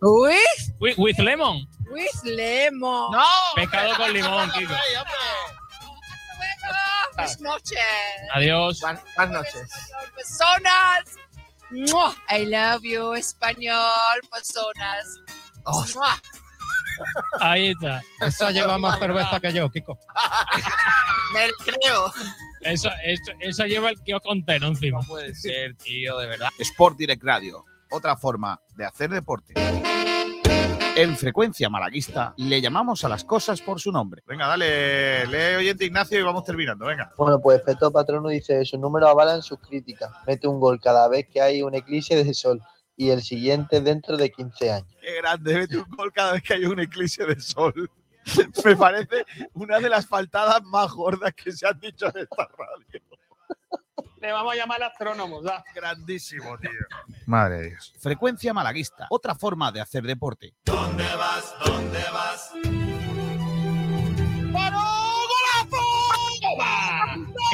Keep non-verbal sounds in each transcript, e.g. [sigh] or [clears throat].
With, With, with lemon. with lemon. ¡No! Pescado con limón, Kiko. Buenas noches. Adiós. Buenas noches. Personas. I love you, español, personas. Oh. Ahí está. Esa lleva más cerveza que yo, Kiko. Me creo. Eso, eso, eso lleva el kiosco entero encima. No puede ser, tío, de verdad. Sport Direct Radio, otra forma de hacer deporte. En frecuencia malaguista le llamamos a las cosas por su nombre. Venga, dale, lee oyente Ignacio y vamos terminando, venga. Bueno, pues Feto Patrono dice, sus números avalan sus críticas. Mete un gol cada vez que hay un eclipse de sol y el siguiente dentro de 15 años. Qué grande, mete un gol cada vez que hay un eclipse de sol. [laughs] Me parece una de las faltadas más gordas que se han dicho en esta radio. Le vamos a llamar astrónomos. ¿ah? Grandísimo, tío. Madre de Dios. Frecuencia malaguista, otra forma de hacer deporte. ¡Qué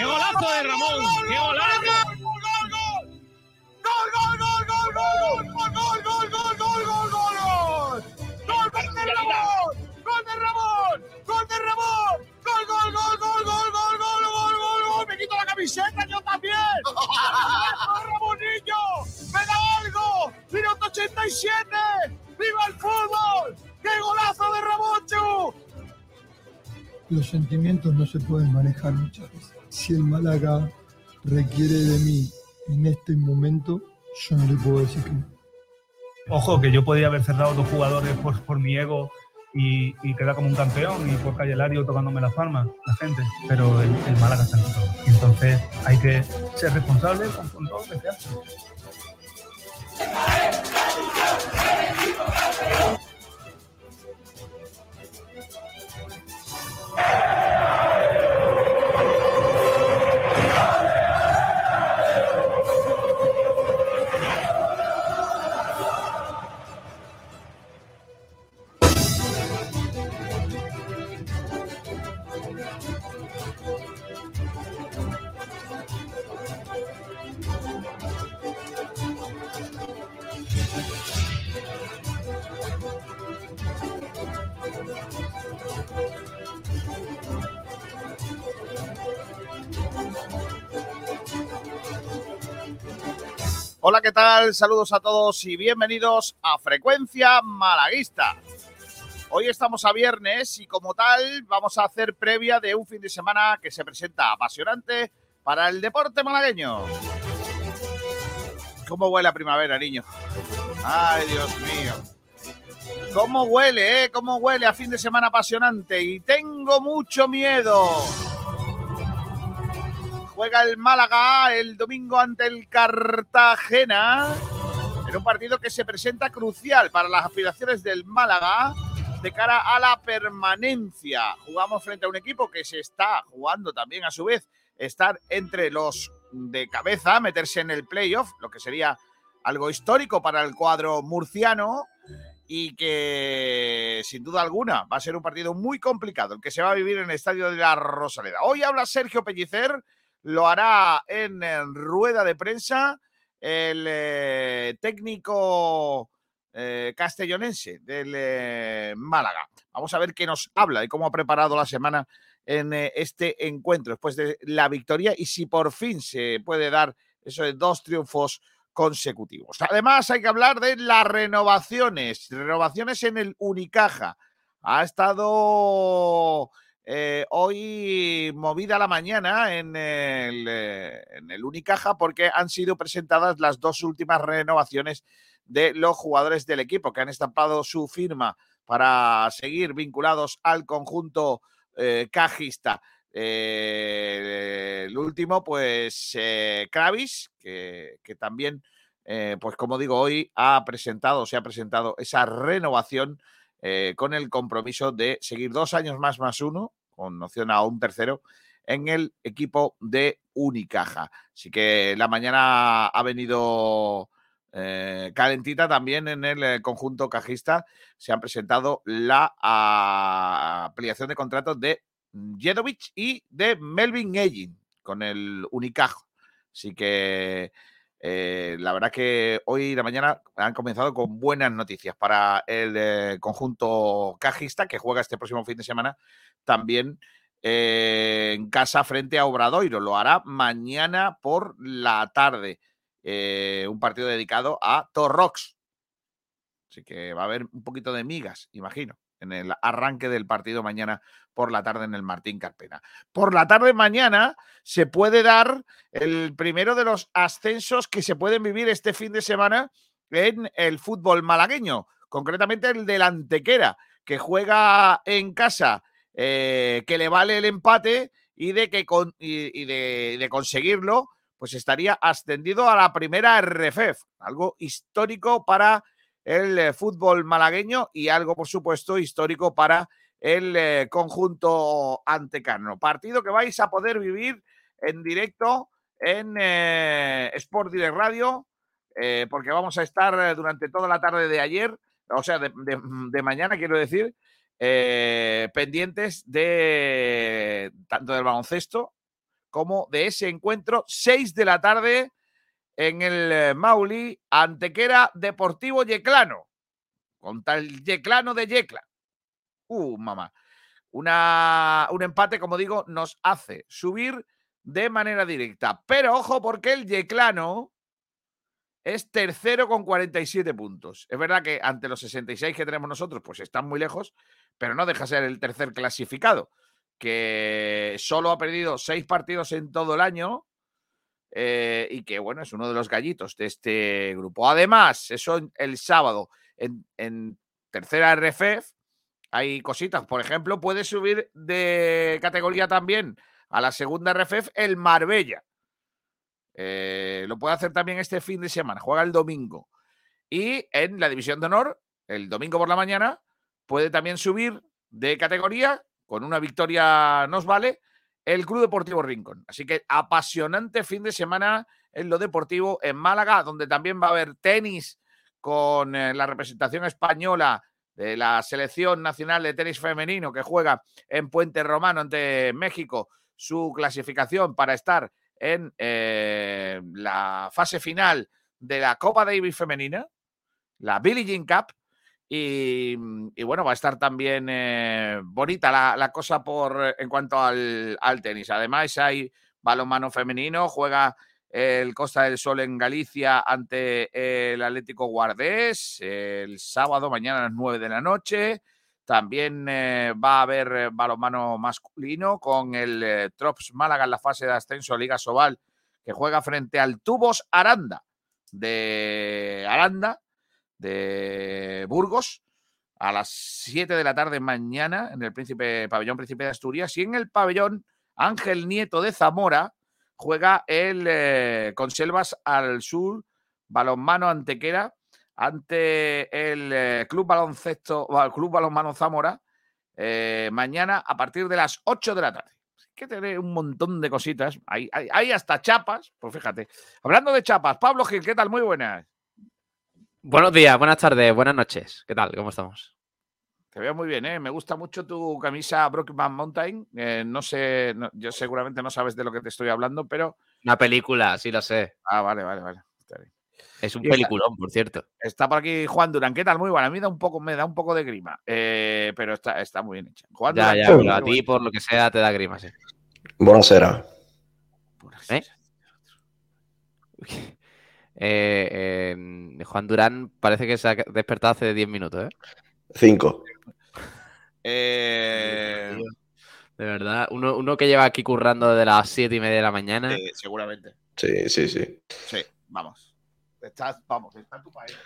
golazo de Ramón! ¡Qué golazo! ¡Me quito la camiseta yo también! [laughs] ¡Ramonillo! ¡Me da algo! ¡Minuto 87! ¡Viva el fútbol! ¡Qué golazo de Ramoncho! Los sentimientos no se pueden manejar muchas veces. Si el Málaga requiere de mí en este momento, yo no le puedo decir que no. Ojo, que yo podía haber cerrado dos jugadores por, por mi ego y, quedar como un campeón y por Calle Lario tocándome las palmas, la gente. Pero el, el Málaga está en todo. Entonces hay que ser responsable con, con todo lo que se hace. ¿Qué tal? Saludos a todos y bienvenidos a Frecuencia Malaguista. Hoy estamos a viernes y como tal vamos a hacer previa de un fin de semana que se presenta apasionante para el deporte malagueño. ¿Cómo huele a primavera, niño? Ay, Dios mío. ¿Cómo huele, eh? ¿Cómo huele a fin de semana apasionante? Y tengo mucho miedo. Juega el Málaga el domingo ante el Cartagena en un partido que se presenta crucial para las aspiraciones del Málaga de cara a la permanencia. Jugamos frente a un equipo que se está jugando también a su vez estar entre los de cabeza, meterse en el playoff, lo que sería algo histórico para el cuadro murciano y que sin duda alguna va a ser un partido muy complicado el que se va a vivir en el estadio de la Rosaleda. Hoy habla Sergio Pellicer, lo hará en, rueda de prensa el eh, técnico eh, castellonense del eh, Málaga. Vamos a ver qué nos habla y cómo ha preparado la semana en este encuentro después de la victoria y si por fin se puede dar eso de dos triunfos consecutivos. Además, hay que hablar de las renovaciones, renovaciones en el Unicaja. Ha estado eh, hoy movida la mañana en el, eh, en el Unicaja porque han sido presentadas las dos últimas renovaciones de los jugadores del equipo que han estampado su firma para seguir vinculados al conjunto eh, cajista. El último, pues, Kravis, que, también, pues como digo, hoy ha presentado, se ha presentado esa renovación con el compromiso de seguir dos años más más uno, con opción a un tercero, en el equipo de Unicaja. Así que la mañana ha venido eh, calentita también en el eh, conjunto cajista. Se han presentado la ah, ampliación de contratos de Jedovic y de Melvin Egin con el Unicaja. Así que Eh, la verdad que hoy y la mañana han comenzado con buenas noticias para el conjunto cajista que juega este próximo fin de semana también eh, en casa frente a Obradoiro. Lo hará mañana por la tarde. Eh, un partido dedicado a Torrox. Así que va a haber un poquito de migas, imagino, en el arranque del partido mañana por la tarde en el Martín Carpena. Por la tarde mañana se puede dar el primero de los ascensos que se pueden vivir este fin de semana en el fútbol malagueño, concretamente el del Antequera, que juega en casa, eh, que le vale el empate y de, que con- y- de- conseguirlo, pues estaría ascendido a la primera RFEF, algo histórico para el eh, fútbol malagueño y algo, por supuesto, histórico para el eh, conjunto antecano. Partido que vais a poder vivir en directo en Sport Direct Radio, porque vamos a estar durante toda la tarde de ayer, o sea, de mañana, quiero decir, eh, pendientes de tanto del baloncesto como de ese encuentro, 6 de la tarde en el eh, Mauli, Antequera Deportivo Yeclano, contra el Yeclano de Yecla. Uh, mamá. Una, un empate, como digo, nos hace subir de manera directa. Pero ojo, porque el Yeclano es tercero con 47 puntos. Es verdad que ante los 66 que tenemos nosotros, pues están muy lejos, pero no deja ser el tercer clasificado, que solo ha perdido seis partidos en todo el año eh, y que, bueno, es uno de los gallitos de este grupo. Además, eso el sábado en, en tercera RFF hay cositas. Por ejemplo, puede subir de categoría también a la segunda RFF el Marbella. Eh, lo puede hacer también este fin de semana, juega el domingo. Y en la división de honor, el domingo por la mañana, puede también subir de categoría, con una victoria nos vale, el Club Deportivo Rincón. Así que apasionante fin de semana en lo deportivo en Málaga, donde también va a haber tenis con eh, la representación española de la selección nacional de tenis femenino que juega en Puente Romano ante México su clasificación para estar en eh, la fase final de la Copa Davis femenina, la Billie Jean Cup. Y, y bueno, va a estar también eh, bonita la, cosa por en cuanto al, al tenis. Además, hay balonmano femenino, juega el Costa del Sol en Galicia ante el Atlético Guardés el sábado, mañana a las 9 de la noche. También eh, va a haber eh, balonmano masculino con el eh, Trops Málaga en la fase de ascenso Liga Sobal, que juega frente al Tubos Aranda de Aranda, de Burgos, a las 7 de la tarde mañana en el Príncipe, pabellón Príncipe de Asturias. Y en el pabellón Ángel Nieto de Zamora juega el eh, Conselvas al Sur, balonmano Antequera, ante el eh, Club Baloncesto, o al Club Balonmano Zamora, eh, mañana a partir de las 8 de la tarde. Hay que tener un montón de cositas. Hay, hay, hay hasta chapas, pues fíjate. Hablando de chapas, Pablo Gil, ¿qué tal? Muy buenas. Buenos días, buenas tardes, buenas noches. ¿Qué tal? ¿Cómo estamos? Te veo muy bien, ¿eh? Me gusta mucho tu camisa Brockman Mountain. Eh, no sé, no- yo seguramente no sabes de lo que te estoy hablando, pero. Una película, sí lo sé. Ah, vale, vale, vale. Está bien. Es un Y peliculón, por cierto. Está por aquí Juan Durán. ¿Qué tal? Muy buena. A mí da un poco, me da un poco de grima, eh, pero está, está muy bien hecha. Juan Ya, Durán, ya, pero a ti, por lo que sea, te da grima, sí. Buonasera. ¿Eh? [laughs] Eh, eh, Juan Durán parece que se ha despertado hace 10 minutos, ¿eh? Cinco. [laughs] Eh, De verdad. Uno, uno que lleva aquí currando desde las 7 y media de la mañana. eh, seguramente. Sí, sí, sí. Sí, vamos. Estás, vamos, está en tu país.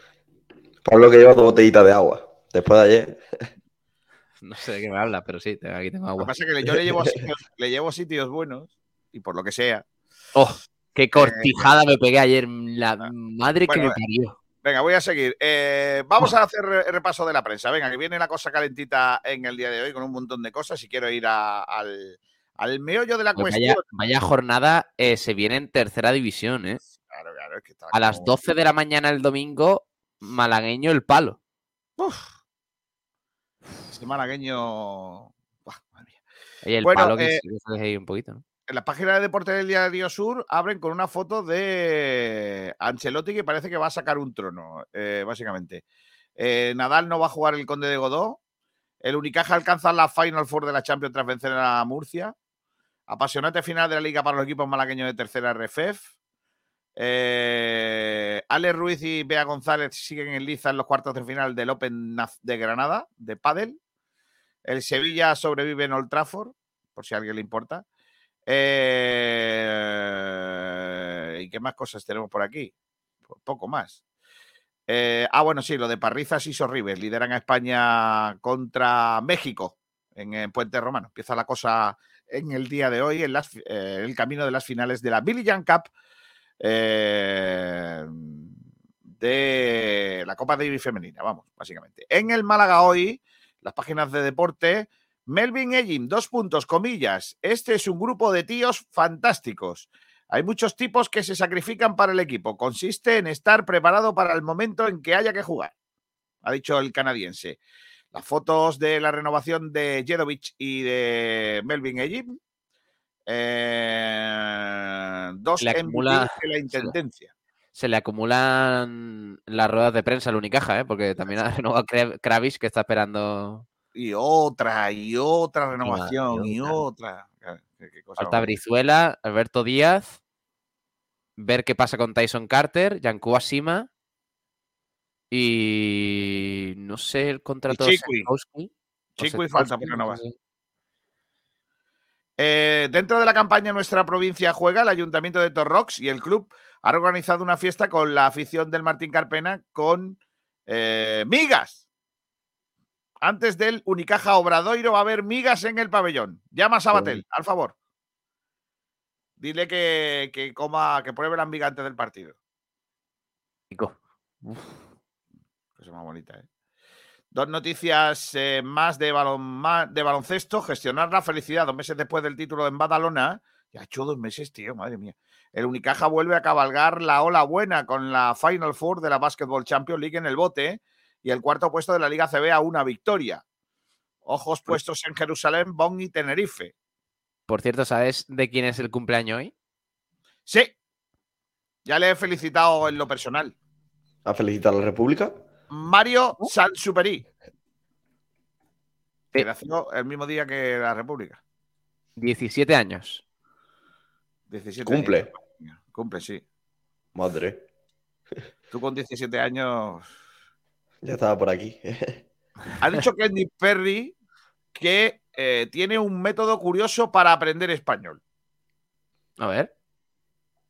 Pablo que lleva dos botellitas de agua. Después de ayer. [laughs] No sé de qué me habla, pero sí, aquí tengo Lo que agua. pasa es que yo le llevo, a [laughs] sitios, le llevo a sitios buenos y por lo que sea. ¡Oh! ¡Qué cortijada me pegué ayer! La madre que me eh, parió. Venga, voy a seguir. Eh, vamos a hacer re- repaso de la prensa. Venga, que viene la cosa calentita en el día de hoy con un montón de cosas y quiero ir a- al, al meollo de la Pues cuestión. vaya, vaya jornada eh, se viene en tercera división, ¿eh? Claro, claro, es que está A las como- 12 de la mañana el domingo, malagueño el palo. Uf. Ese malagueño. Buah, madre mía. Y el Bueno, palo que eh, se ahí un poquito, ¿no? en la página de Deporte del Diario Sur abren con una foto de Ancelotti que parece que va a sacar un trono, eh, básicamente. Eh, Nadal no va a jugar el Conde de Godó. El Unicaja alcanza la Final Four de la Champions tras vencer a Murcia. Apasionante final de la Liga para los equipos malagueños de tercera RFF. Eh, Ale Ruiz y Bea González siguen en liza en los cuartos de final del Open de Granada, de Padel. El Sevilla sobrevive en Old Trafford, por si a alguien le importa. Eh, ¿Y qué más cosas tenemos por aquí? Pues poco más. Eh, ah, bueno, sí, lo de Parrizas y Sorribes lideran a España contra México en, eh, Puente Romano. Empieza la cosa en el día de hoy, en las eh, el camino de las finales de la Billy Jan Cup eh, de la Copa Davis femenina, vamos, básicamente. En el Málaga hoy, las páginas de deporte, Melvin Ellin, dos puntos, comillas. Este es un grupo de tíos fantásticos. Hay muchos tipos que se sacrifican para el equipo. Consiste en estar preparado para el momento en que haya que jugar, ha dicho el canadiense. Las fotos de la renovación de Jedovic y de Melvin Ellin. Eh, dos Le acumula- de la [laughs] intendencia. Se le acumulan las ruedas de prensa al Unicaja, ¿eh? porque también ha renovado Kra- Kravis, que está esperando. Y otra, y otra renovación, y y otra. Qué- qué cosa Falta Brizuela, Alberto Díaz. Ver qué pasa con Tyson Carter, Yanku Asima. Y no sé el contrato de Chikwi falta por sé. Eh, dentro de la campaña Nuestra provincia juega, el Ayuntamiento de Torrox y el club han organizado una fiesta con la afición del Martín Carpena con eh, migas. Antes del Unicaja Obradoiro va a haber migas en el pabellón. Llama a Sabatel, al favor. Dile que, que coma, que pruebe la miga antes del partido. Rico. Cosa más bonita, ¿eh? Dos noticias eh, más de, balon, de baloncesto. Gestionar la felicidad dos meses después del título en Badalona. Ya ha hecho dos meses, tío, madre mía. El Unicaja vuelve a cabalgar la ola buena con la Final Four de la Basketball Champions League en el bote y el cuarto puesto de la Liga CB a una victoria. Ojos puestos en Jerusalén, Bonn y Tenerife. Por cierto, ¿sabes de quién es el cumpleaños hoy? Sí, ya le he felicitado en lo personal. ¿A felicitar a la República? Mario Sansuperi. Que nació el mismo día que la República. 17 años. 17 Cumple. años. Cumple, sí. Madre. Tú con 17 años. Ya estaba por aquí. Ha dicho [laughs] Kenny Perry que eh, tiene un método curioso para aprender español. A ver.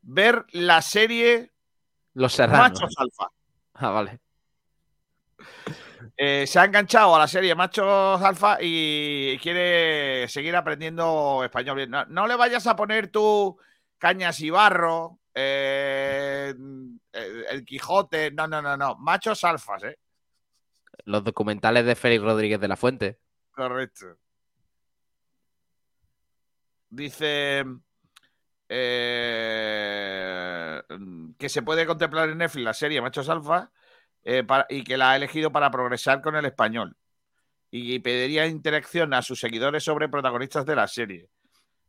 Ver la serie Los Serranos. Machos Alfa. Ah, vale. Eh, se ha enganchado a la serie Machos Alfa y quiere seguir aprendiendo español. bien. No, no le vayas a poner tú Cañas y Barro, eh, el, el Quijote. No, no, no, no. Machos Alfas, ¿eh? Los documentales de Félix Rodríguez de la Fuente. Correcto. Dice eh, que se puede contemplar en Netflix la serie Machos Alfa eh, para- y que la ha elegido para progresar con el español. Y pediría interacción a sus seguidores sobre protagonistas de la serie.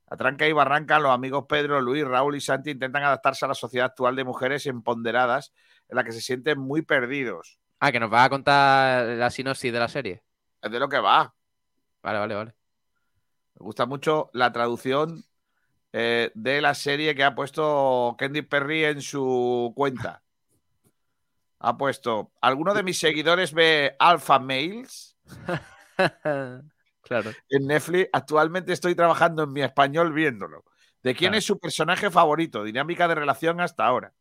A tranca y barranca, los amigos Pedro, Luis, Raúl y Santi intentan adaptarse a la sociedad actual de mujeres empoderadas en la que se sienten muy perdidos. Ah, que nos va a contar la sinopsis de la serie. Es de lo que va. Vale, vale, vale. Me gusta mucho la traducción eh, de la serie que ha puesto Candy Perry en su cuenta. Ha puesto, ¿alguno de mis seguidores ve Alpha Males [laughs] claro. en Netflix? Actualmente estoy trabajando en mi español viéndolo. ¿De quién Claro. es su personaje favorito? Dinámica de relación hasta ahora.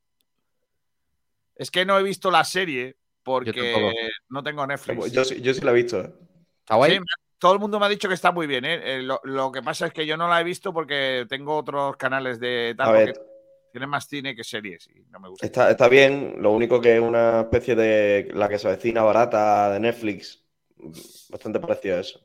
Es que no he visto la serie porque no tengo Netflix. Yo, sí- yo sí la he visto. ¿eh? ¿Está guay? Sí, todo el mundo me ha dicho que está muy bien. ¿eh? Eh, lo, lo que pasa es que yo no la he visto porque tengo otros canales de tal, A ver. porque tiene más cine que series y no me gusta. Está, está bien, lo único que es una especie de la que se avecina barata de Netflix. Bastante parecido a eso.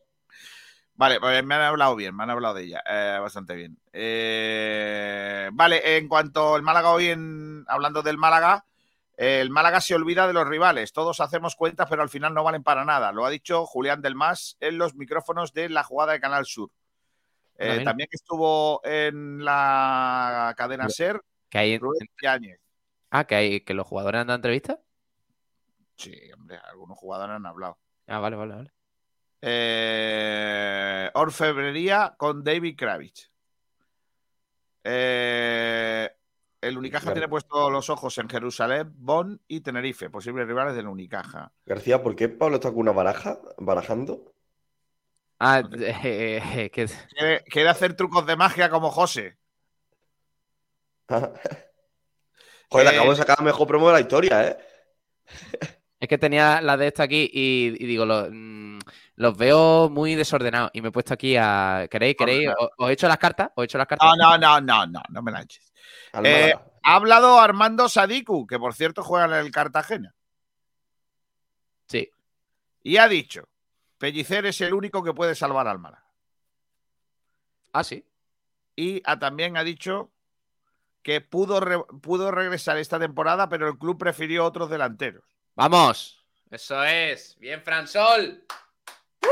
Vale, pues me han hablado bien, me han hablado de ella eh, bastante bien. Eh, vale, en cuanto al Málaga hoy, en, hablando del Málaga, eh, el Málaga se olvida de los rivales. Todos hacemos cuentas, pero al final no valen para nada. Lo ha dicho Julián Delmas en los micrófonos de la jugada de Canal Sur. Eh, también estuvo en la cadena SER Que hay, Rubén Yáñez. ah, que hay que los jugadores han dado entrevistas. Sí, hombre, algunos jugadores han hablado. Ah, vale, vale, vale. Eh, orfebrería con David Kravitz. Eh, el Unicaja tiene puesto los ojos en Jerusalén, Bonn y Tenerife, posibles rivales del Unicaja. García, ¿por qué Pablo está con una baraja barajando? Ah, [laughs] eh, que Quiere, quiere hacer trucos de magia como José. [laughs] Joder, Eh, acabo de sacar la mejor promo de la historia, ¿eh? Es que tenía la de esta aquí y, y digo, lo- mm, los veo muy desordenados. Y me he puesto aquí a. ¿Queréis? ¿Queréis? ¿Os, os he hecho las cartas? ¿Os he hecho las cartas? No, no, no, no, no, no me la eches. Eh, ha hablado Armando Sadiku, que por cierto juega en el Cartagena, Sí. y ha dicho: Pellicer es el único que puede salvar al Málaga. Ah, sí. Y ha- también ha dicho que pudo, re- pudo regresar esta temporada, pero el club prefirió otros delanteros. ¡Vamos! Eso es. Bien, Fransol.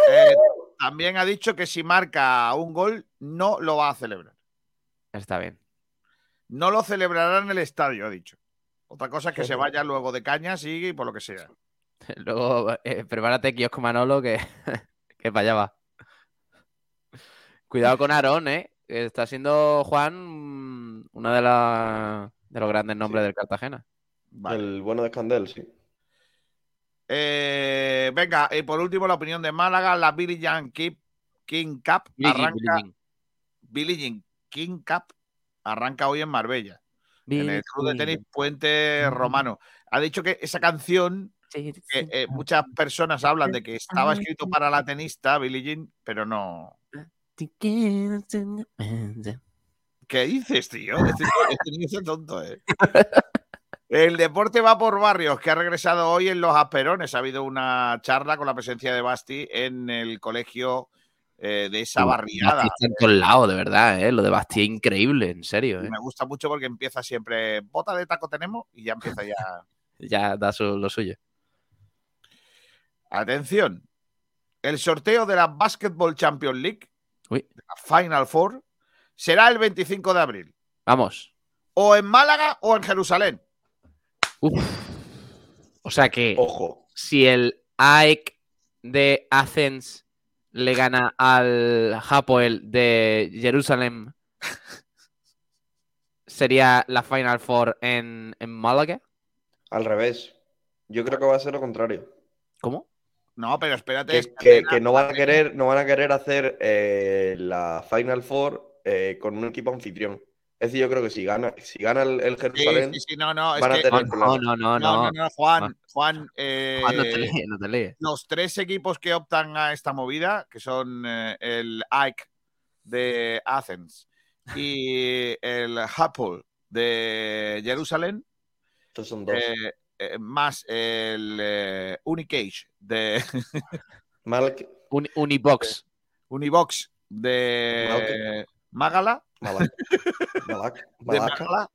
Eh, también ha dicho que si marca un gol, no lo va a celebrar. Está bien. No lo celebrará en el estadio, ha dicho. Otra cosa es que se vaya luego de cañas y por lo que sea. [laughs] Luego, eh, prepárate, kiosco Manolo, que, [laughs] que para allá va. Cuidado con Aarón, ¿eh? Está siendo Juan uno de, la- de los grandes nombres del Cartagena. Vale. El bueno de Escandel, sí. Eh, venga, y por último, la opinión de Málaga, la Billie Jean Ki- King Cup Billie arranca. Billie Jean. Billie Jean King Cup arranca hoy en Marbella, en el club de tenis. Puente Romano. Ha dicho que esa canción, que eh, muchas personas hablan de que estaba escrito para la tenista Billie Jean, pero no. ¿Qué dices, tío? Este, este niño es tonto, ¿eh? El deporte va por barrios, que ha regresado hoy en Los Asperones. Ha habido una charla con la presencia de Basti en el colegio eh, de esa barriada. Está en todos lados, de verdad, ¿eh? Lo de Basti es increíble, en serio, ¿eh? me gusta mucho porque empieza siempre, bota de taco tenemos y ya empieza ya. [laughs] Ya da su- lo suyo. Atención, el sorteo de la Basketball Champions League, Uy. de la Final Four, será el 25 de abril. Vamos. O en Málaga o en Jerusalén. Uf. O sea que Ojo. si el AEK de Athens le gana al Hapoel de Jerusalén, [laughs] ¿sería la Final Four en, en Málaga? Al revés. Yo creo que va a ser lo contrario. ¿Cómo? No, pero espérate. Que, no van a querer, no van a querer hacer eh, la Final Four eh, con un equipo anfitrión. Es decir, yo creo que si gana, si gana el, Jerusalén, sí, sí, no, no, es van a que- tener No, problemas. no, no, no, no. Juan, Juan, eh, Juan, no te no te líes. los tres equipos que optan a esta movida, que son eh, el AEK de Athens y [laughs] el Hapoel de Jerusalén, Estos son dos. eh, eh, más el eh, Unicage de [laughs] Malak, Un- Unibox. Unibox de Mágala, Malak, Malak, [laughs] de Malaca. Mágala,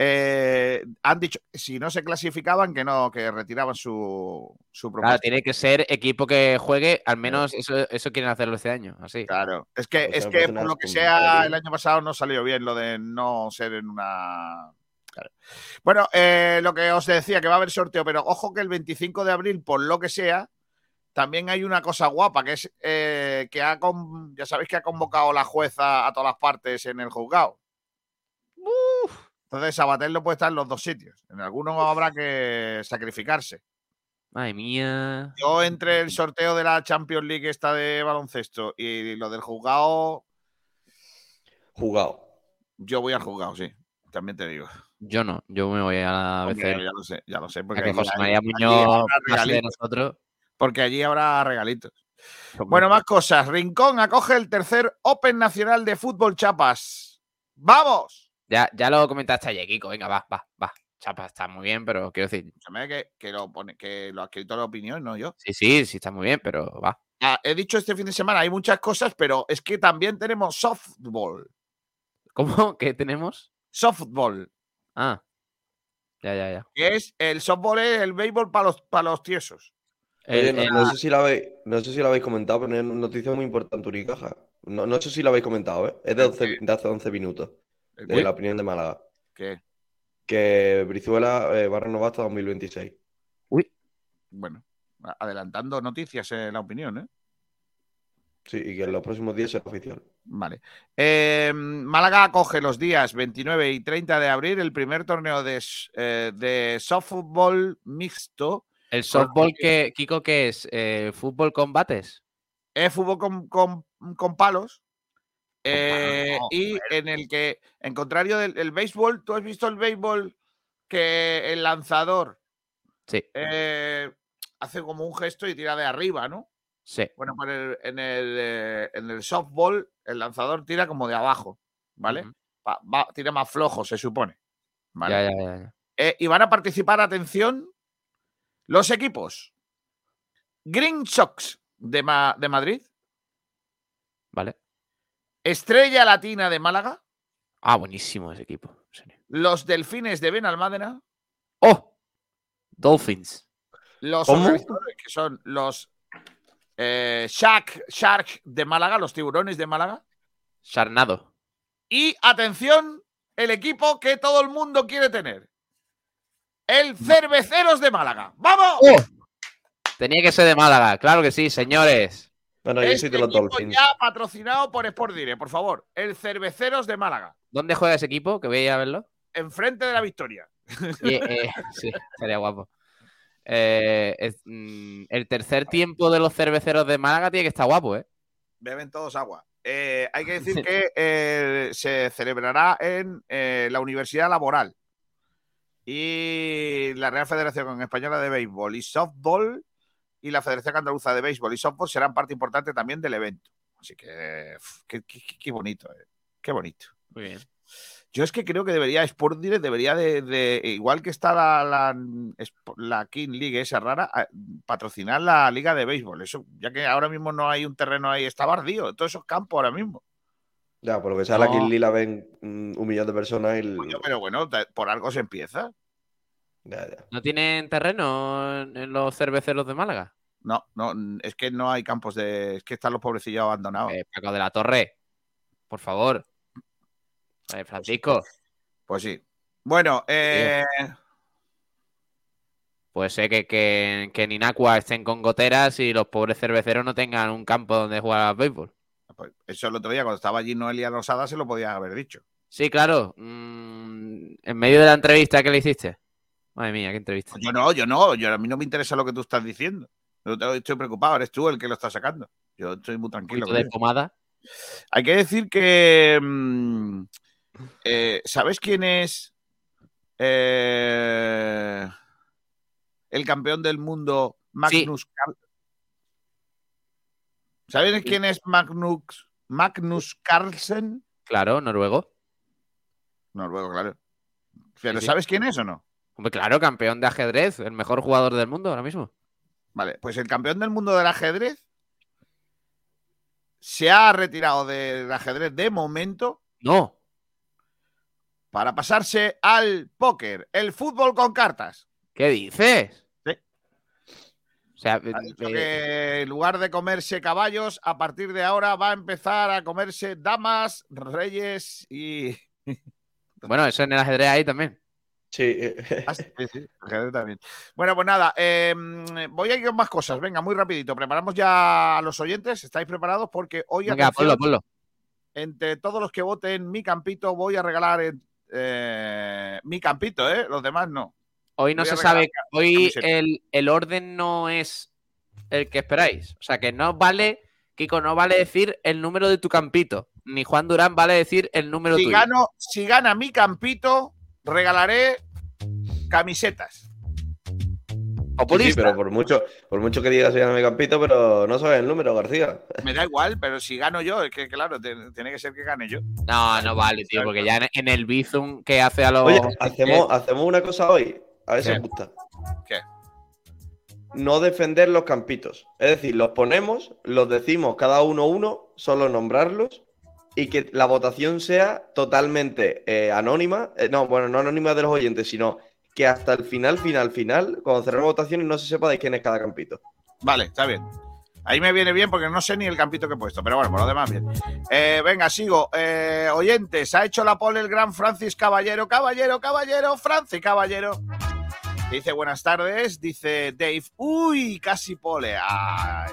eh, han dicho si no se clasificaban que no, que retiraban su, su Claro, propuesta. tiene que ser equipo que juegue, al menos eso, eso quieren hacerlo este año, así. Claro, es que, Pues es que por lo que sea, el año pasado no salió bien lo de no ser en una. Claro. Bueno, eh, lo que os decía, que va a haber sorteo, pero ojo que el 25 de abril, por lo que sea, también hay una cosa guapa, que es eh, que ha con- ya sabéis que ha convocado la jueza a todas las partes en el juzgado. Entonces, Sabater no puede estar en los dos sitios. En algunos habrá que sacrificarse. Madre mía. Yo entre el sorteo de la Champions League esta de baloncesto y lo del juzgado, Jugado. yo voy al juzgado, sí. También te digo. Yo no, yo me voy a la Hombre, BCL. ya lo sé, ya lo sé. Porque que José María Muñoz de regalitos, nosotros. porque allí habrá regalitos. Hombre. Bueno, más cosas. Rincón acoge el tercer Open Nacional de Fútbol Chapas. ¡Vamos! Ya, ya lo comentaste ayer, Kiko. Venga, va, va, va. Chapa, está muy bien, pero quiero decir, que, que lo, pone, que lo ha escrito la opinión, no yo. sí, sí, sí está muy bien, pero va. Ah, he dicho este fin de semana, hay muchas cosas, pero es que también tenemos softball. ¿Cómo? ¿Qué tenemos? Softball. Ah, ya, ya, ya. Es el softball es el béisbol para los, para los tiesos. Oye, no, el- no sé si lo habéis, no sé si lo habéis comentado, pero es una noticia muy importante Unicaja. No, no sé si lo habéis comentado, ¿eh? Es de, 11 de hace 11 minutos. ¿El De qué? la opinión de Málaga. ¿Qué? Que Brizuela eh, va a renovar hasta 2026. Bueno, a- adelantando noticias en la opinión, ¿eh? Sí, y que en los próximos días será oficial. Vale. Eh, Málaga acoge los días 29 y 30 de abril el primer torneo de, eh, de softball mixto. El softball que, Kiko, que es Eh, fútbol con bates. Es fútbol con, con- con palos. eh, no, y en el que, en contrario del el béisbol, ¿tú has visto el béisbol que el lanzador Sí, eh, hace como un gesto y tira de arriba, ¿no? Sí. Bueno, pues en el, en el, eh, en el softball el lanzador tira como de abajo, ¿vale? Ujú. Va- va- tira más flojo, se supone. ¿vale? Ya, ya, ya. Eh, y van a participar, atención, los equipos Green Sox de, Ma- de Madrid, Vale. Estrella Latina de Málaga, Ah, buenísimo ese equipo. los Delfines de Benalmádena, ¡Oh! Dolphins. los que son los eh, Shark, Shark de Málaga, los tiburones de Málaga, Charnado. y atención, el equipo que todo el mundo quiere tener. El Cerveceros de Málaga. ¡Vamos! ¡Oh! Tenía que ser de Málaga, claro que sí, señores. No, no, yo soy de los Dolphins. ya patrocinado por Sport Direct, por favor. El Cerveceros de Málaga. ¿Dónde juega ese equipo? Que voy a ir a verlo. Enfrente de la victoria. [laughs] Y, eh, sí, estaría guapo. Eh, es, mm, el tercer tiempo de los cerveceros de Málaga tiene que estar guapo, ¿eh? Beben todos agua. Eh, hay que decir [laughs] que eh, se celebrará en la Universidad Laboral y la Real Federación Española de Béisbol y Softball y la Federación Andaluza de Béisbol y Softball serán parte importante también del evento. Así que, qué, bonito, eh. qué bonito. Muy bien. Yo es que creo que debería, Sport Direct debería de, de- igual que está la, la, la King League esa rara, a- patrocinar la Liga de Béisbol. Eso, ya que ahora mismo no hay un terreno ahí, está bardío, todos esos campos ahora mismo. Ya, por lo que sea, la No. Kill la ven mm, un millón de personas y. Coño, pero bueno, por algo se empieza. Ya, ya. ¿No tienen terreno en, en los cerveceros de Málaga? No, no, es que no hay campos de. Es que están los pobrecillos abandonados. Eh, Paco de la Torre, por favor. Eh, Francisco, Pues sí. Bueno, eh, puede ser que, que, que en Inacua estén con goteras y los pobres cerveceros no tengan un campo donde jugar al béisbol. pues eso el otro día, cuando estaba allí Noelia Rosada, se lo podía haber dicho. Sí, claro. mm, en medio de la entrevista que le hiciste. Madre mía, qué entrevista. Yo no, yo no, yo, a mí no me interesa lo que tú estás diciendo. Yo te- estoy preocupado, eres tú el que lo está sacando. Yo estoy muy tranquilo. con de pomada. Hay que decir que. mm, eh, ¿Sabes quién es eh, el campeón del mundo, Magnus Carl- ¿Sabes quién es Magnus, Magnus Carlsen? Claro, noruego. Noruego, claro. ¿Pero Sí, sí. sabes quién es o no? Hombre, claro, campeón de ajedrez, el mejor jugador del mundo ahora mismo. Vale, pues el campeón del mundo del ajedrez se ha retirado del ajedrez de momento No. Para pasarse al póker, el fútbol con cartas. ¿Qué dices? Sí. O sea, Ha dicho eh, que en lugar de comerse caballos, a partir de ahora va a empezar a comerse damas, reyes y. [laughs] bueno, eso en el ajedrez ahí también. Sí. Ah, sí, sí, ajedrez también. Bueno, pues nada, eh, voy a ir con más cosas. Venga, muy rapidito. Preparamos ya a los oyentes. ¿Estáis preparados? Porque hoy, Venga, atención, ponlo, ponlo. entre todos los que voten mi campito, voy a regalar eh, mi campito, ¿eh? Los demás no. Hoy no Voy se sabe, hoy el, el orden no es el que esperáis. O sea, que no vale, Kiko, no vale decir el número de tu campito. Ni Juan Durán vale decir el número Si, tuyo. gano, si gana mi campito, regalaré camisetas. Sí, sí, Populista. pero por mucho, por mucho que digas campito, pero no sabes el número, García. Me da igual, pero si gano yo, es que claro, te- tiene que ser que gane yo. No, no vale, tío, porque ya en, en el Bizum que hace a los. Oye, hacemos, hacemos una cosa hoy. A ver si os gusta. ¿Qué? No defender los campitos. Es decir, los ponemos, los decimos cada uno uno, solo nombrarlos y que la votación sea totalmente eh, anónima. Eh, no, bueno, no anónima de los oyentes, sino que hasta el final, final, final, cuando cerremos votaciones no se sepa de quién es cada campito. Vale, está bien. Ahí me viene bien porque no sé ni el campito que he puesto, pero bueno, por lo demás bien. Eh, venga, sigo. Eh, oyentes, ha hecho la pole el gran Francis Caballero. Caballero, caballero, Francis Caballero. Dice buenas tardes, dice Dave. Uy, casi pole. Ay.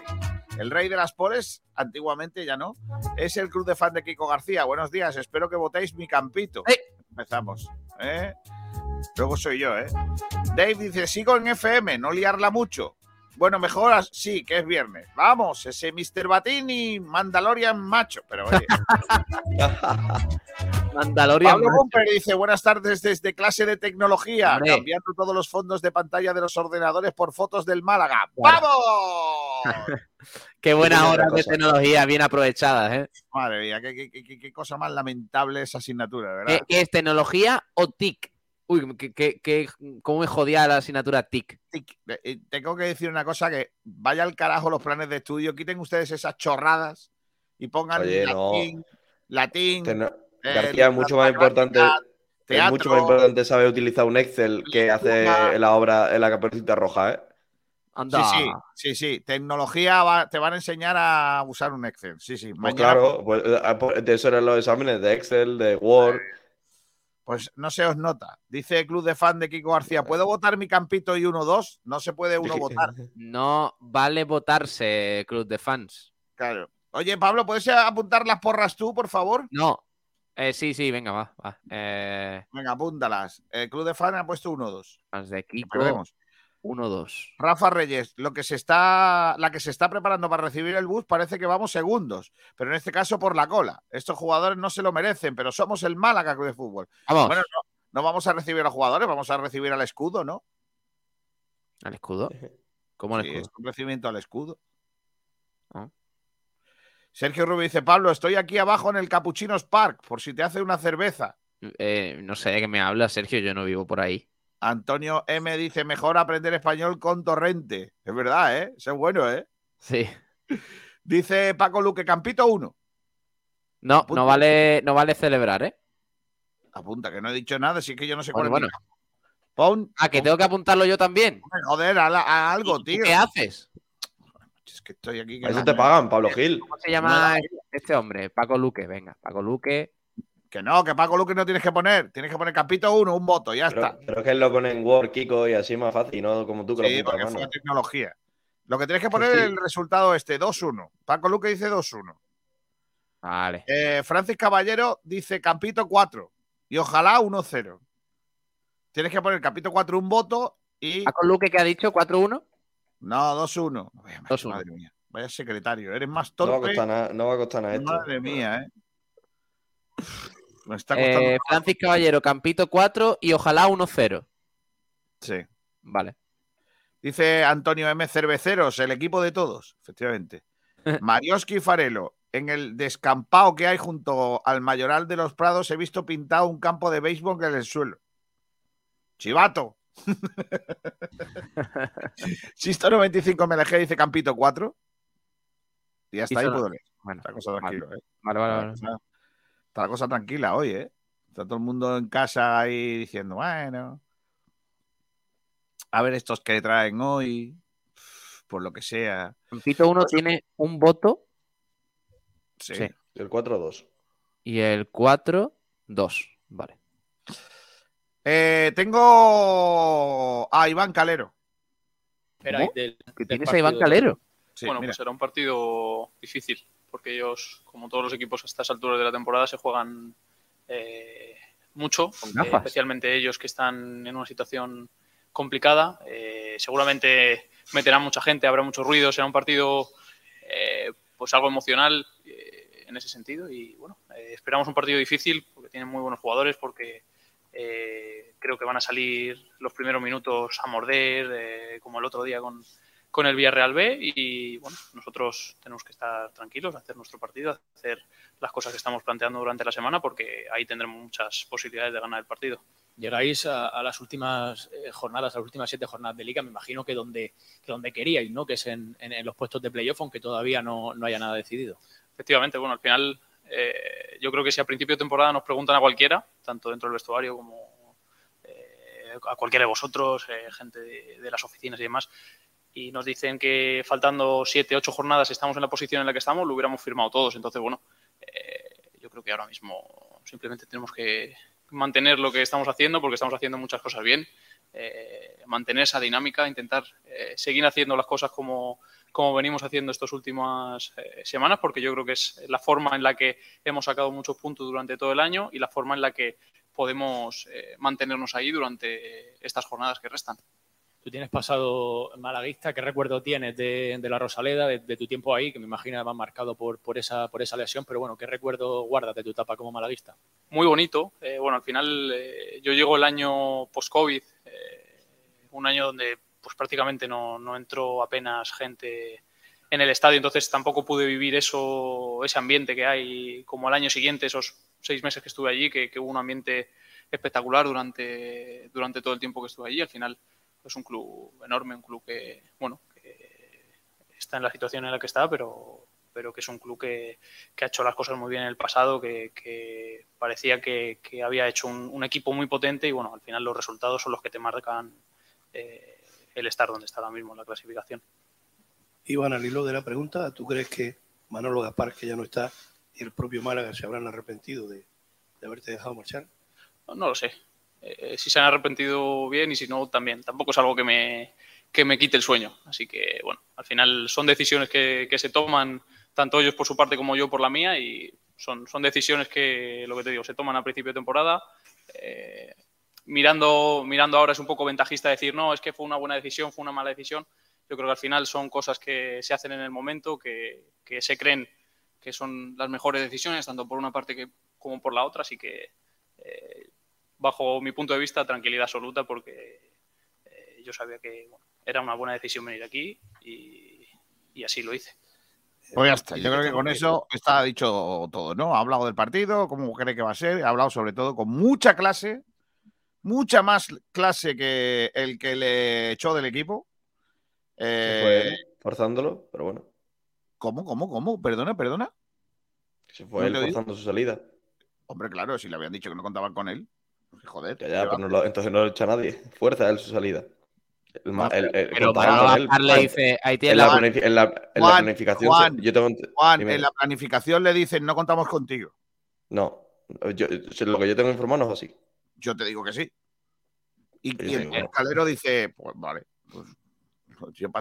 El rey de las poles, antiguamente ya no, es el club de fan de Kiko García. Buenos días, espero que votéis mi campito. Empezamos. ¿eh? Luego soy yo, ¿eh? Dave dice, sigo en FM, no liarla mucho. Bueno, mejor sí, que es viernes. Vamos, ese Mr. Batini, Mandalorian macho. Pero oye, [laughs] Mandalorian. Pablo. Bumper dice, buenas tardes desde clase de tecnología, Hombre. cambiando todos los fondos de pantalla de los ordenadores por fotos del Málaga. Claro. ¡Vamos! Qué buenas Qué horas de cosa. tecnología bien aprovechadas, ¿eh? Madre mía, qué, qué- qué- qué cosa más lamentable esa asignatura, ¿Qué, ¿verdad? qué es tecnología o TIC? Uy, que, cómo me jodía la asignatura TIC. Tic. Eh, eh, Tengo que decir una cosa que vaya al carajo los planes de estudio, quiten ustedes esas chorradas y pongan Oye, no. latín, latín, eh, García, es mucho más importante. Es teatro, mucho más importante saber utilizar un Excel que hace la obra en la caperucita roja, ¿eh? Anda. Sí, sí, sí, sí. Tecnología va- te van a enseñar a usar un Excel. Sí, sí. Pues Mañana, claro, pues, eh, pues, de eso eran los exámenes de Excel, de Word. Pues no se os nota. Dice el club de fan de Kiko García, ¿puedo votar mi campito y 1-2? No se puede uno [laughs] votar. No vale votarse, club de fans. Claro. Oye, Pablo, ¿puedes apuntar las porras tú, por favor? No. Eh, sí, sí, venga, va. va. Eh, Venga, apúntalas. El club de fan ha puesto 1-2. fans de Kiko. Perdemos. 1-2. Rafa Reyes, lo que se está, la que se está preparando para recibir el bus parece que vamos segundos, pero en este caso por la cola. Estos jugadores no se lo merecen, pero somos el Málaga Club de Fútbol. Vamos. Bueno, no, no vamos a recibir a los jugadores, vamos a recibir al escudo, ¿no? ¿Al escudo? ¿Cómo el Sí, escudo? es un recibimiento al escudo. Ah. Sergio Rubio dice, Pablo, estoy aquí abajo en el Capuchinos Park, por si te hace una cerveza. Eh, no sé de qué me habla, Sergio, yo no vivo por ahí. Antonio M dice, mejor aprender español con torrente. Es verdad, ¿eh? Eso es bueno, ¿eh? Sí. [laughs] Dice Paco Luque, Campito 1. No, Apunta. no vale, no vale celebrar, ¿eh? Apunta, que no he dicho nada, así que yo no sé Bueno, cuál bueno. es Pon, Ah, que tengo que apuntarlo yo también. joder, a, la- a algo, ¿Y tío. ¿Qué haces? Es que estoy aquí. que eso no te me- pagan, Pablo Gil. ¿Cómo se llama este hombre? Paco Luque, venga, Paco Luque. Que no, que Paco Luque no tienes que poner. Tienes que poner Campito 1, un voto, ya Pero, está. pero es que él lo pone en Word, Kiko, y así es más fácil, no como tú que Sí, lo porque fue tecnología. Lo que tienes que poner Sí. es el resultado este, 2-1. Paco Luque dice 2-1. Vale. Eh, Francis Caballero dice Campito 4. Y ojalá 1-0. Tienes que poner Campito 4 un voto y. Paco Luque que ha dicho 4-1. No, 2-1. Vaya, macho, 2-1. Madre mía. Vaya secretario. Eres más No va, a torpe. costar nada, no va a costar nada esto. Madre mía, ¿eh? Me está costando. Eh, Francis Caballero, Campito 4 y ojalá 1-0. Sí. Vale. Dice Antonio M. Cerveceros, el equipo de todos, efectivamente. [laughs] Marioski Farelo, en el descampado que hay junto al Mayoral de los Prados he visto pintado un campo de béisbol en el suelo. Chivato. [laughs] Sisto 95 MLG dice Campito 4. Y hasta ahí puedo leer. Bueno, Está cosa tranquilo, ¿eh? vale, vale, vale. Está, la cosa tranquila hoy, ¿eh? Está todo el mundo en casa ahí diciendo, bueno, a ver estos que traen hoy, por lo que sea. Campito 1 tiene un voto Sí. Sí. El 4-2. y el 4, 2. Vale. Eh, tengo a Iván Calero. Espera, ¿Que del tienes a Iván. Calero? Sí, bueno, mira. pues será un partido difícil, porque ellos, como todos los equipos a estas alturas de la temporada, se juegan eh, mucho, eh, especialmente ellos que están en una situación complicada. Eh, seguramente meterán mucha gente, habrá mucho ruido, será un partido eh, pues algo emocional eh, en ese sentido y bueno, esperamos un partido difícil porque tienen muy buenos jugadores, porque creo que van a salir los primeros minutos a morder, eh, como el otro día con, con el Villarreal B y bueno, nosotros tenemos que estar tranquilos, hacer nuestro partido, hacer las cosas que estamos planteando durante la semana porque ahí tendremos muchas posibilidades de ganar el partido. Llegáis a, a las últimas eh, jornadas, a las últimas siete jornadas de liga, me imagino que donde, que donde queríais, ¿no? Que es en, en- en los puestos de playoff, aunque todavía no, no haya nada decidido. Efectivamente, bueno, al final eh, yo creo que si a principio de temporada nos preguntan a cualquiera, tanto dentro del vestuario como eh, a cualquiera de vosotros, eh, gente de, de las oficinas y demás, y nos dicen que faltando siete, ocho jornadas estamos en la posición en la que estamos, lo hubiéramos firmado todos. Entonces, bueno, eh, yo creo que ahora mismo simplemente tenemos que mantener lo que estamos haciendo porque estamos haciendo muchas cosas bien. eh, mantener esa dinámica, intentar eh, seguir haciendo las cosas como, como venimos haciendo estas últimas semanas, porque yo creo que es la forma en la que hemos sacado muchos puntos durante todo el año y la forma en la que podemos mantenernos ahí durante estas jornadas que restan. Tú tienes pasado malaguista, ¿qué recuerdo tienes de, de la Rosaleda, de, de tu tiempo ahí, que me imagino además marcado por, por, esa, por esa lesión, pero bueno, ¿qué recuerdo guardas de tu etapa como malaguista? Muy bonito. Eh, bueno, al final eh, yo llego el año post-COVID, eh, un año donde pues prácticamente no, no entró apenas gente en el estadio, entonces tampoco pude vivir eso, ese ambiente que hay como al año siguiente, esos seis meses que estuve allí, que, que hubo un ambiente espectacular durante, durante todo el tiempo que estuve allí. Al final es un club enorme, un club que, bueno, que está en la situación en la que está, pero, pero que es un club que, que ha hecho las cosas muy bien en el pasado, que, que parecía que, que había hecho un, un, equipo muy potente y bueno, al final los resultados son los que te marcan eh, el estar donde está ahora mismo en la clasificación. Iván, al hilo de la pregunta, ¿tú crees que Manolo Gaspar, que ya no está, y el propio Málaga se habrán arrepentido de, de haberte dejado marchar? No, no lo sé. Eh, si se han arrepentido bien y si no, también. Tampoco es algo que me, que me quite el sueño. Así que, bueno, al final son decisiones que, que, se toman tanto ellos por su parte como yo por la mía y son, son decisiones que, lo que te digo, se toman a principio de temporada. Eh, mirando, mirando ahora es un poco ventajista decir, no, es que fue una buena decisión, fue una mala decisión. Yo creo que al final son cosas que se hacen en el momento, que, que se creen que son las mejores decisiones, tanto por una parte que, como por la otra. Así que, eh, bajo mi punto de vista, tranquilidad absoluta porque eh, yo sabía que bueno, era una buena decisión venir aquí y, y, así lo hice. Pues ya está, yo creo que con eso está dicho todo, ¿no? Ha hablado del partido, cómo cree que va a ser, ha hablado sobre todo con mucha clase, mucha más clase que el que le echó del equipo. Eh, forzándolo, pero bueno. ¿Cómo, cómo, cómo? Perdona, perdona. Se fue ¿No él forzando su salida. Hombre, claro, si le habían dicho que no contaban con él. Joder. Ya, ya, pero no lo, entonces no lo echa nadie. Fuerza él su salida. El, el, el, pero para él, le dice, ahí tiene en la, la, en la, en Juan, la planificación. Juan, yo tengo, Juan en la planificación le dicen no contamos contigo. No, yo, lo que yo tengo informado no es así. Yo te digo que sí. Y, y el, Calero dice, pues vale, pues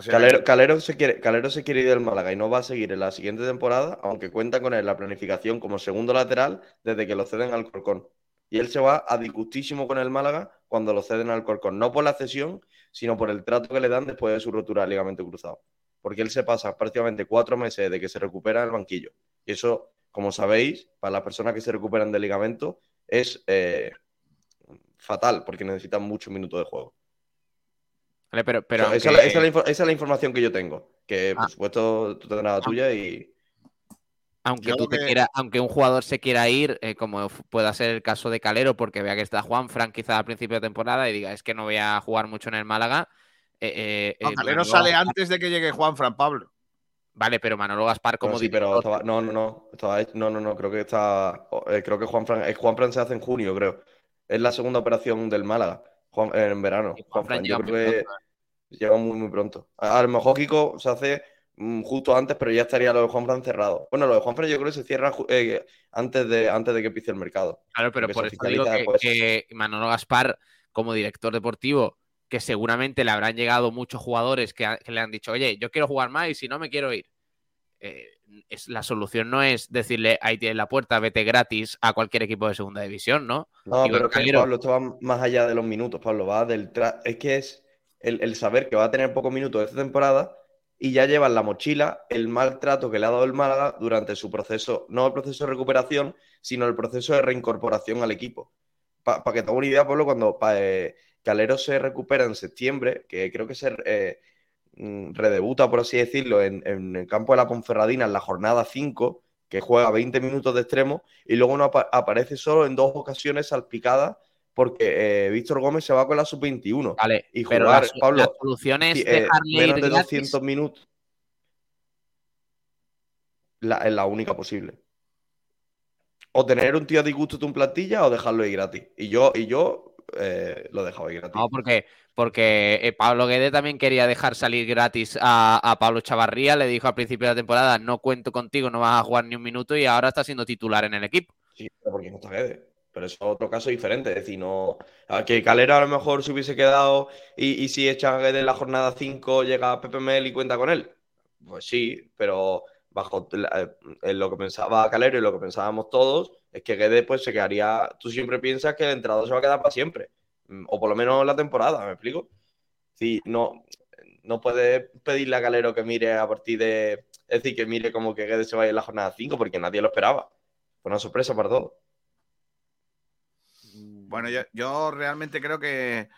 Calero, Calero, se quiere, Calero se quiere ir del Málaga y no va a seguir en la siguiente temporada, aunque cuenta con él la planificación como segundo lateral desde que lo ceden al Corcón. Y él se va a disgustísimo con el Málaga cuando lo ceden al Corcón. No por la cesión, sino por el trato que le dan después de su rotura de ligamento cruzado. Porque él se pasa prácticamente cuatro meses de que se recupera en el banquillo. Y eso, como sabéis, para las personas que se recuperan del ligamento, es eh, fatal porque necesitan muchos minutos de juego. Vale, pero, pero o sea, aunque... esa, esa, es la, esa, es la, información que yo tengo. Que por ah. supuesto tú tendrás la tuya y. Aunque, tú te que... quiera, aunque un jugador se quiera ir, eh, como pueda ser el caso de Calero, porque vea que está Juan Frank quizá al principio de temporada y diga es que no voy a jugar mucho en el Málaga. Eh, no, Calero Manolo... sale antes de que llegue Juan Fran Pablo. Vale, pero Manolo Gaspar como no, sí, pero estaba, no, no, no, estaba, no, no, no, creo que está, eh, creo que Juan Fran, Juan Fran se hace en junio, creo. Es la segunda operación del Málaga, Juan, en verano. Juan Fran, yo creo que llega muy, muy pronto. A, a, lo mejor Kiko se hace justo antes, pero ya estaría lo de Juan Fran cerrado. Bueno, lo de Juan Fran yo creo que se cierra eh, antes, de, antes de que pise el mercado. Claro, pero por eso digo que, que, Manolo Gaspar, como director deportivo, que seguramente le habrán llegado muchos jugadores que, que le han dicho, oye, yo quiero jugar más y si no me quiero ir. Eh, es, la solución no es decirle ahí tienes la puerta, vete gratis a cualquier equipo de segunda división, ¿no? No, pero que, Pablo, esto va más allá de los minutos, Pablo, va del es que es el, el, saber que va a tener pocos minutos esta temporada y ya lleva en la mochila el maltrato que le ha dado el Málaga durante su proceso, no el proceso de recuperación, sino el proceso de reincorporación al equipo. Para pa que te una idea, Pablo, cuando eh, Calero se recupera en septiembre, que creo que se eh, redebuta, por así decirlo, en, el campo de la Ponferradina en la jornada 5, que juega 20 minutos de extremo, y luego no ap aparece solo en dos ocasiones salpicadas porque eh, Víctor Gómez se va con la sub-21. Vale, y jugar, la, Pablo, la solución es eh, dejarle menos de gratis. 200 minutos. La, es la única posible. O tener un tío a disgusto de tu plantilla o dejarlo ir gratis. Y yo, y yo eh, lo dejaba ahí gratis. No, porque, porque eh, Pablo Guede también quería dejar salir gratis a, a Pablo Chavarría. Le dijo al principio de la temporada: No cuento contigo, no vas a jugar ni un minuto. Y ahora está siendo titular en el equipo. Sí, pero porque no está Guede. Pero eso es otro caso diferente. Es decir, no. a Que Calero a lo mejor se hubiese quedado y, y si echa en la jornada 5, llega Pepe Mel y cuenta con él. Pues sí, pero bajo eh, lo que pensaba Calero y lo que pensábamos todos, es que Guede pues se quedaría. Tú siempre piensas que el entrenador se va a quedar para siempre. Mm, O por lo menos la temporada, ¿me explico? Sí, no, no puedes pedirle a Calero que mire a partir de. Es decir, que mire como que Guede se vaya en la jornada 5, porque nadie lo esperaba. Fue una sorpresa para todos. Bueno, yo, yo realmente creo que,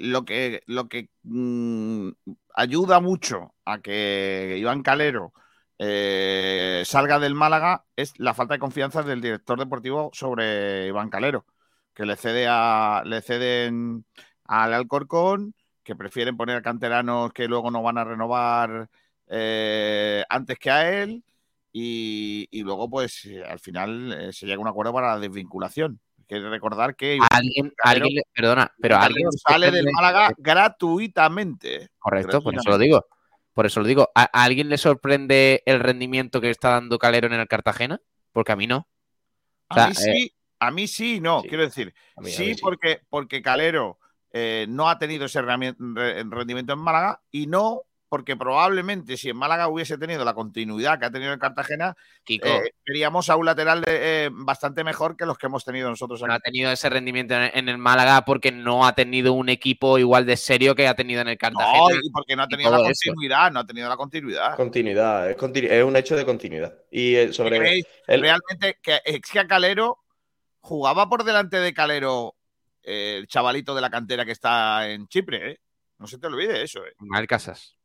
lo que, lo que mm, ayuda mucho a que Iván Calero eh, salga del Málaga es la falta de confianza del director deportivo sobre Iván Calero, que le cede a, le ceden al Alcorcón, que prefieren poner a canteranos que luego no van a renovar eh, antes que a él. Y, y luego, pues, eh, al final eh, se llega a un acuerdo para la desvinculación. Que recordar que Alguien, alguien le- perdona, pero alguien. Sale del Málaga gratuitamente. Correcto, por eso lo digo. Por eso lo digo. ¿A, a alguien le sorprende el rendimiento que está dando Calero en el Cartagena? Porque a mí no. O sea, A mí eh, sí, a mí sí, no, quiero decir, mí- sí, porque, porque Calero eh, no ha tenido ese rendimiento en Málaga y no porque probablemente si en Málaga hubiese tenido la continuidad que ha tenido en Cartagena, Kiko. eh, veríamos a un lateral de- eh, bastante mejor que los que hemos tenido nosotros no aquí. ha tenido ese rendimiento en, el Málaga porque no ha tenido un equipo igual de serio que ha tenido en el Cartagena. No, y porque no ha tenido la eso. continuidad, no ha tenido la continuidad. Continuidad, es, continu- es un hecho de continuidad. Y eh, sobre ¿Creéis el- realmente que es que a Calero jugaba por delante de Calero eh, el chavalito de la cantera que está en Chipre, ¿eh? No se te olvide eso, ¿eh? Mal Casas.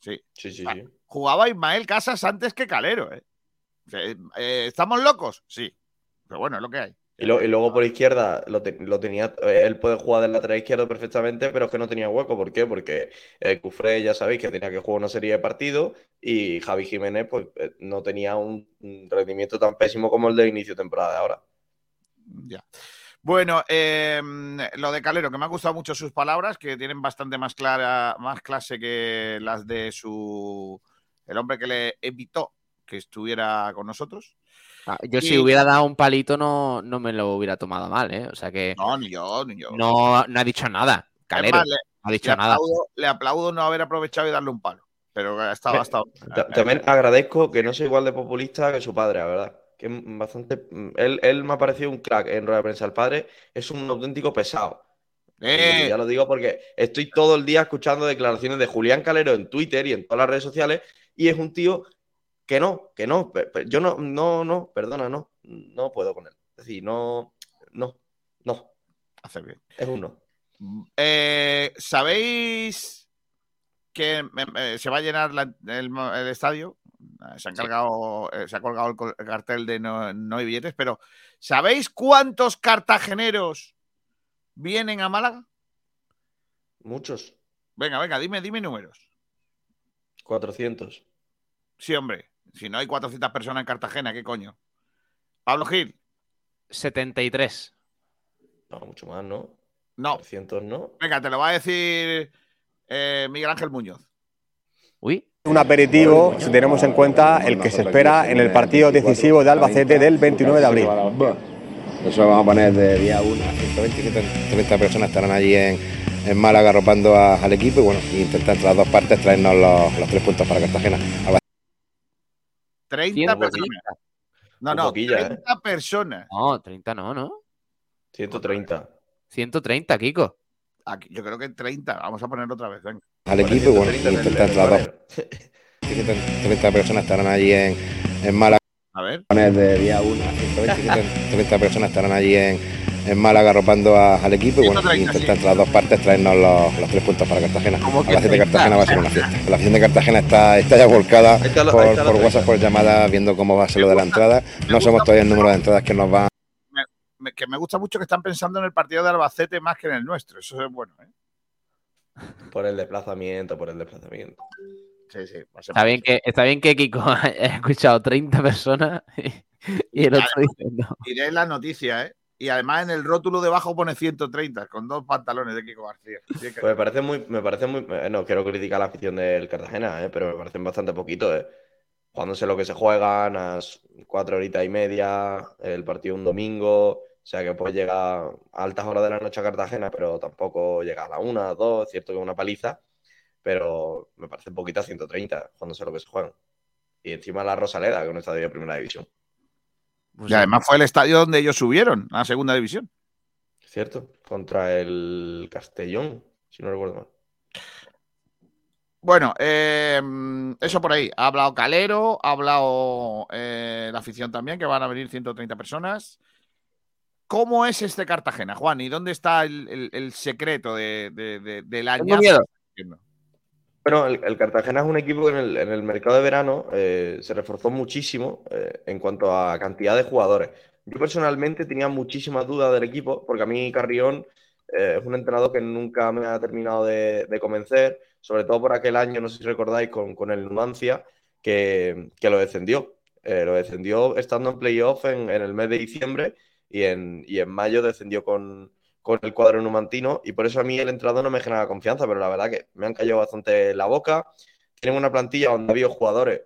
Sí. Sí, sí, sí. Jugaba Ismael Casas antes que Calero, ¿eh? O sea, eh, ¿Estamos locos? Sí. Pero bueno, es lo que hay. Y, lo- y luego por izquierda lo, te- lo tenía, eh, él puede jugar del lateral izquierdo perfectamente, pero es que no tenía hueco. ¿Por qué? Porque eh, Cufré ya sabéis que tenía que jugar una serie de partidos y Javi Jiménez pues eh, no tenía un, un rendimiento tan pésimo como el de inicio de temporada de ahora. Ya. Bueno, eh, lo de Calero, que me han gustado mucho sus palabras, que tienen bastante más clara, más clase que las de su el hombre que le evitó que estuviera con nosotros. Ah, Yo Y- si hubiera dado un palito no, no me lo hubiera tomado mal, ¿eh? O sea que No, ni yo, ni yo. no, no ha dicho nada. Calero más, le- no ha dicho le nada. aplaudo, le aplaudo no haber aprovechado y darle un palo. Pero ha estado, ha estado- Ta- También agradezco que no sea igual de populista que su padre, la verdad. Que bastante. Él, él me ha parecido un crack en rueda de prensa. El padre es un auténtico pesado. Eh. Ya lo digo porque estoy todo el día escuchando declaraciones de Julián Calero en Twitter y en todas las redes sociales. Y es un tío que no, que no. Yo no, no, no, perdona, no. No puedo con él. Es decir, no, no, no. Hace bien. Es un no. Eh, ¿Sabéis que se va a llenar la- el, mo- el estadio? Eh, Se, han cargado, eh, se ha colgado el, cartel de no, no hay billetes, pero ¿sabéis cuántos cartageneros vienen a Málaga? Muchos. Venga, venga, dime, dime números. 400. Sí, hombre. Si no hay 400 personas en Cartagena, ¿qué coño? Pablo Gil. 73. No, mucho más, ¿no? No. 300, ¿no? Venga, te lo va a decir eh, Miguel Ángel Muñoz. Uy. Un aperitivo si tenemos en cuenta el que se espera en el partido decisivo de Albacete del 29 de abril. Eso vamos a poner de día a una. 120, 130 personas estarán allí en, en Málaga arropando a- al equipo y bueno, intentar entre las dos partes traernos los, los tres puntos para Cartagena. Albacete 30 personas. No, no, poquilla, ¿eh? 30 personas. No, 30 no, ¿no? 130. 130, Kiko. Aquí, yo creo que 30. Vamos a ponerlo otra vez. Venga. Al equipo y bueno, intentar dos 130 personas estarán allí en, en Málaga. A ver. De día a una. 120, 130 personas estarán allí en, en Málaga arropando a- al equipo y bueno, 130, intentar entre las dos partes traernos los, los tres puntos para Cartagena. ¿Cómo que Albacete 30? Cartagena va a ser una fiesta. La afición de Cartagena está, está ya volcada Ahí está lo- por, por 30. WhatsApp, por llamadas, viendo cómo va a ser lo de la entrada. No somos todavía el número de entradas que nos van Me- me- que me gusta mucho que están pensando en el partido de Albacete más que en el nuestro. Eso es bueno, ¿eh? Por el desplazamiento, por el desplazamiento. Sí, sí. Está bien que, está bien que Kiko [laughs] haya escuchado 30 personas [laughs] y el otro Además, diciendo. Diré la noticia, ¿eh? Y además en el rótulo debajo pone 130, con dos pantalones de Kiko García. Pues me parece muy, me parece muy, eh, no quiero criticar la afición del Cartagena, eh, pero me parecen bastante poquito, eh. Jugándose lo que se juegan, a las cuatro horitas y media, el partido un domingo, o sea que puedes llegar a altas horas de la noche a Cartagena, pero tampoco llega a la una, dos, es cierto que es una paliza, pero me parece poquita 130, jugándose lo que se juegan. Y encima la Rosaleda, que es un estadio de primera división. y además fue el estadio donde ellos subieron a la segunda división. ¿Cierto? Contra el Castellón, si no recuerdo mal. Bueno, eh, eso por ahí. Ha hablado Calero, ha hablado eh, la afición también, que van a venir 130 personas. ¿Cómo es este Cartagena, Juan? ¿Y dónde está el, el- el secreto de, de- de- del año? Tengo miedo. Bueno, el, el Cartagena es un equipo que en el, en mercado de verano eh, se reforzó muchísimo eh, en cuanto a cantidad de jugadores. Yo personalmente tenía muchísimas dudas del equipo, porque a mí Carrión eh, es un entrenador que nunca me ha terminado de, de convencer, sobre todo por aquel año, no sé si recordáis, con, con el Numancia, que, que lo descendió. Lo descendió estando en playoff en, en el mes de diciembre y en, y en mayo descendió con, con el cuadro numantino y por eso a mí el entrenador no me genera confianza, pero la verdad que me han callado bastante la boca. Tienen una plantilla donde había jugadores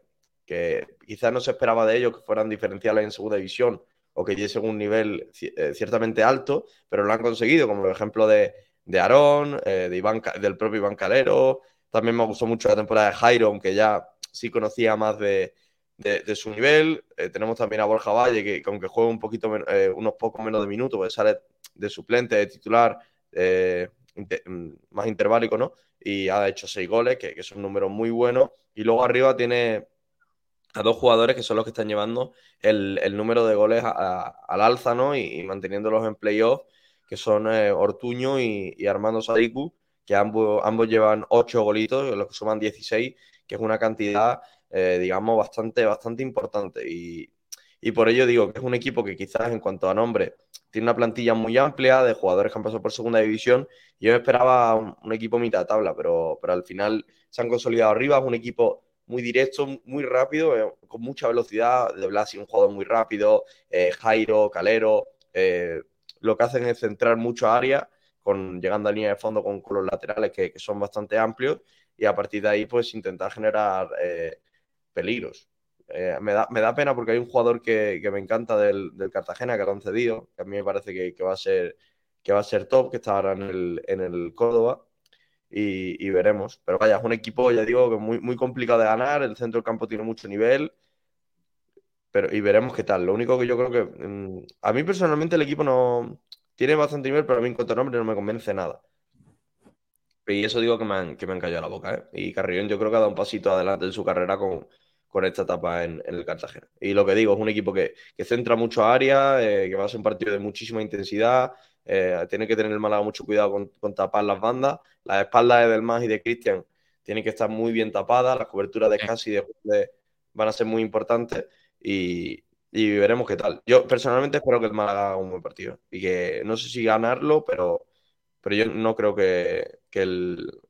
que quizás no se esperaba de ellos que fueran diferenciales en segunda división o que diesen un nivel eh, ciertamente alto, pero lo han conseguido, como el ejemplo de, de Aarón, eh, de del propio Iván Calero. También me gustó mucho la temporada de Jairo, aunque ya sí conocía más de, de- su nivel. Eh, tenemos también a Borja Valle, que, que aunque juegue un poquito eh, unos pocos menos de minutos, pues sale de suplente, de titular, eh, mm, más interválico, ¿no? Y ha hecho seis goles, que, que son números muy buenos. Y luego arriba tiene a dos jugadores que son los que están llevando el, el número de goles a- al alza, ¿no? Y, y manteniéndolos en playoff, que son Ortuño y, y Armando Sadiku, que ambos, ambos llevan ocho golitos, los que suman 16, que es una cantidad, eh, digamos, bastante, bastante importante. Y, y por ello digo que es un equipo que quizás en cuanto a nombre tiene una plantilla muy amplia de jugadores que han pasado por segunda división. Yo esperaba un, un equipo mitad de tabla, pero, pero al final se han consolidado arriba. Es un equipo muy directo, muy rápido, eh, con mucha velocidad. De Blasi, un jugador muy rápido. eh, Jairo, Calero. eh, lo que hacen es centrar mucho área, con, llegando a línea de fondo con, con los laterales que, que son bastante amplios. Y a partir de ahí, pues intentar generar eh, peligros. Eh, me, da, me da pena porque hay un jugador que, que me encanta del, del Cartagena que lo han cedido, que a mí me parece que, que va a ser que va a ser top, que está ahora en el, en el Córdoba y, veremos. Pero vaya, es un equipo, ya digo, que muy, muy complicado de ganar, el centro del campo tiene mucho nivel, pero y veremos qué tal. Lo único que yo creo que mm, a mí personalmente el equipo no tiene bastante nivel, pero a mí en cuanto a nombre no me convence nada. Y eso digo que me han, que me han la boca, ¿eh? Y Carrión yo creo que ha dado un pasito adelante en su carrera con, con esta etapa en, en el Cartagena. Y lo que digo, es un equipo que, que centra mucho área, eh, que va a ser un partido de muchísima intensidad, eh, tiene que tener el Málaga mucho cuidado con, con tapar las bandas, las espaldas de Delmas y de Cristian tienen que estar muy bien tapadas, las coberturas de Casi y de Jude van a ser muy importantes y, y veremos qué tal. Yo personalmente espero que el Málaga haga un buen partido y que no sé si ganarlo, pero, pero yo no creo que, que el,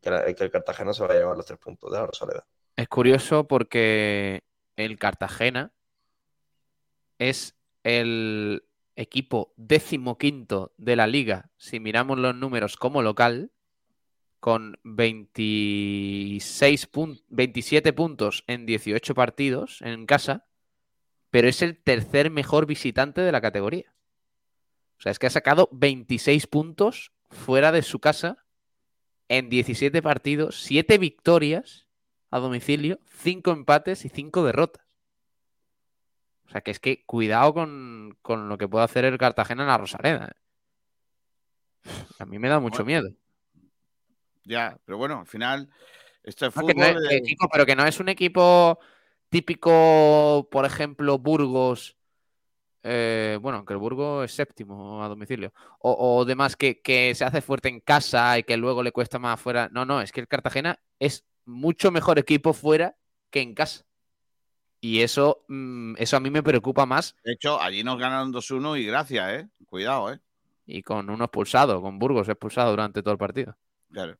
que, la- que el Cartagena se vaya a llevar los tres puntos de la Rosaleda. Es curioso porque el Cartagena es el equipo decimoquinto de la liga, si miramos los números como local, con 26 pun- 27 puntos en 18 partidos en casa, pero es el tercer mejor visitante de la categoría. O sea, es que ha sacado 26 puntos fuera de su casa en 17 partidos, 7 victorias a domicilio, 5 empates y 5 derrotas. O sea, que es que cuidado con, con lo que puede hacer el Cartagena en la Rosaleda. ¿eh? A mí me da mucho miedo. Ya, pero bueno, al final, esto es No, fútbol. que no es- eh, pero que no es un equipo típico, por ejemplo, Burgos. eh, bueno, aunque el Burgos es séptimo a domicilio. O, o demás que, que se hace fuerte en casa y que luego le cuesta más fuera. No, no, es que el Cartagena es mucho mejor equipo fuera que en casa. Y eso, mm, eso a mí me preocupa más. De hecho, allí nos ganaron 2-1 y gracias, ¿eh? Cuidado, ¿eh? Y con uno expulsado, con Burgos expulsado durante todo el partido. Claro.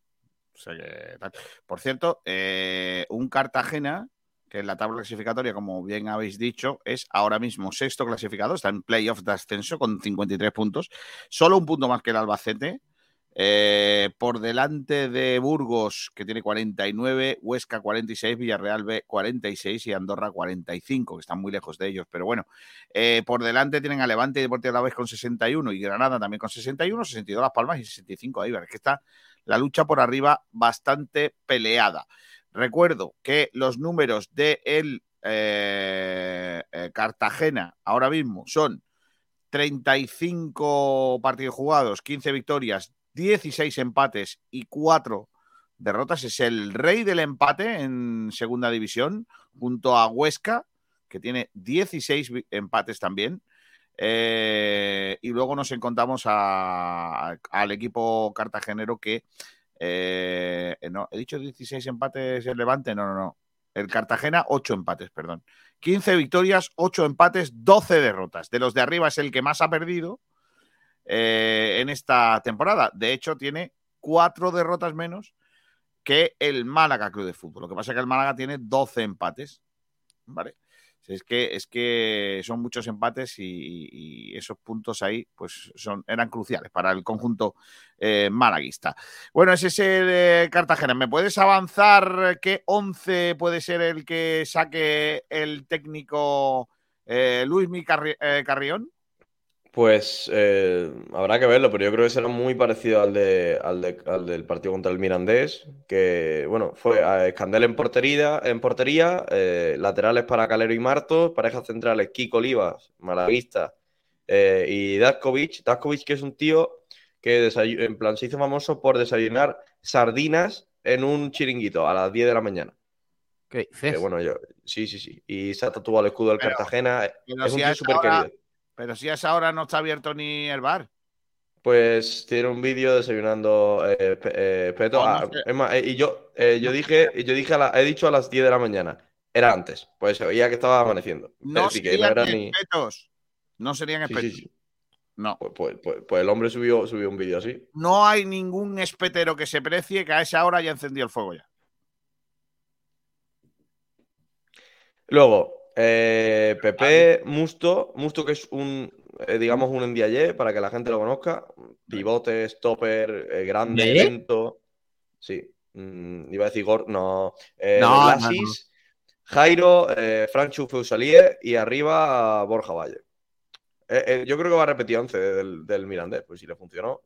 O sea que tal. Por cierto, eh, un Cartagena que en la tabla clasificatoria, como bien habéis dicho, es ahora mismo sexto clasificado, está en playoff de ascenso con 53 puntos, solo un punto más que el Albacete. Eh, por delante de Burgos, que tiene 49, Huesca 46, Villarreal B 46 y Andorra 45, que están muy lejos de ellos. Pero bueno, eh, por delante tienen a Levante y Deportivo Alavés con 61 y Granada también con 61, 62 Las Palmas y 65 ahí. Es que está la lucha por arriba bastante peleada. Recuerdo que los números de el eh, eh, Cartagena ahora mismo son 35 partidos jugados, 15 victorias, 16 empates y 4 derrotas. Es el rey del empate en segunda división, junto a Huesca, que tiene 16 vi- empates también. Eh, y luego nos encontramos a- al equipo cartagenero que eh, no, he dicho 16 empates el Levante, no, no, no. El Cartagena, 8 empates, perdón. 15 victorias, 8 empates, 12 derrotas. De los de arriba es el que más ha perdido eh, en esta temporada. De hecho, tiene 4 derrotas menos que el Málaga Club de Fútbol. Lo que pasa es que el Málaga tiene 12 empates. ¿Vale? Es que, es que son muchos empates y, esos puntos ahí pues son, eran cruciales para el conjunto eh, malaguista. Bueno, ese es el eh, Cartagena. ¿Me puedes avanzar qué 11 puede ser el que saque el técnico eh, Luis Mi Carri- Carrión? Pues eh, habrá que verlo, pero yo creo que será muy parecido al, de, al, de- al del partido contra el Mirandés, que bueno, fue a Escandel en portería, en portería eh, laterales para Calero y Martos, parejas centrales Kiko Olivas, Malavista eh, y Daskovic. Daskovic que es un tío que en plan se hizo famoso por desayunar sardinas en un chiringuito a las 10 de la mañana. ¿Qué bueno, yo, sí, sí, sí. Y se ha tatuado el escudo del Pero- Cartagena. Pero es un si tío súper querido. Pero si a esa hora no está abierto ni el bar. Pues tiene un vídeo desayunando eh, pe- eh, peto. Oh, no Ah, sé. es más, eh, y yo, eh, yo dije, yo dije a la- he dicho a las 10 de la mañana. Era antes, pues se oía que estaba amaneciendo. No decir, que no serían ni. No serían Sí, sí, espetos. sí. No. Pues, pues- pues- pues el hombre subió, subió un vídeo así. No hay ningún espetero que se precie que a esa hora haya encendido el fuego ya. Luego, eh, Pepe Musto, Musto que es un, eh, digamos, un endiaye, para que la gente lo conozca. Pivote, stopper, eh, grande, lento. Sí. Mm, iba a decir Gor, no. No, Jairo, Franchu Fusalier y arriba Borja Valle. Yo creo que va a repetir 11 del, del Mirandés, pues si le funcionó.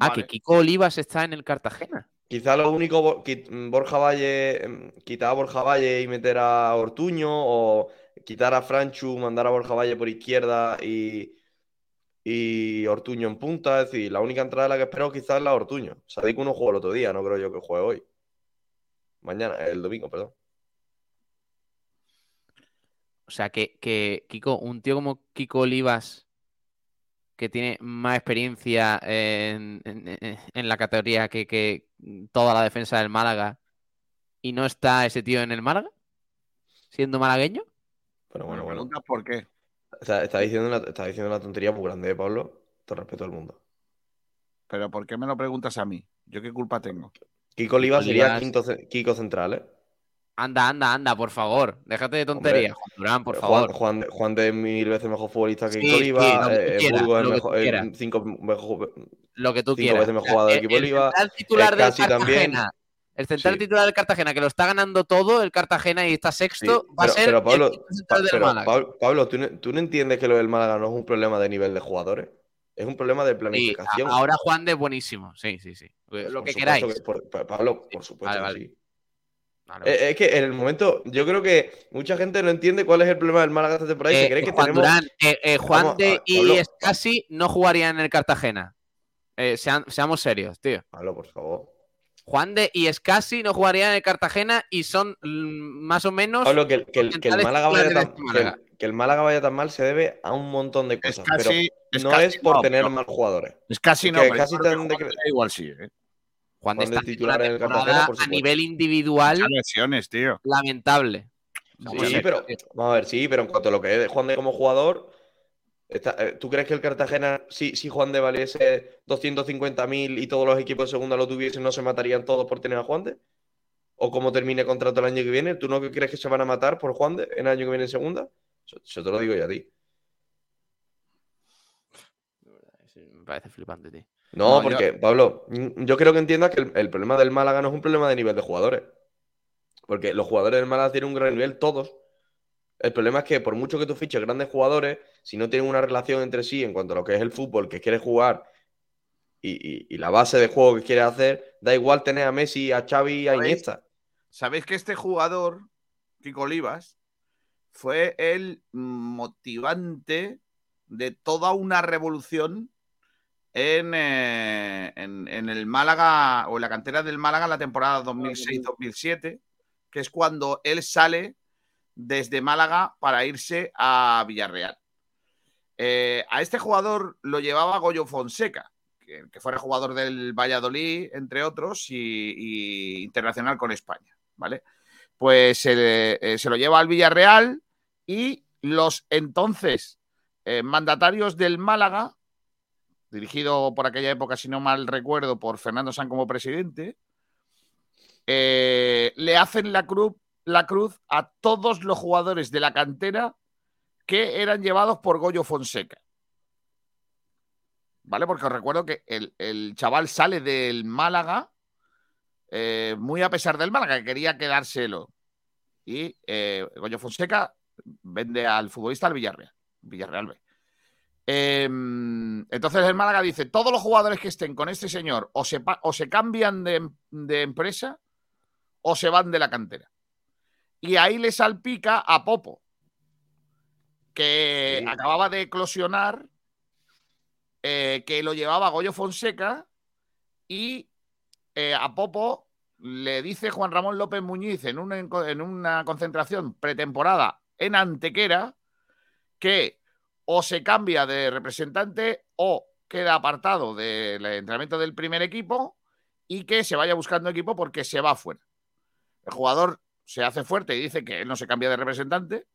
Ah, que Kiko Olivas está en el Cartagena. Quizá lo único, mm, Borja Valle, em, quitar a Borja Valle y meter a Ortuño, o quitar a Franchu, mandar a Borja Valle por izquierda y, y Ortuño en punta. Es decir, la única entrada de la que espero quizás es la Ortuño. Sadik uno jugó el otro día, no creo yo que juegue hoy. Mañana, el domingo, perdón. O sea, que, que Kiko, un tío como Kiko Olivas, que tiene más experiencia en, en- en- en la categoría que, que toda la defensa del Málaga, y no está ese tío en el Málaga, siendo malagueño. Pero bueno, bueno. por qué. Está, está diciendo una, está diciendo una tontería muy grande, ¿eh, Pablo. Todo respeto al mundo. Pero ¿por qué me lo preguntas a mí? ¿Yo qué culpa tengo? Kiko Olivas Kiko sería Olivas- quinto, Kiko central, ¿eh? Anda, anda, anda, por favor. Déjate de tonterías, Juan Durán, por Eh, favor. Juan, Juan, de- de mil veces mejor futbolista que Sí, sí, Oliva. lo tú eh, quieras, Burgos es lo que tú mejor, eh, cinco, mejor- Lo que tú cinco quieras. veces mejor O sea, jugador de el- Equipo el Oliva. central titular del también. Cartagena. El central Sí. titular del Cartagena, que lo está ganando todo, el Cartagena y está Sí, sexto, va a ser pero Pablo, el central del pero, Málaga. Pablo, Pablo, ¿tú, no, tú no entiendes que lo del Málaga no es un problema de nivel de jugadores? Es un problema de Sí, planificación. ahora Juan de es buenísimo. Sí, sí, sí. Lo Por que queráis. que- por- pa- Pablo, por supuesto vale. sí. Vale, Eh, Es que en el momento, yo creo que mucha gente no entiende cuál es el problema del Málaga esta temporada y se cree que Juan tenemos. Durán, eh, eh, Juan Vamos, de a- y Escasi no jugarían en el Cartagena. Eh, sean- seamos serios, tío. Pablo, por favor. Juan de y Escasi no jugarían en el Cartagena y son mm, más o menos. Pablo, que el, que el- que el centrales Málaga vaya tan, este Málaga. que el- que el Málaga vaya tan mal se debe a un montón de cosas. pero es no es por no, tener mal jugadores. Es casi Es no, pero casi tan de igual sí, ¿eh? Juan de Juan de está titular en el Cartagena, por a nivel individual Muchas lesiones, tío. lamentable. Sí, pero vamos a ver, sí, pero en cuanto a lo que es de Juan de como jugador, está- eh, ¿tú crees que el Cartagena, si, si Juan de valiese 250.000 y todos los equipos de segunda lo tuviesen, no se matarían todos por tener a Juan de? o cómo termine contrato el año que viene, ¿tú no crees que se van a matar por Juan de en el año que viene en segunda? Eso, eso te lo digo yo a ti. Me parece flipante, tío. No, No, yo- porque, Pablo, mm, yo creo que entiendas que el, el problema del Málaga no es un problema de nivel de jugadores. Porque los jugadores del Málaga tienen un gran nivel, todos. El problema es que por mucho que tú fiches grandes jugadores, si no tienen una relación entre sí en cuanto a lo que es el fútbol que quieres jugar y, y- y la base de juego que quieres hacer, da igual tener a Messi, a Xavi y a. Iniesta. ¿Sabéis que este jugador, Kiko Olivas, fue el motivante de toda una revolución en, eh, en- en el Málaga o en la cantera del Málaga en la temporada 2006-2007, que es cuando él sale desde Málaga para irse a Villarreal. Eh, a este jugador lo llevaba Goyo Fonseca, que, que fuera jugador del Valladolid, entre otros, y, y internacional con España, ¿vale? Pues se, eh, se lo lleva al Villarreal y los entonces mandatarios del Málaga, dirigido por aquella época, si no mal recuerdo, por Fernando San como presidente, eh, le hacen la cruz, la cruz a todos los jugadores de la cantera que eran llevados por Goyo Fonseca. ¿Vale? Porque os recuerdo que el, el chaval sale del Málaga, eh, muy a pesar del Málaga, que quería quedárselo. Y eh, Goyo Fonseca vende al futbolista al Villarreal. Villarreal B. Eh, entonces el Málaga dice: todos los jugadores que estén con este señor o se, o se cambian de, de empresa o se van de la cantera. Y ahí le salpica a Popo, que Sí. acababa de eclosionar, eh, que lo llevaba Goyo Fonseca y eh, a Popo le dice Juan Ramón López Muñiz en una, en una concentración pretemporada en Antequera que o se cambia de representante o queda apartado del entrenamiento del primer equipo y que se vaya buscando equipo porque se va fuera. El jugador se hace fuerte y dice que él no se cambia de representante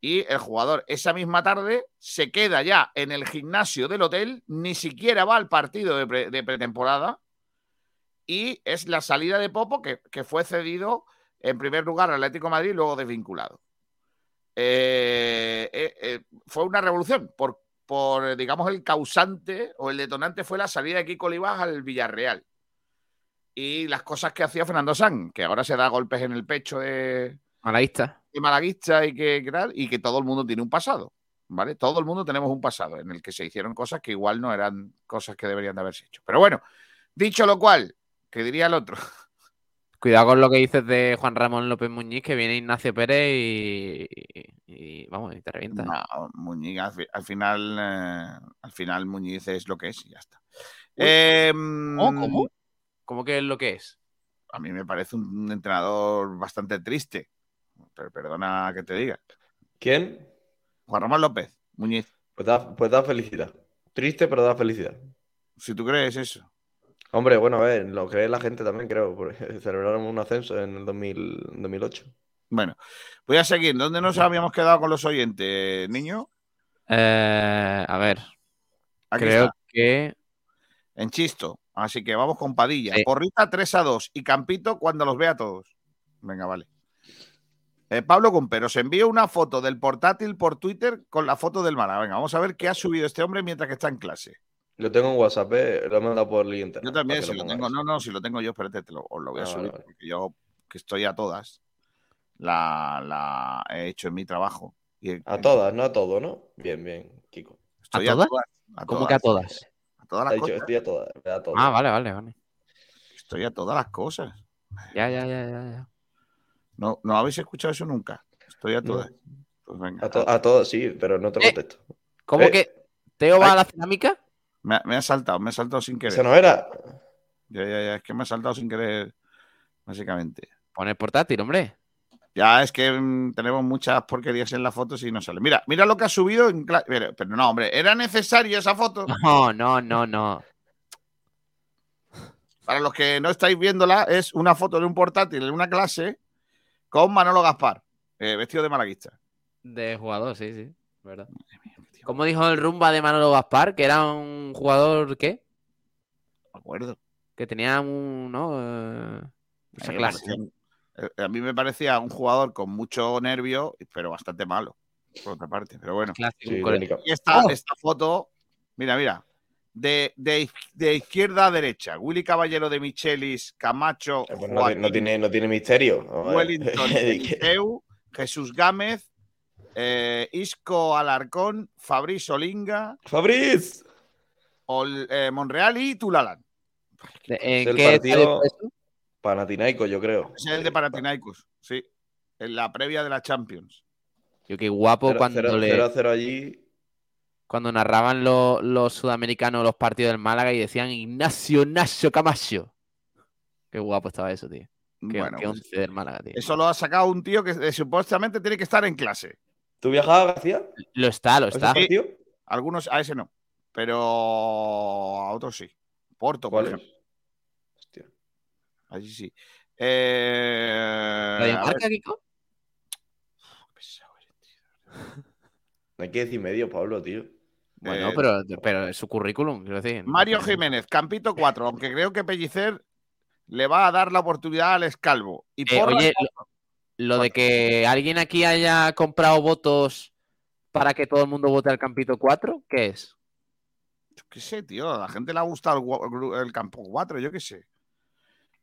y el jugador esa misma tarde se queda ya en el gimnasio del hotel, ni siquiera va al partido de, pre- de pretemporada y es la salida de Popo que, fue cedido en primer lugar al Atlético Madrid luego desvinculado. Eh, eh, eh, fue una revolución por, por, digamos, el causante o el detonante fue la salida de Kiko Olivas al Villarreal. Y las cosas que hacía Fernando San, que ahora se da golpes en el pecho de, Malaguista. de malaguista y que, que tal, y que todo el mundo tiene un pasado, ¿vale? Todo el mundo tenemos un pasado en el que se hicieron cosas que igual no eran cosas que deberían de haberse hecho. Pero bueno, dicho lo cual, que diría el otro, [laughs] Cuidado con lo que dices de Juan Ramón López Muñiz, que viene Ignacio Pérez y, y- y, vamos, y te revienta. No, Muñiz, al, fi- al final, eh, al final Muñiz es lo que es y ya está. Em, ¿Cómo? ¿Cómo? ¿Cómo que es lo que es? A mí me parece un entrenador bastante triste. Pero perdona que te diga. ¿Quién? Juan Ramón López, Muñiz. Pues da, pues da felicidad. Triste, pero da felicidad. Si tú crees eso. Hombre, bueno, a ver, lo cree la gente también, creo, porque [laughs] celebraron un ascenso en el 2000 2008. Bueno, voy a seguir. ¿Dónde nos habíamos quedado con los oyentes, niño? Eh, a ver. Aquí creo está. que. En Chisto. Así que vamos con Padilla. Sí. Porrita 3 a 2 y Campito cuando los vea a todos. Venga, vale. Eh, Pablo Compero, envío una foto del portátil por Twitter con la foto del Málaga. Venga, vamos a ver qué ha subido este hombre mientras que está en clase. Lo tengo en WhatsApp, ¿eh? lo he mandado por internet. Yo también, si lo tengo. No, no, si lo tengo yo, espérate, te lo, os lo voy a Ah, subir. vale, vale. Porque yo, que estoy a todas, la, la he hecho en mi trabajo. Y, A todas, no a todo, ¿no? Bien, bien, Kiko. Estoy ¿A a todas? todas. a ¿Cómo que a todas. A todas las dicho, cosas. estoy a todas, a todas. Ah, vale, vale, vale. Estoy a todas las cosas. Ya, ya, ya, ya. ya. No, no habéis escuchado eso nunca. Estoy a No. todas. Pues venga. A, to- a todas, sí, pero en otro Eh, contexto. ¿Cómo Eh. que Teo va Ay. a la cerámica? Me, ha- me ha saltado, me ha saltado sin querer. Esa no era. Ya, ya, ya, es que me ha saltado sin querer, básicamente. Pon el portátil, hombre. Ya es que mm, tenemos muchas porquerías en las fotos y no sale. Mira, mira lo que ha subido en Pero, pero no, hombre, ¿era necesario esa foto? No, no, no, no. Para los que no estáis viéndola, es una foto de un portátil en una clase con Manolo Gaspar, eh, vestido de malaguista. De jugador, sí, sí. ¿Verdad? ¿Cómo dijo el rumba de Manolo Gaspar? Que era un jugador, ¿qué? Me acuerdo. Que tenía un, ¿no? Eh, esa Eh, clase. parecía, Eh, A mí me parecía un jugador con mucho nervio, pero bastante malo, por otra parte. Pero bueno. Sí. Y esta, Oh. esta foto, mira, mira. De, de iz- de izquierda a derecha. Willy Caballero de Michelis, Camacho, Pues no, no tiene, no tiene misterio. A. Wellington, Eliseu, [laughs] Jesús Gámez, eh, Isco Alarcón, Fabriz Olinga, Fabriz. Ol- eh, Monreal y Tulalán. ¿En Es el qué partido? Panathinaikos, yo creo. Es el de Panathinaikos, sí. En la previa de la Champions. Yo qué guapo Cero- cuando cero- le cero a cero allí. cuando narraban lo- los sudamericanos los partidos del Málaga y decían Ignacio Nacho Camacho. Qué guapo estaba eso, tío. Qué, Bueno, qué pues, once del Málaga, tío. Eso lo ha sacado un tío que eh, supuestamente tiene que estar en clase. ¿Tú viajabas, García? Lo está, lo ¿A ese está. partido? Algunos, a ese no. Pero a otros sí. Porto, por ¿Cuál ejemplo. es? Hostia. Allí sí. Eh, ¿Radio a ver, Marca, Kiko? [laughs] No hay que decir medio, Pablo, tío. Bueno, Eh, pero, pero es su currículum, quiero decir. Mario Jiménez, Campito 4, aunque creo que Pellicer le va a dar la oportunidad al Escalvo. Y Eh, oye, lo de que alguien aquí haya comprado votos para que todo el mundo vote al Campito 4, ¿qué es? yo qué sé, tío, a la gente le ha gustado el, campo 4, yo qué sé.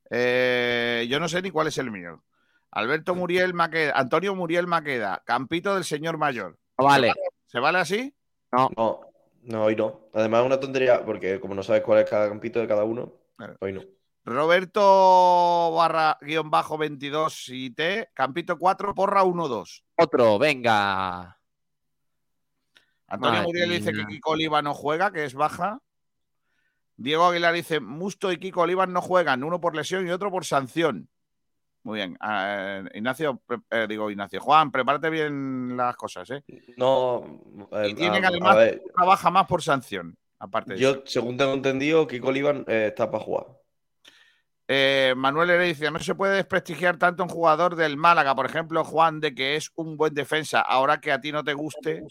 Eh, yo no sé ni cuál es el mío. Alberto Muriel Maqueda, Antonio Muriel Maqueda, Campito del señor mayor. No vale. ¿Se vale así? No. No, no, hoy no. Además es una tontería, porque como no sabes cuál es cada campito de cada uno, Claro. hoy no. Roberto barra guion bajo 22 y T, Campito 4, porra 1-2. Otro, venga. Antonio Madre Muriel dice que. Kiko Oliva no juega, que es baja. Diego Aguilar dice, Musto y Kiko Oliva no juegan, uno por lesión y otro por sanción. Muy bien. Ah, Ignacio, pre- eh, digo Ignacio, Juan, prepárate bien las cosas, ¿eh? No, eh, Y tienen a- además a una baja más por sanción, aparte de eso. yo, según tengo entendido, Kiko Olivan eh, está para jugar. Eh, Manuel Heredia, no se puede desprestigiar tanto un jugador del Málaga, por ejemplo, Juan, de que es un buen defensa. Ahora que a ti no te guste,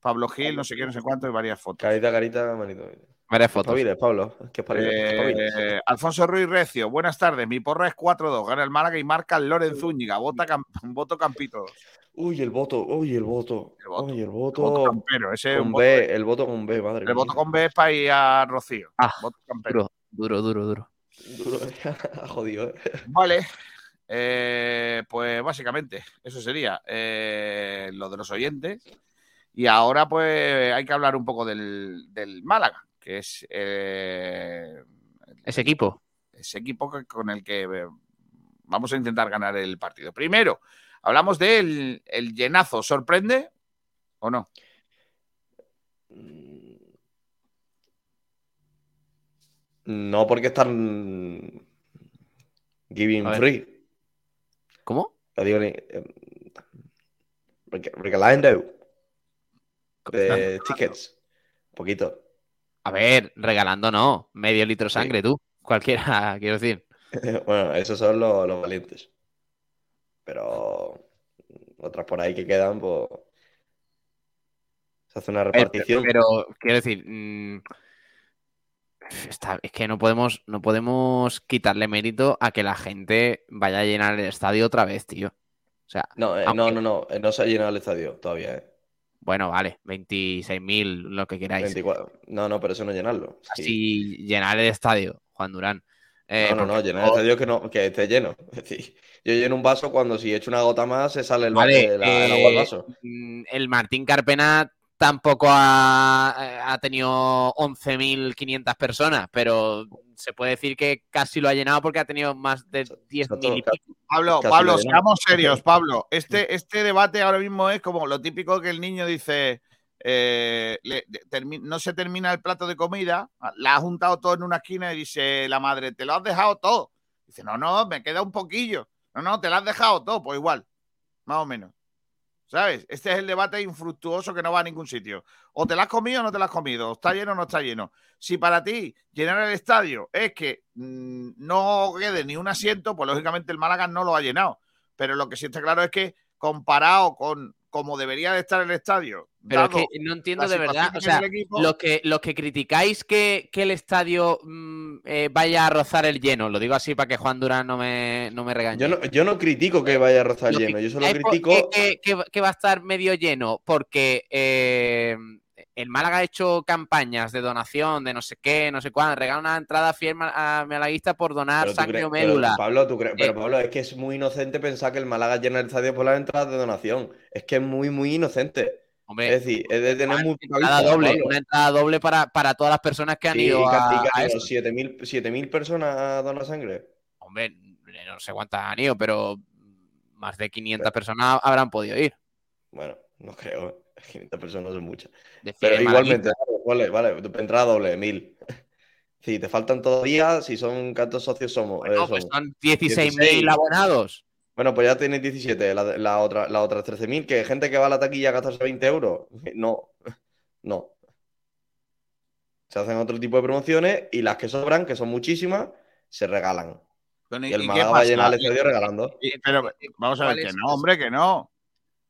Pablo Gil, no sé qué, no sé cuánto, y varias fotos. Carita, carita, manito. Varias fotos. Pablo. Eh, Alfonso Ruiz Recio, buenas tardes. Mi porra es 4-2. Gana el Málaga y marca el Loren Zúñiga. Vota cam- voto Campito. Uy, el voto, uy, el voto. El voto. Uy, el El voto voto. campero. Ese es un voto- B, el voto con B, madre el mía. voto con B es para ir a Rocío. Ah, Voto campero. Duro, duro, duro, duro. Duro, [laughs] jodido, eh. Vale. Eh, pues básicamente, eso sería eh, lo de los oyentes. Y ahora, pues, hay que hablar un poco del, del Málaga, que es eh, Ese equipo. ese equipo que- con el que eh, vamos a intentar ganar el partido. Primero, hablamos del el llenazo. ¿Sorprende o no? No porque están giving free. ¿Cómo? Lo digo ni- reg- Regalando de [laughs] [laughs] tickets. Un poquito. A ver, regalando no. Medio litro de sangre, tú. Cualquiera, [laughs] quiero decir. Bueno, esos son los, los valientes. Pero otras por ahí que quedan, pues. Se hace una repartición. Pero, quiero decir, mm, está- es que no podemos, no podemos quitarle mérito a que la gente vaya a llenar el estadio otra vez, tío. O sea, No, eh, aunque- no, no, no. eh, No se ha llenado el estadio todavía, ¿eh? bueno, vale, 26.000, lo que queráis. 24. No, no, pero eso no llenarlo. Sí. Así llenar el estadio, Juan Durán. Eh, No, no, no, llenar el estadio que, no, que esté lleno. Es decir, yo lleno un vaso cuando si echo una gota más se sale el, el- el agua del vaso. mm, el Martín Carpena tampoco ha, ha tenido 11.500 personas, pero se puede decir que casi lo ha llenado porque ha tenido más de 10.000 y pico. Pablo, Casi Pablo, seamos serios, Pablo. Este, este debate ahora mismo es como lo típico que el niño dice, eh, le- de- termi- no se termina el plato de comida, la ha juntado todo en una esquina y dice la madre, ¿te lo has dejado todo? Dice, no, no, me queda un poquillo. No, no, te lo has dejado todo, pues igual, más o menos. ¿Sabes? Este es el debate infructuoso que no va a ningún sitio. O te la has comido o no te la has comido. ¿Está lleno o no está lleno? Si para ti llenar el estadio es que mm, no quede ni un asiento, pues lógicamente el Málaga no lo ha llenado. Pero lo que sí está claro es que comparado con como debería de estar el estadio Pero es que no entiendo de verdad, o sea, el los que, los que criticáis que, que el estadio mm, eh, vaya a rozar el lleno, lo digo así para que Juan Durán no me, no me regañe. Yo no, yo no critico que vaya a rozar Lo lleno, yo solo critico. que, que- que va a estar medio lleno porque eh, el Málaga ha hecho campañas de donación de no sé qué, no sé cuándo, regala una entrada fiel ma- a malaguista por donar sangre o pero, médula. Pablo, tú crees- pero Eh, Pablo, es que es muy inocente pensar que el Málaga llena el estadio por las entradas de donación. Es que es muy, muy inocente. Hombre, es decir, es de tener poca entrada vista, doble, una entrada doble para, para todas las personas que han Sí, ido a, a han ido eso. 7.000 7.000 personas a donar sangre. Hombre, no sé cuántas han ido, pero más de 500 personas habrán podido ir. Bueno, no creo. 500 personas son muchas. Pero igualmente, vale, vale, entrada doble, 1.000. Si te faltan todavía, si son cuántos socios somos. Bueno, Eh, pues son 16.000 16. abonados. Bueno, pues ya tienes 17, la, la otra, las otras 13.000, que gente que va a la taquilla a gastarse 20 euros. No, no. Se hacen otro tipo de promociones y las que sobran, que son muchísimas, se regalan. Bueno, Y el Málaga va a llenar el estadio regalando. Pero vamos a ver ¿Cuál que no, hombre, que no.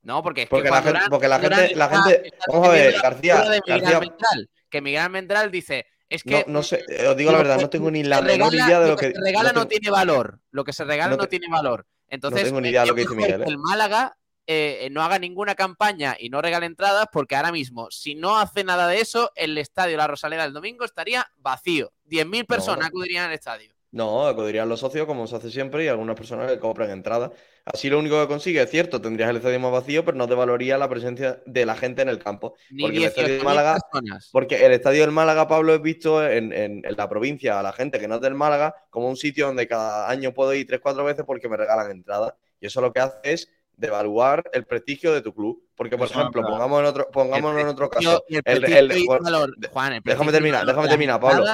No, porque es Porque que la gente- porque la gente- la gente- está vamos a ver, García, postura de Miguel García- Mendral, que Miguel Mendral dice, es que No, no sé, eh, os digo la verdad, no tengo ni la menor regala- idea de lo lo que. se regala no, tengo- tiene valor. Lo que se regala no tiene valor. Entonces, tengo ni idea de lo que es dice mejor Miguel, que ¿eh? el Málaga eh, no haga ninguna campaña y no regale entradas, porque ahora mismo, si no hace nada de eso, el estadio La Rosaleda el domingo estaría vacío. 10.000 personas no. acudirían al estadio. No, acudirían los socios como se hace siempre y algunas personas que compran entradas. Así lo único que consigue, es cierto, tendrías el estadio más vacío, pero no devaluaría la presencia de la gente en el campo. Ni Porque el estadio del 18.000 Málaga, personas. porque el estadio del Málaga, Pablo, es visto en, en- en la provincia, a la gente que no es del Málaga, como un sitio donde cada año puedo ir tres, cuatro veces porque me regalan entradas. Y eso lo que hace es devaluar el prestigio de tu club. Porque, por Eso ejemplo, pongamos en otro, pongámonos en otro caso. el el- el- Juan, el déjame terminar, déjame terminar, Pablo.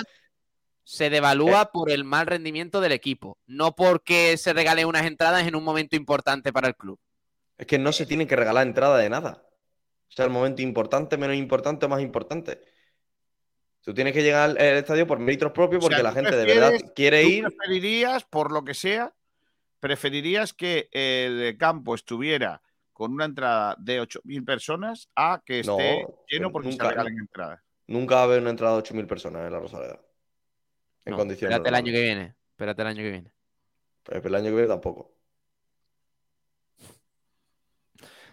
Se devalúa por el mal rendimiento del equipo, no porque se regalen unas entradas en un momento importante para el club. Es que no se tiene que regalar entrada de nada. O sea, el momento importante, menos importante o más importante. Tú tienes que llegar al al estadio por méritos propios O sea, porque la ¿tú gente de verdad quiere tú ir. preferirías, por lo que sea, preferirías que el campo estuviera con una entrada de 8.000 personas a que No, esté lleno pues porque nunca, se regalen entradas. Nunca va a haber una entrada de 8.000 personas en la Rosaleda. En No, condiciones. espérate el año que viene. Espérate el año que viene. Pues el año que viene tampoco.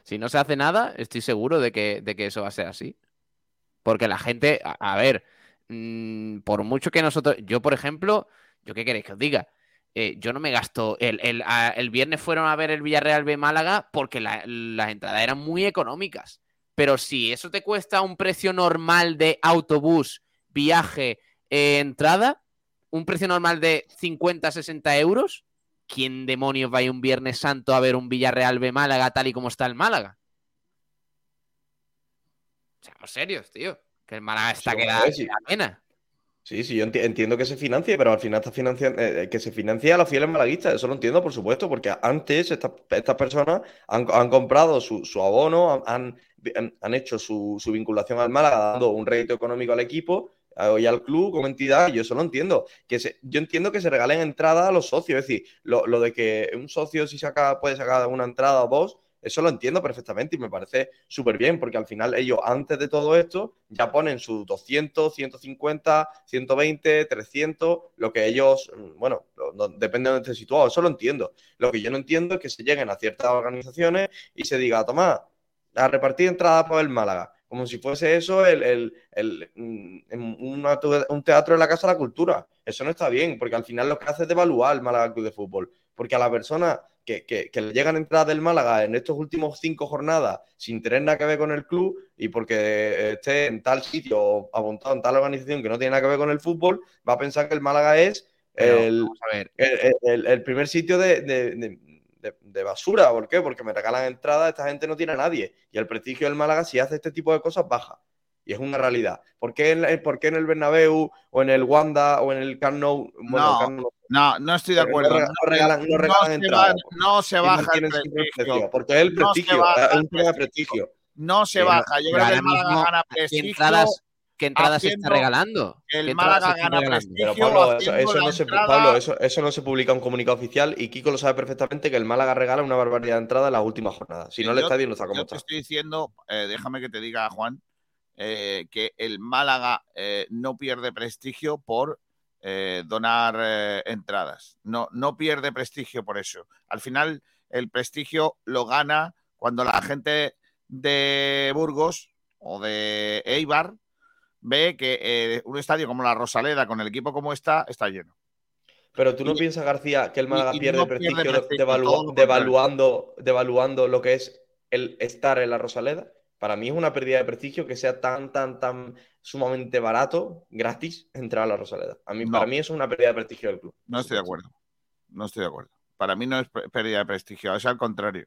Si no se hace nada, estoy seguro de que, de que eso va a ser así. Porque la gente, a, a ver, mm, por mucho que nosotros, yo por ejemplo, yo qué queréis que os diga, Eh, yo no me gasto, el, el- a- el viernes fueron a ver el Villarreal B Málaga porque la- las entradas eran muy económicas. Pero si eso te cuesta un precio normal de autobús, viaje, eh, entrada, un precio normal de 50, 60 euros, ¿quién demonios va a ir un Viernes Santo a ver un Villarreal B Málaga tal y como está el Málaga? Seamos serios, tío. Que el Málaga está Sí, que hombre, da, sí. pena. Sí, sí, yo enti- entiendo que se financie, pero al final está financiando, eh, que se financie a los fieles malaguistas. Eso lo entiendo, por supuesto, porque antes estas, personas han, han comprado su, su abono, han, han- han hecho su, su vinculación al Málaga, dando un rédito económico al equipo eh, y al club como entidad. Yo eso lo entiendo. Que yo entiendo que se regalen entradas a los socios. Es decir, lo, de que un socio si saca, puede sacar una entrada o dos, eso lo entiendo perfectamente y me parece súper bien, porque al final ellos, antes de todo esto, ya ponen sus 200, 150, 120, 300, lo que ellos, mm, bueno, lo- depende de donde esté situado, eso lo entiendo. Lo que yo no entiendo es que se lleguen a ciertas organizaciones y se diga, toma, a repartir entradas por el Málaga, como si fuese eso el, el- el- mm, una un teatro de la Casa de la Cultura. Eso no está bien, porque al final lo que hace es devaluar el Málaga Club de Fútbol. Porque a la persona que, que- que le llegan entradas del Málaga en estos últimos cinco jornadas sin tener nada que ver con el club y porque esté en tal sitio o apuntado en tal organización que no tiene nada que ver con el fútbol, va a pensar que el Málaga es Pero, el, ver. el, primer sitio de, de- de- de- de basura. ¿Por qué? Porque me regalan entradas, esta gente no tiene a nadie. Y el prestigio del Málaga, si hace este tipo de cosas, baja. Y es una realidad. ¿Por qué en, la- por qué en el Bernabéu o en el Wanda o en el Camp Nou? Bueno, No, el Camp Nou- No, no estoy de acuerdo. no rega- no regalan- no regalan se entradas. va- no se baja el prestigio. porque es el No se prestigio, baja es el un tema de prestigio. No se Sí, baja. Yo creo que el Málaga gana ¿qué prestigio. entradas, ¿Qué entradas se está regalando? el ¿Qué entradas Málaga gana regalando? Pero prestigio Pablo, eso, eso no se, entrada- Pablo eso, eso no se publica en un comunicado oficial y Kiko lo sabe perfectamente que el Málaga regala una barbaridad de entradas en las últimas jornadas. Si no, el Yo- estadio no está como yo te está. estoy diciendo, eh, déjame que te diga, Juan, eh, que el Málaga eh, no pierde prestigio por eh, donar eh, entradas. No, no pierde prestigio por eso. Al final, el prestigio lo gana cuando la gente de Burgos o de Eibar ve que eh, un estadio como la Rosaleda, con el equipo como está, está lleno. Pero tú no piensas, García, que el Málaga y pierde no prestigio devaluando, devaluando lo que es el estar en la Rosaleda. Para mí es una pérdida de prestigio que sea tan, tan, tan sumamente barato, gratis, entrar a la Rosaleda. A mí, No. Para mí es una pérdida de prestigio del club. No estoy de acuerdo. No estoy de acuerdo. Para mí no es pérdida de prestigio, es al contrario.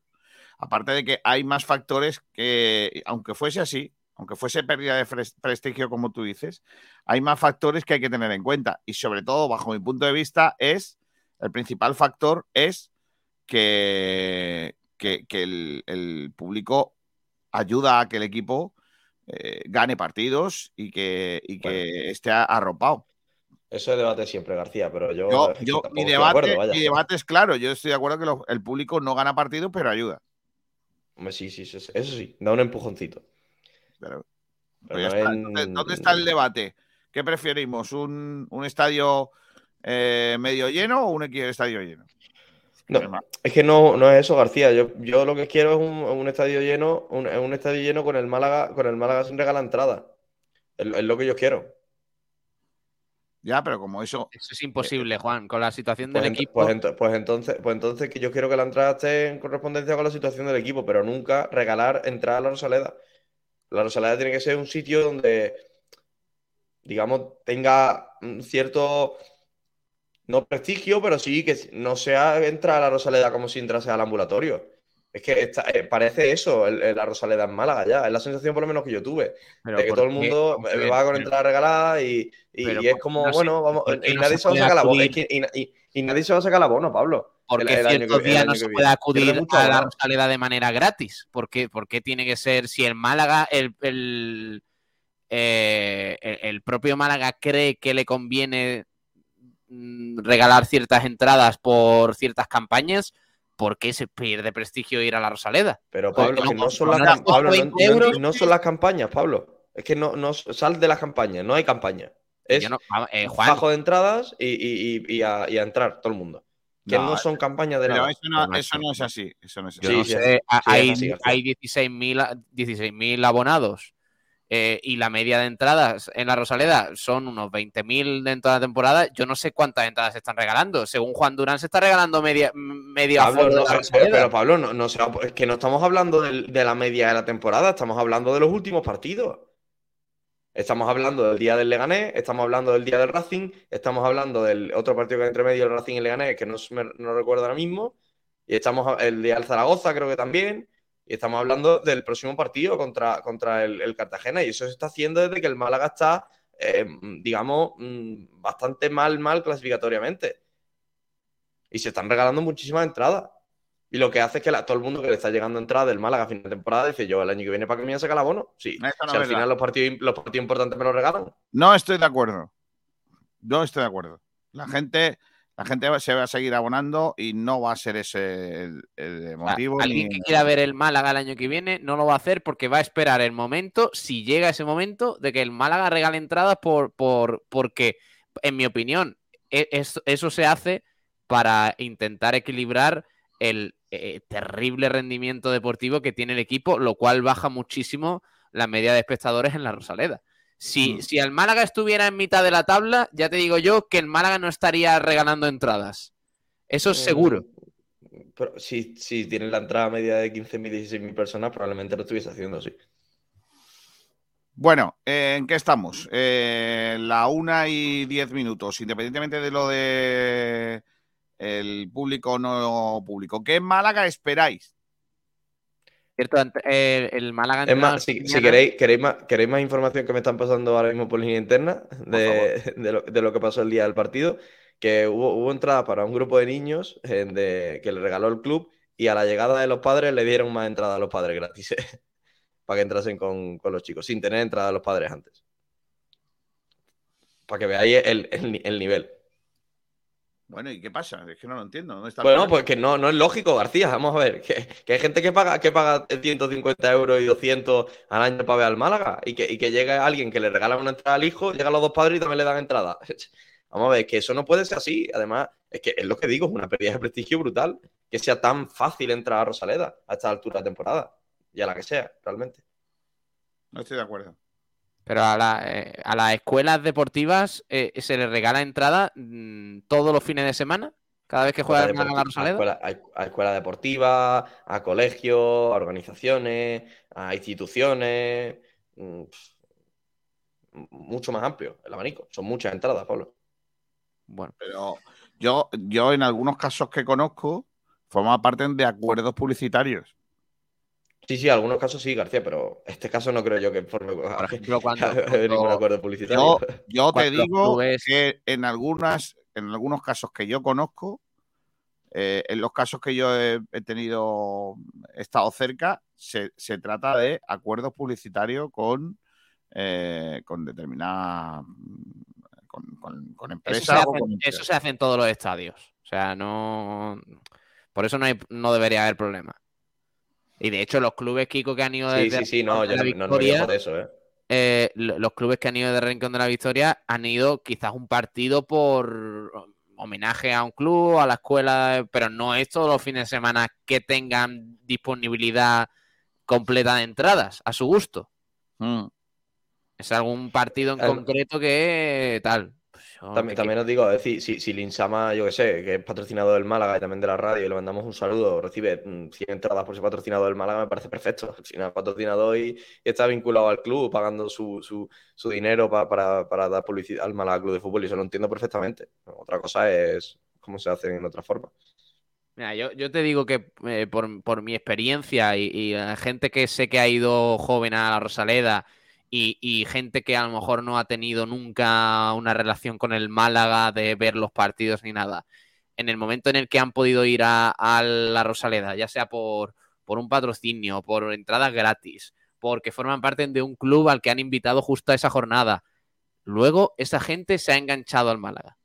Aparte de que hay más factores que, aunque fuese así, aunque fuese pérdida de prestigio, como tú dices, hay más factores que hay que tener en cuenta. Y sobre todo, bajo mi punto de vista, es el principal factor es que, que, que el, el público ayuda a que el equipo eh, gane partidos y que, y que esté arropado. Eso es debate siempre, García, pero yo, Yo, [laughs] mi, de debate, acuerdo, mi debate es claro. Yo estoy de acuerdo que lo- el público no gana partidos, pero ayuda. Hombre, sí, sí, sí, eso sí, da un empujoncito. Pero, Pero ya no está. en- Entonces, ¿Dónde está el debate? ¿Qué preferimos? ¿Un, un estadio eh, medio lleno o un estadio lleno? No, es que no, no es eso, García. Yo, yo lo que quiero es un, un estadio lleno, un, un estadio lleno con el Málaga, con el Málaga sin regalar entrada. Es, es lo que yo quiero. Ya, pero como eso. Eso es imposible, Juan. Con la situación Pues, del ent- equipo. pues ent- pues entonces, pues entonces que yo quiero que la entrada esté en correspondencia con la situación del equipo, pero nunca regalar entrada a la Rosaleda. La Rosaleda tiene que ser un sitio donde, digamos, tenga un cierto, no prestigio, pero sí que no sea entrar a la Rosaleda como si entrase al ambulatorio. Es que está- eh, parece eso, el- el- la Rosaleda en Málaga ya. Es la sensación por lo menos que yo tuve. Pero de que ¿por todo el qué? mundo ver, va con entrada regalada y, y- es ¿por qué como, no se- bueno, vamos, qué y no nadie se se va a puede sacar la bono. acudir? y, y- y nadie se va a sacar la bono, Pablo. Porque el- ciertos que- días no se puede acudir mucho a la. Rosaleda de manera gratis. ¿Por qué? ¿Por qué tiene que ser si el Málaga, el, el, eh, el- propio Málaga cree que le conviene mm, regalar ciertas entradas por ciertas campañas? ¿Por qué se pierde prestigio ir a la Rosaleda? Pero Porque Pablo, que no son, las, Pablo, no- 20 no- euros- no son las campañas, Pablo. Es que no, no sal de las campañas, no hay campaña. Es no- eh, Juan, bajo de entradas y, y- y- y a, y a entrar todo el mundo. Que no, No, son campañas de Pero nada. eso no, eso no es así. Eso no es así. no sí, sé, sí, sí, hay, hay 16.000 a- 16.000 abonados eh, y la media de entradas en la Rosaleda son unos 20.000 de en toda la temporada. Yo no sé cuántas entradas se están regalando. Según Juan Durán, se está regalando media, Pablo, de la pero, Rosaleda. pero, Pablo, no, es que no estamos hablando de la media de la temporada, estamos hablando de los últimos partidos. Estamos hablando del día del Leganés, estamos hablando del día del Racing, estamos hablando del otro partido que hay entre medio, el Racing y el Leganés, que no, recuerdo ahora mismo, y estamos el día del Zaragoza, creo que también, y estamos hablando del próximo partido contra, contra el, el Cartagena, y eso se está haciendo desde que el Málaga está, eh, digamos, mm, bastante mal, mal clasificatoriamente. Y se están regalando muchísimas entradas. Y lo que hace es que la- todo el mundo que le está llegando entrada del Málaga a fin de temporada dice yo el año que viene para que me voy a sacar el abono. Sí. No si al verdad. final los partidos, los partidos importantes me los regalan. No estoy de acuerdo. No estoy de acuerdo. La gente, la gente se va a seguir abonando y no va a ser ese el, el motivo. Alguien ni- que quiera ver el Málaga el año que viene no lo va a hacer porque va a esperar el momento, si llega ese momento, de que el Málaga regale entradas por, por, porque, en mi opinión, e- es- eso se hace para intentar equilibrar el eh, terrible rendimiento deportivo que tiene el equipo, lo cual baja muchísimo la media de espectadores en la Rosaleda. Si, Mm. si el Málaga estuviera en mitad de la tabla, ya te digo yo que el Málaga no estaría regalando entradas. Eso es Eh, seguro. Pero si, si tienen la entrada media de 15.000, 16.000 personas, probablemente lo estuviese haciendo así. Bueno, eh, ¿en qué estamos? Eh, la una y diez minutos, independientemente de lo de el público o no público. ¿Qué Málaga esperáis? Cierto, eh, el Málaga Es más, si, queréis, queréis, más, queréis más información que me están pasando ahora mismo por línea interna de, [laughs] de lo, de lo que pasó el día del partido, que hubo, hubo entrada para un grupo de niños eh, de- que le regaló el club y a la llegada de los padres le dieron más entrada a los padres gratis [laughs] para que entrasen con, con los chicos, sin tener entrada a los padres antes. para que veáis el, el ni- el nivel. Bueno, ¿y qué pasa? Es que no lo entiendo. ¿Dónde está Bueno, pues que no, no es lógico, García. Vamos a ver, que, que hay gente que paga, que paga 150 euros y 200 al año para ver al Málaga y que, y que llega alguien que le regala una entrada al hijo, llegan los dos padres y también le dan entrada. [laughs] Vamos a ver, que eso no puede ser así. Además, es que es lo que digo, es una pérdida de prestigio brutal que sea tan fácil entrar a Rosaleda a esta altura de temporada y a la que sea, realmente. No estoy de acuerdo. Pero a, la- eh, a las escuelas deportivas eh, se les regala entrada mm, todos los fines de semana, cada vez que juega el la Rosaleda. escuela, a- a escuela deportiva, a colegios, a organizaciones, a instituciones. mm, Mucho más amplio el abanico. Son muchas entradas, Pablo. Bueno. Pero yo, yo en algunos casos que conozco, forma parte de acuerdos publicitarios. Sí, sí, algunos casos sí, García, pero este caso no creo yo que forme Por [laughs] ejemplo, cuando, [laughs] ningún cuando- acuerdo publicitario. Yo, yo te digo que en algunas, en algunos casos que yo conozco, eh, en los casos que yo he, he tenido, he estado cerca, se, se trata de acuerdos publicitarios con, eh, con determinadas con, con- con Eso empresas. se, hace, con eso se hace en todos los estadios. O sea, no. Por eso no, hay- no debería haber problema. Y de hecho, los clubes, Kiko, que han ido Sí, desde sí, sí, no, Rincón de yo la no, no, no de eso, ¿eh? eh, lo- los clubes que han ido de Rincón de la Victoria han ido quizás un partido por homenaje a un club, a la escuela, pero no es todos los fines de semana que tengan disponibilidad completa de entradas a su gusto. Mm. Es algún partido en El- concreto que tal. También, que- también os digo, es decir, si, si Linsama, yo que sé, que es patrocinador del Málaga y también de la radio, y le mandamos un saludo, recibe mm, 100 entradas por ser patrocinador del Málaga, me parece perfecto. Al final, patrocinador y, y está vinculado al club, pagando su, su, su dinero pa- para, para dar publicidad al Málaga Club de Fútbol, y eso lo entiendo perfectamente. Otra cosa es cómo se hace en otra forma. Mira, yo, yo te digo que eh, por, por mi experiencia y, y la gente que sé que ha ido joven a la Rosaleda y, y gente que a lo mejor no ha tenido nunca una relación con el Málaga de ver los partidos ni nada, en el momento en el que han podido ir a, la Rosaleda, ya sea por, por un patrocinio, por entradas gratis, porque forman parte de un club al que han invitado justo a esa jornada, luego esa gente se ha enganchado al Málaga.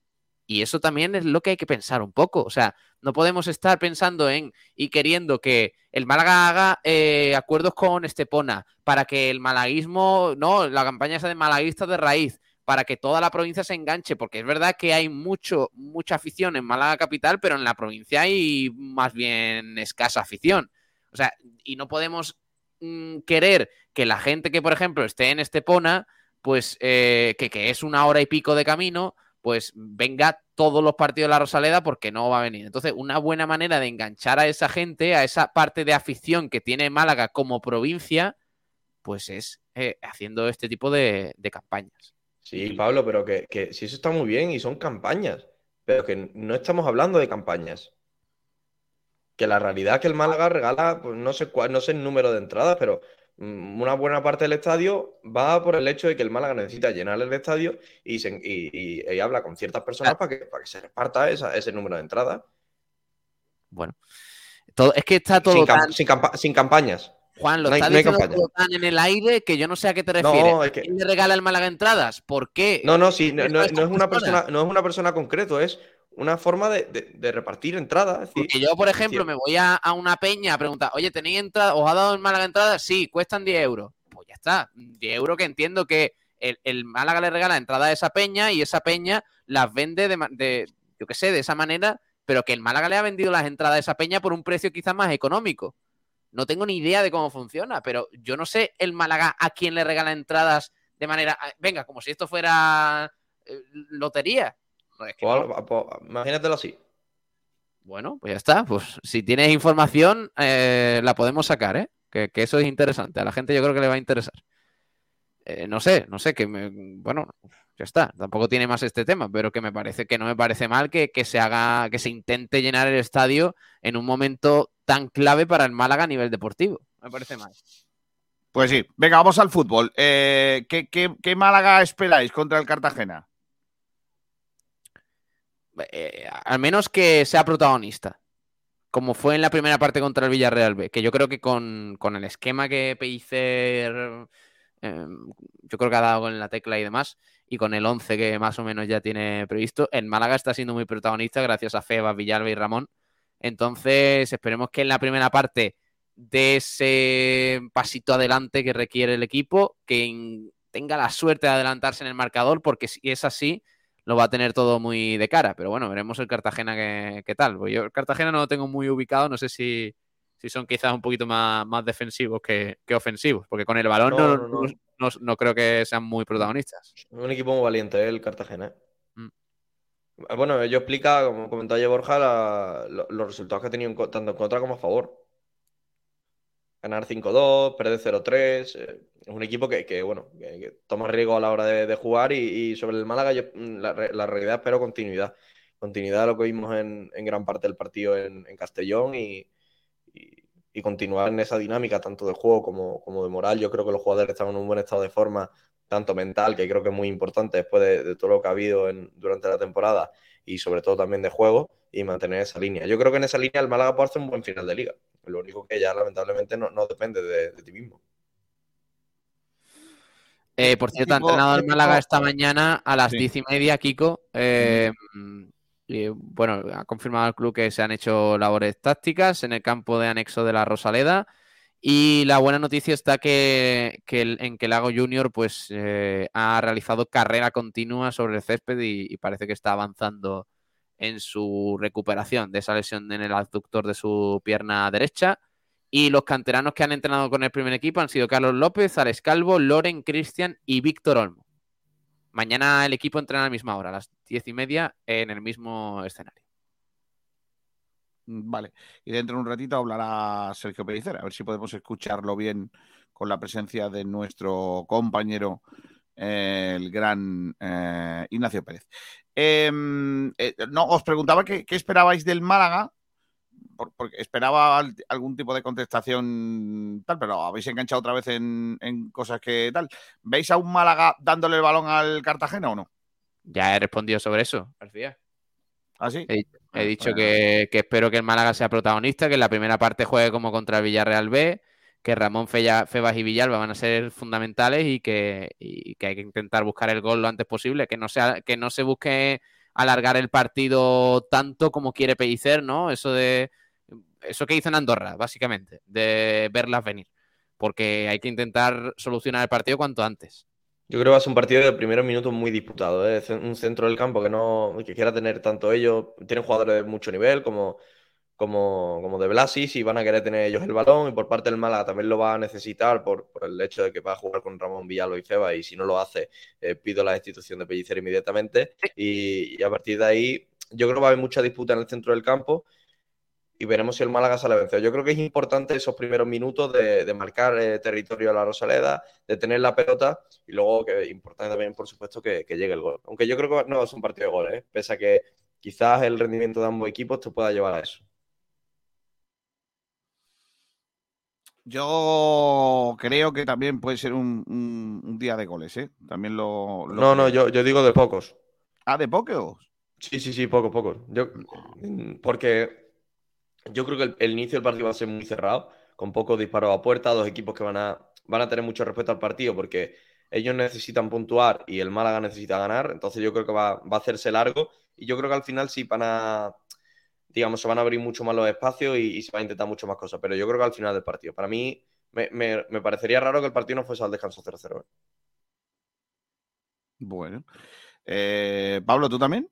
Y eso también es lo que hay que pensar un poco. O sea, no podemos estar pensando en y queriendo que el Málaga haga eh, acuerdos con Estepona para que el malaguismo, no, la campaña esa de malaguistas de raíz, para que toda la provincia se enganche, porque es verdad que hay mucho, mucha afición en Málaga capital, pero en la provincia hay más bien escasa afición. O sea, y no podemos mm, querer que la gente que, por ejemplo, esté en Estepona, pues eh, que, que es una hora y pico de camino, pues venga todos los partidos de la Rosaleda porque no va a venir. Entonces, una buena manera de enganchar a esa gente, a esa parte de afición que tiene Málaga como provincia, pues es eh, haciendo este tipo de, de campañas. Sí, Pablo, pero que, que sí, eso está muy bien y son campañas, pero que no estamos hablando de campañas. Que la realidad es que el Málaga regala, pues no sé cuál, no sé el número de entradas, pero una buena parte del estadio va por el hecho de que el Málaga necesita llenar el estadio y, se- y- y- y habla con ciertas personas para que, para que se reparta esa- ese número de entradas. Bueno, todo, es que está todo Sin, cam- tan- sin campa- sin campañas. Juan, lo No hay- está no hay diciendo tan en el aire que yo no sé a qué te No, refieres. es que- ¿Quién le regala el Málaga entradas? ¿Por qué? No, no, sí, no, no- es una persona, no es una persona concreto, es una forma de, de- de repartir entradas. Porque yo, por ejemplo, me voy a, a una peña a preguntar, oye, ¿tenéis entrada? ¿Os ha dado el Málaga entradas? Sí, cuestan 10 euros. Pues ya está, 10 euros que entiendo que el, el Málaga le regala entrada a esa peña y esa peña las vende de, de, yo qué sé, de esa manera, pero que el Málaga le ha vendido las entradas a esa peña por un precio quizás más económico. No tengo ni idea de cómo funciona, pero yo no sé el Málaga a quién le regala entradas de manera, venga, como si esto fuera eh, lotería. No, es que pues, no. pues, imagínatelo así. Bueno, pues ya está. Pues si tienes información, eh, la podemos sacar, ¿eh? Que, que eso es interesante. A la gente yo creo que le va a interesar. Eh, no sé, no sé, que me, bueno, ya está. Tampoco tiene más este tema, pero que me parece que no me parece mal que, que se haga, que se intente llenar el estadio en un momento tan clave para el Málaga a nivel deportivo. Me parece mal. Pues sí, venga, vamos al fútbol. Eh, ¿qué, qué, qué Málaga esperáis contra el Cartagena? Eh, al menos que sea protagonista. Como fue en la primera parte contra el Villarreal B, que yo creo que con, con el esquema que Pellicer Eh, yo creo que ha dado con la tecla y demás. Y con el 11 que más o menos ya tiene previsto. El Málaga está siendo muy protagonista gracias a Febas, Villalba y Ramón. Entonces, esperemos que en la primera parte de ese pasito adelante que requiere el equipo, que tenga la suerte de adelantarse en el marcador, porque si es así, lo va a tener todo muy de cara. Pero bueno, veremos el Cartagena qué, tal. Pues yo el Cartagena no lo tengo muy ubicado, no sé si, si son quizás un poquito más, más defensivos que, ofensivos, porque con el balón no, no, creo que sean muy protagonistas. Un equipo muy valiente, ¿eh? el Cartagena. Mm. Bueno, ello explica, como comentaba ayer Borja, los resultados que ha tenido tanto en contra como a favor. Ganar 5-2, perder 0-3. Eh, es un equipo que, bueno, que, toma riesgo a la hora de, jugar y, sobre el Málaga mm, la, realidad espero continuidad. Continuidad de lo que vimos en, gran parte del partido en Castellón y, y, continuar en esa dinámica tanto de juego como, como, de moral. Yo creo que los jugadores están en un buen estado de forma, tanto mental, que creo que es muy importante después de, todo lo que ha habido durante la temporada y sobre todo también de juego y mantener esa línea. Yo creo que en esa línea el Málaga puede hacer un buen final de liga. Lo único que ya lamentablemente no, no depende de, ti mismo. Eh, por cierto, ha entrenado el Málaga esta mañana a las diez y media, Kiko. Eh, y, bueno, ha confirmado el club que se han hecho labores tácticas en el campo de anexo de la Rosaleda. Y la buena noticia está que, en que Lago Junior pues, eh, ha realizado carrera continua sobre el césped y, parece que está avanzando en su recuperación de esa lesión en el abductor de su pierna derecha. Y los canteranos que han entrenado con el primer equipo han sido Carlos López, Alex Calvo, Loren, Cristian y Víctor Olmo. Mañana el equipo entrena a la misma hora, a las diez y media, en el mismo escenario. Vale. Y dentro de un ratito hablará Sergio Pellicer, a ver si podemos escucharlo bien con la presencia de nuestro compañero, el gran eh, Ignacio Pérez. Em, eh, no, os preguntaba qué, esperabais del Málaga porque esperaba algún tipo de contestación tal, pero habéis enganchado otra vez en, cosas que tal. ¿Veis a un Málaga dándole el balón al Cartagena o no? Ya he respondido sobre eso, García. ¿Ah, sí? He, ah, dicho que, espero que el Málaga sea protagonista, que en la primera parte juegue como contra el Villarreal B, que Ramón Febas y Villalba van a ser fundamentales y que, y que hay que intentar buscar el gol lo antes posible, que no, sea, que no se busque alargar el partido tanto como quiere Pellicer, ¿no? Eso de eso que hizo en Andorra, básicamente, de verlas venir. Porque hay que intentar solucionar el partido cuanto antes. Yo creo que va a ser un partido de primeros minutos muy disputado. ¿eh? Un centro del campo que no que quiera tener tanto ellos. Tienen jugadores de mucho nivel, como, como, como de Blasis, y van a querer tener ellos el balón. Y por parte del Málaga también lo va a necesitar por, el hecho de que va a jugar con Ramón Villalba y Feba. Y si no lo hace, eh, pido la destitución de Pellicer inmediatamente. Y, y a partir de ahí, yo creo que va a haber mucha disputa en el centro del campo y veremos si el Málaga sale vencido. Yo creo que es importante esos primeros minutos de, marcar eh, territorio a la Rosaleda, de tener la pelota y luego que es importante también, por supuesto, que, llegue el gol. Aunque yo creo que no es un partido de goles, ¿eh? pese a que quizás el rendimiento de ambos equipos te pueda llevar a eso. Yo creo que también puede ser un, día de goles, ¿eh? También lo. no, no, yo, yo digo de pocos. Ah, de pocos. Sí, sí, sí, pocos, pocos. Yo, porque yo creo que el, inicio del partido va a ser muy cerrado, con pocos disparos a puerta, dos equipos que van a, van a tener mucho respeto al partido porque ellos necesitan puntuar y el Málaga necesita ganar, entonces yo creo que va, a hacerse largo y yo creo que al final sí van a, digamos, se van a abrir mucho más los espacios y, se va a intentar mucho más cosas, pero yo creo que al final del partido, para mí me, parecería raro que el partido no fuese al descanso 0-0. ¿eh? Bueno. Eh, Pablo, ¿tú también?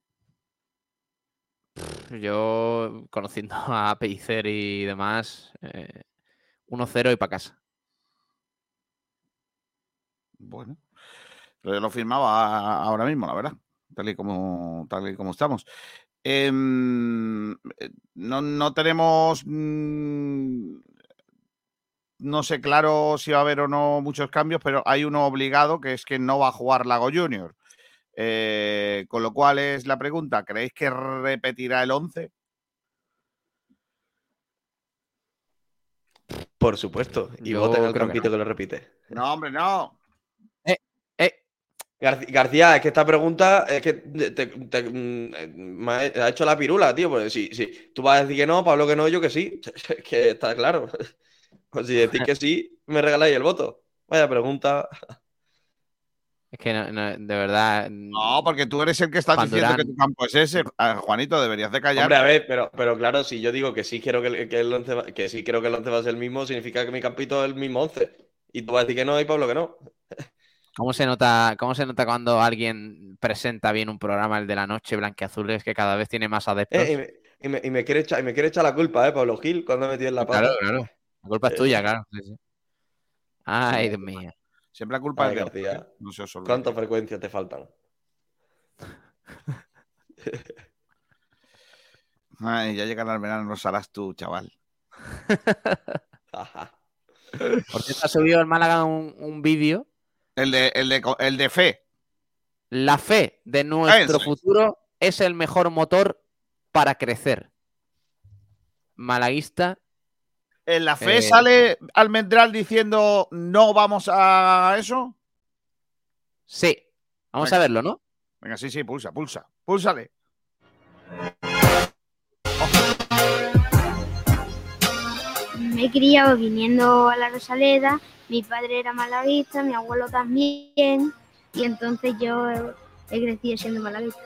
Yo, conociendo [laughs] a Pellicer y demás, 1-0 eh, y para casa. Bueno, lo firmaba ahora mismo, la verdad, tal y como, tal y como estamos. Em, eh, no, tenemos. Mm, no sé claro si va a haber o no muchos cambios, pero hay uno obligado que es que no va a jugar Lago Junior. Eh, con lo cual es la pregunta, ¿creéis que repetirá el 11? Por supuesto. Y voten el campito que, lo repite. No, hombre, no. Eh, eh. García, es que esta pregunta es que mm, me ha hecho la pirula, tío. Pues si, si tú vas a decir que no, Pablo que no, yo que sí. [laughs] que está claro. [laughs] Pues si decís que sí, me regaláis el voto. Vaya pregunta. Es que no- no, de verdad. No, porque tú eres el que está diciendo Durán. que tu campo es ese. Ah, Juanito, deberías de callar. Hombre, a ver, pero, pero claro, si yo digo que sí quiero que, el- que el once va- que sí creo que el 11 va a ser el mismo, significa que mi campito es el mismo 11. Y tú vas a decir que no y Pablo que no. ¿Cómo se nota, cómo se nota cuando alguien presenta bien un programa, el de la noche blanqueazules, que cada vez tiene más adeptos? Eh, y, me, y me- y me quiere echar, y me quiere echar la culpa, ¿eh? Pablo Gil, cuando metido en la pata. Claro, claro. La culpa es Eh, tuya, claro. sí, sí. Ay, Dios mío. Siempre la culpa Ay, es de García. ¿eh? No se os olvide. ¿Cuántas frecuencias te faltan? [laughs] Ay, ya llegará el verano, lo harás tú, chaval. Por cierto, ha subido el Málaga un, un vídeo. El de, el, de, el de fe. La fe de nuestro es. futuro es el mejor motor para crecer. Malaguista. ¿En la fe Eh, sale Almendral diciendo no vamos a eso? Sí. Vamos Venga. a verlo, ¿no? Venga, sí, sí, pulsa, pulsa. Púlsale. Me he criado viniendo a la Rosaleda, mi padre era malaguista, mi abuelo también, y entonces yo he, he crecido siendo malaguista.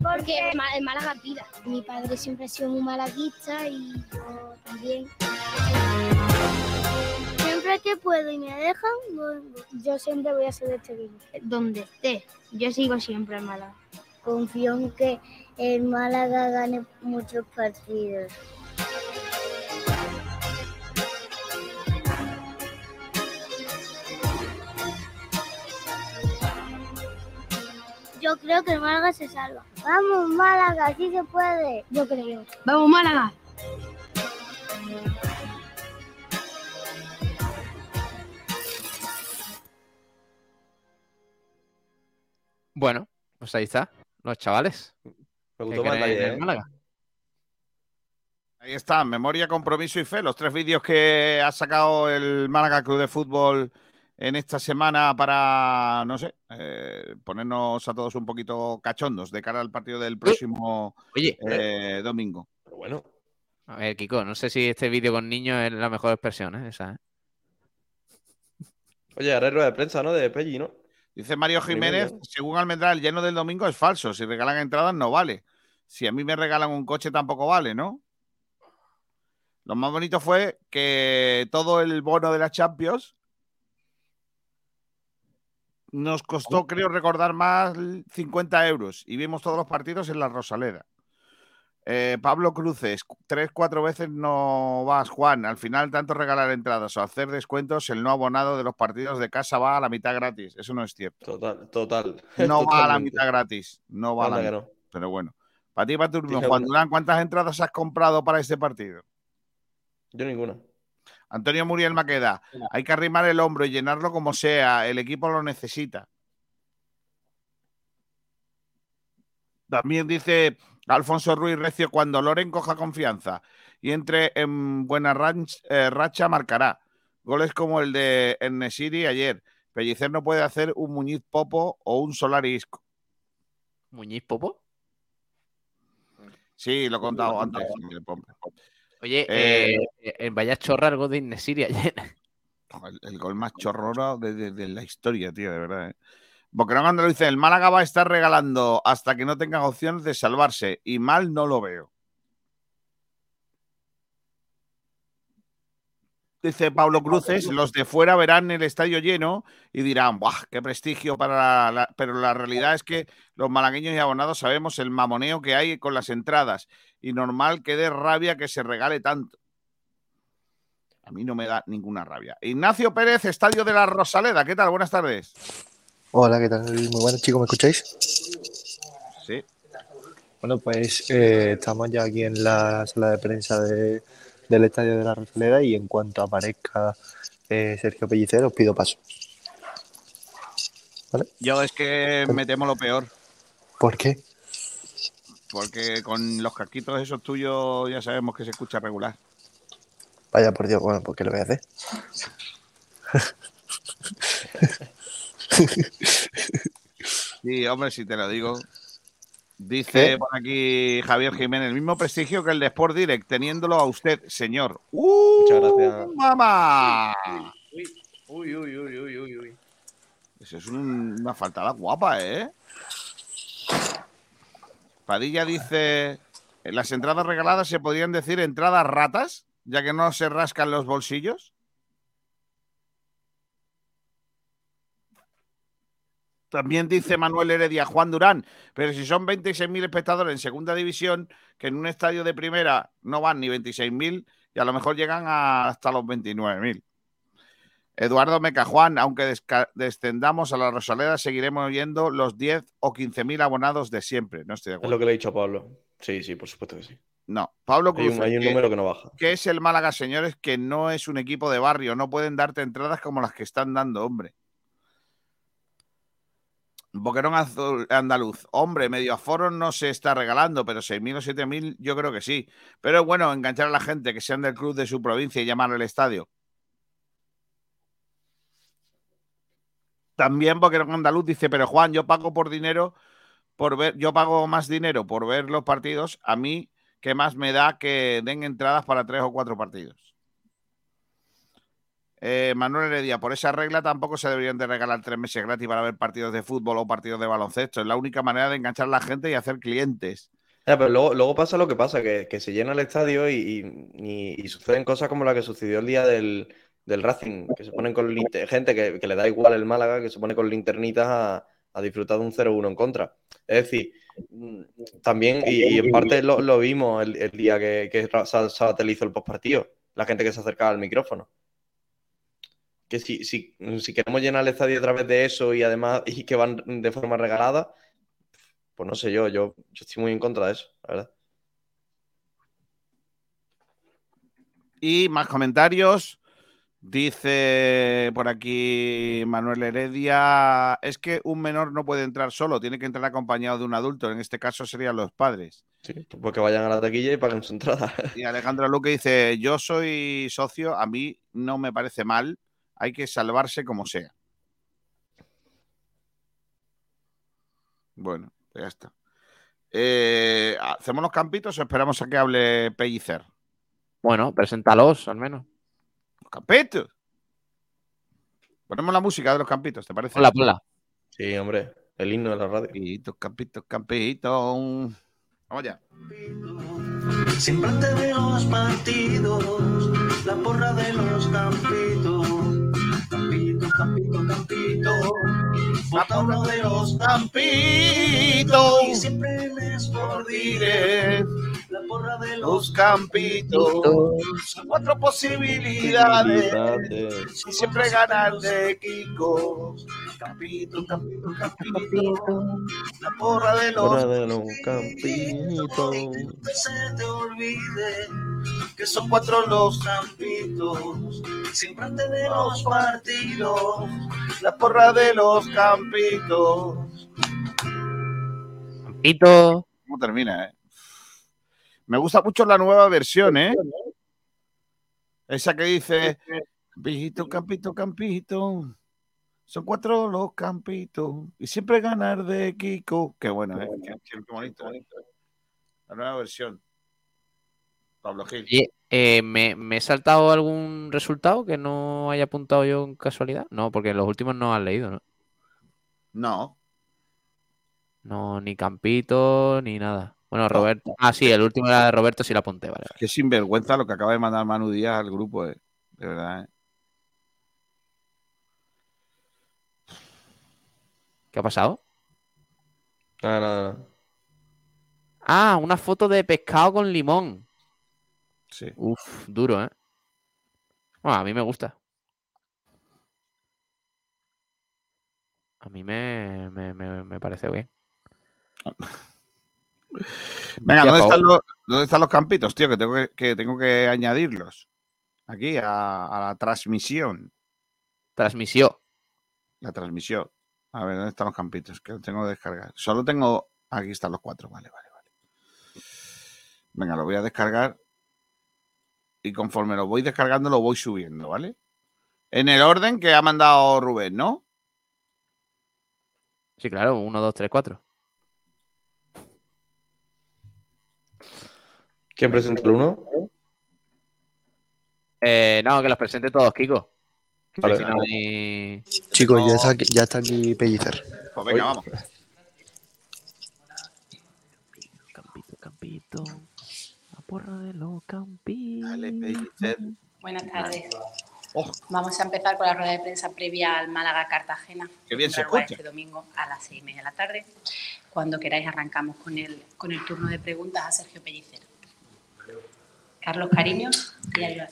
Porque en Málaga vida. Mi padre siempre ha sido muy malaguista y yo también. Siempre que puedo y me dejan, yo siempre voy a ser de este equipo. Donde esté, yo sigo siempre en Málaga. Confío en que el Málaga gane muchos partidos. Yo creo que el Málaga se salva. Vamos, Málaga, sí se puede. Yo creo. Vamos, Málaga. Bueno, pues ahí está. Los chavales. Me que gustó más creen la idea, en ¿eh? Málaga. Ahí está, memoria, compromiso y fe. Los tres vídeos que ha sacado el Málaga Club de Fútbol en esta semana para, no sé, eh, ponernos a todos un poquito cachondos de cara al partido del próximo Oye, eh, domingo. Pero bueno. A ver, Kiko, no sé si este vídeo con niños es la mejor expresión, ¿eh? Esa, ¿eh? Oye, ahora rueda de prensa, ¿no? De Pelli, ¿no? Dice Mario Jiménez, según Almendral, el lleno del domingo es falso. Si regalan entradas, no vale. Si a mí me regalan un coche, tampoco vale, ¿no? Lo más bonito fue que todo el bono de la Champions nos costó, creo recordar, más 50 euros. Y vimos todos los partidos en la Rosaleda. Eh, Pablo Cruces, tres, cuatro veces no vas, Juan. Al final, tanto regalar entradas o hacer descuentos, el no abonado de los partidos de casa va a la mitad gratis. Eso no es cierto. Total, total. [laughs] No va a la mitad gratis. No va a la mitad. Pero bueno. Para ti, para tu turno, Juan. Durán, ¿cuántas entradas has comprado para este partido? Yo ninguna. Antonio Muriel Maqueda, hay que arrimar el hombro y llenarlo como sea. El equipo lo necesita. También dice Alfonso Ruiz Recio, cuando Loren coja confianza y entre en buena ranch- eh, racha, marcará. Goles como el de Enesiri ayer. Pellicer no puede hacer un Muñiz Popo o un Solari Isco. ¿Muñiz Popo? Sí, lo he contado antes. Oye, Eh, eh, eh, vaya chorra algo de Inesiri ayer. [laughs] El, el gol más chorroro de, de- de la historia, tío, de verdad. ¿eh? Boquerón Andaluz dice, el Málaga va a estar regalando hasta que no tengan opciones de salvarse. Y mal no lo veo. Dice Pablo Cruces, los de fuera verán el estadio lleno y dirán, ¡buah, qué prestigio para la-". Pero la realidad es que los malagueños y abonados sabemos el mamoneo que hay con las entradas y normal que dé rabia que se regale tanto. A mí no me da ninguna rabia. Ignacio Pérez, Estadio de la Rosaleda. ¿Qué tal? Buenas tardes. Hola, ¿qué tal? Muy buenas, chicos, ¿me escucháis? Sí. Bueno, pues eh, estamos ya aquí en la sala de prensa de- del Estadio de la Rosaleda y en cuanto aparezca eh, Sergio Pellicer os pido paso. ¿Vale? Yo es que me temo lo peor, ¿Por qué? Porque con los casquitos esos tuyos ya sabemos que se escucha regular. Vaya por Dios, bueno, ¿qué lo voy a hacer? Sí, hombre, si te lo digo. Dice ¿Qué? por aquí Javier Jiménez, el mismo prestigio que el de Sport Direct, teniéndolo a usted, señor. ¡Uh, Muchas gracias. mamá! Uy, uy, uy, uy, uy, uy. Eso es un- una faltada guapa, ¿eh? Padilla dice, "En las entradas regaladas se podrían decir entradas ratas, ya que no se rascan los bolsillos. También dice Manuel Heredia, Juan Durán, pero si son 26.000 espectadores en segunda división, que en un estadio de primera no van ni 26.000 y a lo mejor llegan hasta los 29.000. Eduardo Meca, Juan, aunque descendamos a la Rosaleda, seguiremos oyendo los 10 o 15.000 abonados de siempre. No estoy de Es acuerdo. lo que le he dicho a Pablo. Sí, sí, por supuesto que sí. No, Pablo Hay Cruz. un, hay un número que no baja. ¿Qué es el Málaga, señores? Que no es un equipo de barrio. No pueden darte entradas como las que están dando, hombre. Boquerón azul, andaluz. Hombre, medio aforo no se está regalando, pero 6.000 o 7.000 yo creo que sí. Pero es bueno enganchar a la gente que sean del club de su provincia y llamar al estadio. También Boquerón andaluz dice, pero Juan, yo pago por dinero, por ver, yo pago más dinero por ver los partidos. A mí, ¿qué más me da que den entradas para tres o cuatro partidos? Eh, Manuel Heredia, por esa regla tampoco se deberían de regalar tres meses gratis para ver partidos de fútbol o partidos de baloncesto. Es la única manera de enganchar a la gente y hacer clientes. Ya, pero luego, luego pasa lo que pasa, que, que se llena el estadio y- y suceden cosas como la que sucedió el día del, del Racing, que se ponen con gente que, que le da igual el Málaga, que se pone con linternitas a, disfrutar de un 0-1 en contra. Es decir, mm, también, y, en parte lo, lo vimos el, día que, que Ra- Sa- Sabatel hizo el postpartido, la gente que se acercaba al micrófono. Que si, si, si queremos llenar el estadio a través de eso y además [laughs] y que van de forma regalada, pues no sé yo, yo, yo estoy muy en contra de eso, la verdad. Y más comentarios. Dice por aquí Manuel Heredia, es que un menor no puede entrar solo, tiene que entrar acompañado de un adulto, en este caso serían los padres. Sí, pues que vayan a la taquilla y paguen su entrada. Y Alejandro Luque dice, yo soy socio, a mí no me parece mal, hay que salvarse como sea. Bueno, pues ya está. Eh, ¿Hacemos los campitos o esperamos a que hable Pellicer? Bueno, preséntalos al menos. Los campitos. Ponemos la música de los campitos, ¿te parece? Ponla, ponla. Sí, hombre, el himno de la radio. Campitos, campitos, campitos. Vamos ya. Siempre antes de los partidos, la porra de los campitos. Campito, campito, campito. Vota uno de los campitos. Y siempre les diré porra de los campitos. Son cuatro posibilidades. Y siempre ganar de Kiko. Campito, campito, campito. La porra de los de los campitos. que se te olvide que son cuatro los campitos. Siempre antes de los partidos. La porra de los campitos. Campito. ¿Cómo termina, eh? Me gusta mucho la nueva versión, ¿eh? Esa que dice, campito, campito, campito. Son cuatro los campitos. Y siempre ganar de Kiko. Qué bueno, ¿eh? Qué, qué- qué bonito. ¿eh? La nueva versión. Pablo Gil. Eh, ¿me, me he saltado algún resultado que no haya apuntado yo en casualidad? No, porque los últimos no has leído, ¿no? No. No, ni Campito, ni nada. Bueno, Roberto. Ah, sí, el último era de Roberto, sí lo apunté, vale. vale. Qué sinvergüenza lo que acaba de mandar Manu Díaz al grupo, eh. De verdad, ¿eh? ¿Qué ha pasado? Nada, nada, nada. Ah, una foto de pescado con limón. Sí. Uf, duro, ¿eh? Bueno, a mí me gusta. A mí me, me, me, me parece bien. [laughs] Venga, ¿dónde están, los, dónde están los campitos, tío? Que tengo que, que tengo que añadirlos. Aquí, a, a la transmisión. Transmisión. La transmisión. A ver, ¿dónde están los campitos? Que los tengo que descargar. Solo tengo. Aquí están los cuatro. Vale, vale, vale. Venga, lo voy a descargar. Y conforme lo voy descargando, lo voy subiendo, ¿vale? En el orden que ha mandado Rubén, ¿no? Sí, claro, uno, dos, tres, cuatro. ¿Quién presenta el uno? Eh, no, que los presente todos, Kiko. Vale. Si no hay- Chicos, ya está aquí, ya está aquí Pellicer. Pues venga, vamos. Campito, campito. La porra de los campitos. Buenas tardes. Oh. Vamos a empezar con la rueda de prensa previa al Málaga-Cartagena. Qué bien se escucha. Este domingo a las seis y media de la tarde. Cuando queráis arrancamos con el, con el turno de preguntas a Sergio Pellicero. Carlos Cariño y Ayuda.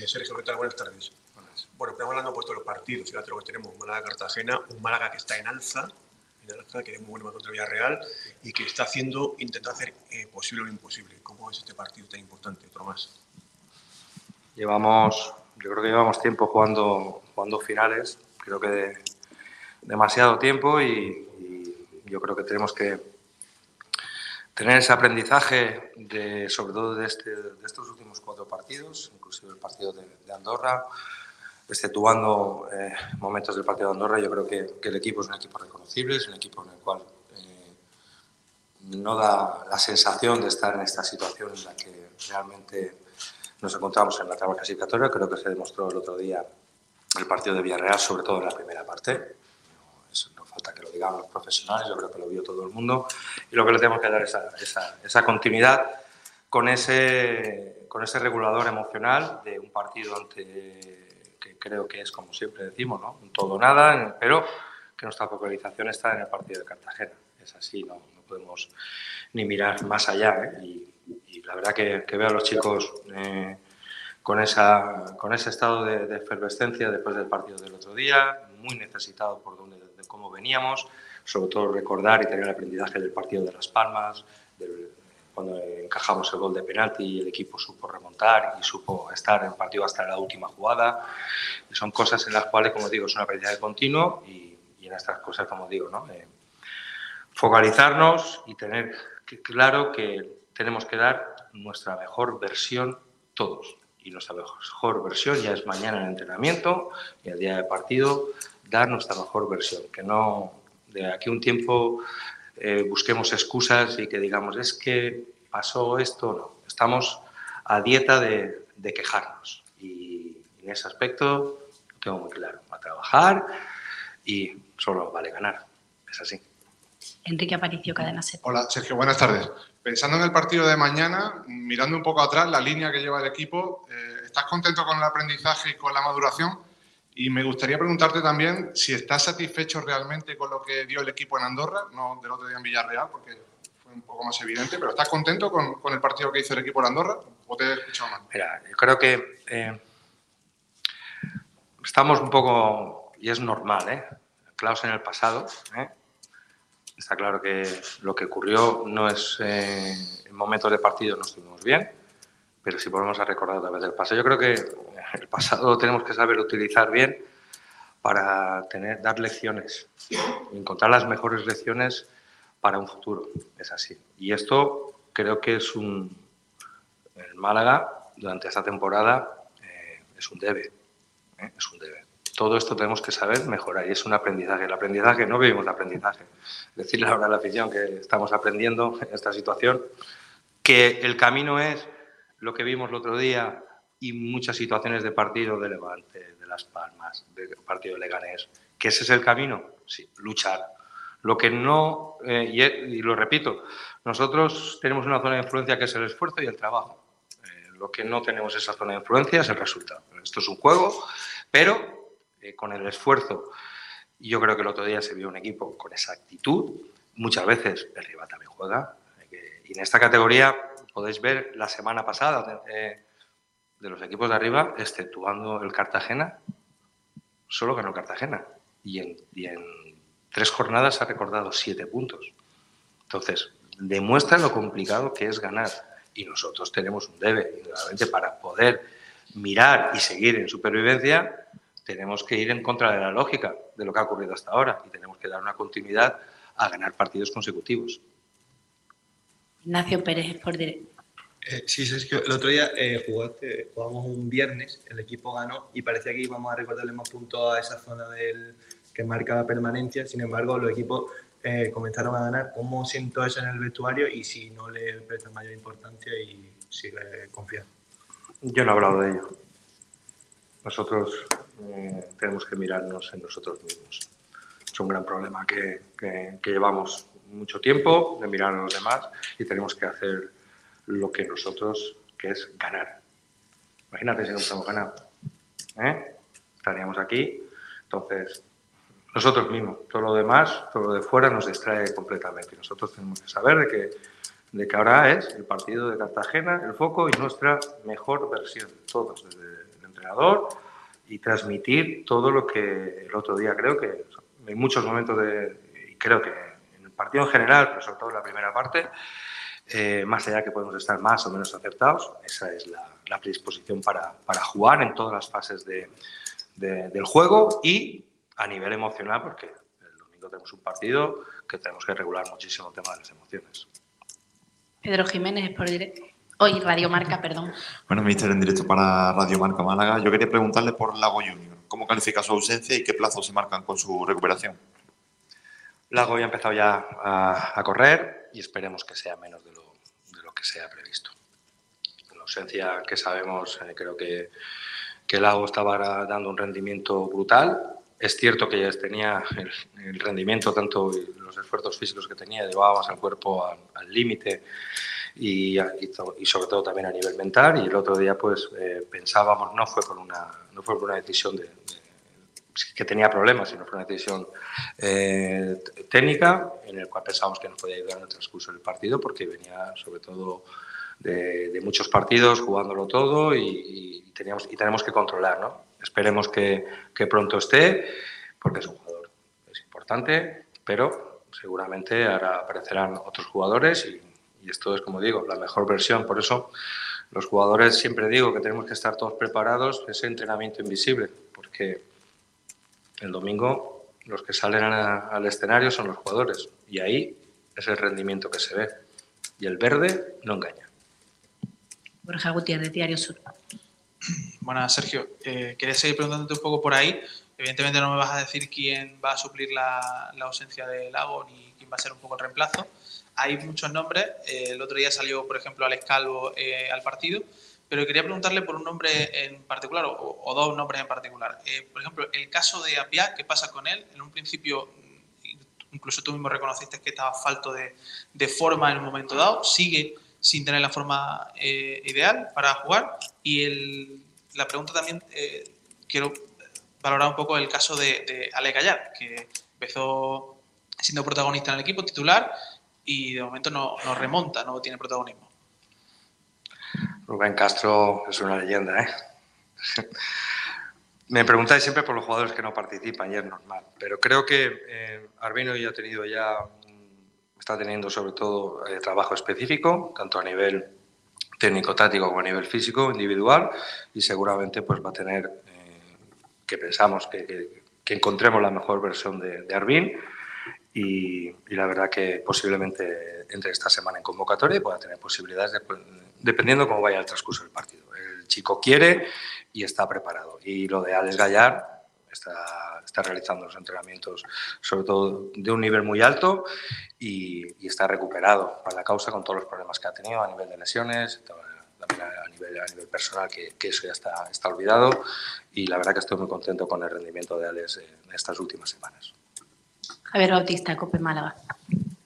Eh, Sergio, ¿qué tal? Buenas tardes. Buenas. Bueno, pero hablando pues, de los partidos, fíjate lo que tenemos, Málaga-Cartagena, un Málaga que está en alza, en alza, que es muy bueno contra Villarreal y que está haciendo, intentando hacer eh, posible lo imposible. ¿Cómo es este partido tan importante? Otro más. Llevamos, yo creo que llevamos tiempo jugando, jugando finales, creo que de- demasiado tiempo y, y yo creo que tenemos que tener ese aprendizaje de, sobre todo de, este, de estos últimos cuatro partidos, inclusive el partido de, de Andorra, exceptuando eh, momentos del partido de Andorra, yo creo que, que el equipo es un equipo reconocible, es un equipo en el cual eh, no da la sensación de estar en esta situación en la que realmente nos encontramos en la tabla clasificatoria. Creo que se demostró el otro día el partido de Villarreal, sobre todo en la primera parte. Falta que lo digan los profesionales, yo creo que lo vio todo el mundo. Y lo que le tenemos que dar es esa, esa, esa continuidad con ese, con ese regulador emocional de un partido ante, que creo que es, como siempre decimos, ¿no? un todo o nada, pero que nuestra focalización está en el partido de Cartagena. Es así, no, no podemos ni mirar más allá. ¿eh? Y, y la verdad que, que veo a los chicos eh, con, esa, con ese estado de, de efervescencia después del partido del otro día, muy necesitados por donde, de cómo veníamos, sobre todo recordar y tener el aprendizaje del partido de Las Palmas, del- cuando encajamos el gol de penalti y el equipo supo remontar y supo estar en partido hasta la última jugada. Y son cosas en las cuales, como digo, es un aprendizaje continuo y, y en estas cosas, como digo, ¿no? Eh, focalizarnos y tener claro que tenemos que dar nuestra mejor versión todos. Y nuestra mejor versión ya es mañana en entrenamiento y el día de partido dar nuestra mejor versión. Que no de aquí a un tiempo eh, busquemos excusas y que digamos es que pasó esto. No, estamos a dieta de, de quejarnos. Y en ese aspecto lo tengo muy claro. A trabajar y solo vale ganar. Es así. Enrique Aparicio, Cadena Ser. Hola, Sergio, buenas tardes. Pensando en el partido de mañana, mirando un poco atrás, la línea que lleva el equipo, eh, ¿estás contento con el aprendizaje y con la maduración? Y me gustaría preguntarte también si estás satisfecho realmente con lo que dio el equipo en Andorra, no del otro día en Villarreal, porque fue un poco más evidente, pero ¿estás contento con, con el partido que hizo el equipo en Andorra? ¿O te he escuchado mal? Mira, creo que eh, estamos un poco, y es normal, ¿eh? anclados en el pasado. ¿eh? Está claro que lo que ocurrió no es eh, en momentos de partido no estuvimos bien, pero si volvemos a recordar a través del pasado, yo creo que el pasado lo tenemos que saber utilizar bien para tener, dar lecciones, encontrar las mejores lecciones para un futuro. Es así. Y esto creo que es un. El Málaga, durante esta temporada, eh, es un debe. ¿eh? Es un debe. Todo esto tenemos que saber mejorar y es un aprendizaje. El aprendizaje, no vivimos de aprendizaje. Decirle ahora a la afición que estamos aprendiendo en esta situación, que el camino es lo que vimos el otro día y muchas situaciones de partido de Levante, de Las Palmas, de partido de Leganés, que ese es el camino, sí, luchar. Lo que no, eh, y, y lo repito, nosotros tenemos una zona de influencia que es el esfuerzo y el trabajo. Eh, lo que no tenemos esa zona de influencia es el resultado. Esto es un juego, pero eh, con el esfuerzo, yo creo que el otro día se vio un equipo con esa actitud, muchas veces el rival también juega, eh, y en esta categoría podéis ver la semana pasada eh, de los equipos de arriba, exceptuando el Cartagena, solo ganó Cartagena. Y en, y en tres jornadas ha recordado siete puntos. Entonces, demuestra lo complicado que es ganar. Y nosotros tenemos un debe, indudablemente, para poder mirar y seguir en supervivencia, tenemos que ir en contra de la lógica de lo que ha ocurrido hasta ahora y tenemos que dar una continuidad a ganar partidos consecutivos. Ignacio Pérez, por directo. Eh, sí, Sergio, el otro día eh, jugaste, jugamos un viernes, el equipo ganó y parecía que íbamos a recordarle más puntos a esa zona del que marca la permanencia. Sin embargo, los equipos eh, comenzaron a ganar. ¿Cómo siento eso en el vestuario y si no le prestan mayor importancia y sigue confiando? Yo no he hablado de ello. nosotros eh, tenemos que mirarnos en nosotros mismos. Es un gran problema que, que, que llevamos mucho tiempo de mirar a los demás y tenemos que hacer lo que nosotros, que es ganar. Imagínate si no hemos ganado. ¿eh? Estaríamos aquí. Entonces, nosotros mismos, todo lo demás, todo lo de fuera nos distrae completamente. Nosotros tenemos que saber de que, de que ahora es el partido de Cartagena, el foco y nuestra mejor versión, todos, desde el entrenador y transmitir todo lo que el otro día creo que hay muchos momentos de, y creo que en el partido en general, pero sobre todo en la primera parte, eh, más allá que podemos estar más o menos acertados, esa es la, la predisposición para, para, jugar en todas las fases de, de, del juego y a nivel emocional, porque el domingo tenemos un partido que tenemos que regular muchísimo el tema de las emociones. Pedro Jiménez, por directo. Hoy Radio Marca, perdón. Bueno, Mister, en directo para Radio Marca Málaga. Yo quería preguntarle por Lago Junior. ¿Cómo califica su ausencia y qué plazos se marcan con su recuperación? Lago ya ha empezado ya a, a correr y esperemos que sea menos de lo, de lo que se ha previsto. La ausencia que sabemos, eh, creo que, que Lago estaba dando un rendimiento brutal. Es cierto que ya tenía el, el rendimiento, tanto los esfuerzos físicos que tenía, llevábamos al cuerpo al límite y, y, y, sobre todo también a nivel mental. Y el otro día, pues eh, pensábamos, no fue por una, no fue por una decisión de, de, que tenía problemas, sino fue una decisión eh, técnica en el cual pensábamos que nos podía ayudar en el transcurso del partido, porque venía sobre todo de, de muchos partidos jugándolo todo y, y, teníamos, y tenemos que controlar, ¿no? Esperemos que, que pronto esté, porque es un jugador es importante, pero seguramente ahora aparecerán otros jugadores y y esto es, como digo, la mejor versión. Por eso los jugadores siempre digo que tenemos que estar todos preparados, ese entrenamiento invisible, porque el domingo los que salen a, al escenario son los jugadores y ahí es el rendimiento que se ve. Y el verde no engaña. Borja Gutiérrez, Diario Sur. Bueno, Sergio, eh, quería seguir preguntándote un poco por ahí. Evidentemente no me vas a decir quién va a suplir la, la ausencia de Lago ni quién va a ser un poco el reemplazo hay muchos nombres. Eh, el otro día salió, por ejemplo, Alex Calvo eh, al partido, pero quería preguntarle por un nombre en particular o, dos nombres en particular. Eh, por ejemplo, el caso de Apia, ¿qué pasa con él? En un principio, incluso tú mismo reconociste que estaba falto de, de forma en un momento dado, sigue sin tener la forma eh, ideal para jugar. Y el, la pregunta también, quiero valorar un poco el caso de, de Ale Gallar, que empezó siendo protagonista en el equipo titular y de momento no, no remonta, no tiene protagonismo. Rubén Castro es una leyenda, ¿eh? [laughs] Me preguntáis siempre por los jugadores que no participan y es normal, pero creo que eh, Arbino ya ha tenido ya, está teniendo sobre todo eh, trabajo específico, tanto a nivel técnico-táctico como a nivel físico, individual, y seguramente pues va a tener, eh, que pensamos que, que, encontremos la mejor versión de, de y, y, la verdad que posiblemente entre esta semana en convocatoria pueda tener posibilidades de, dependiendo cómo vaya el transcurso del partido. El chico quiere y está preparado. Y lo de Alex Gallar está, realizando los entrenamientos sobre todo de un nivel muy alto y, está recuperado para la causa con todos los problemas que ha tenido a nivel de lesiones, también a nivel, personal, que, eso ya está, está olvidado. Y la verdad que estoy muy contento con el rendimiento de Alex en estas últimas semanas. Javier Bautista, Cope Málaga.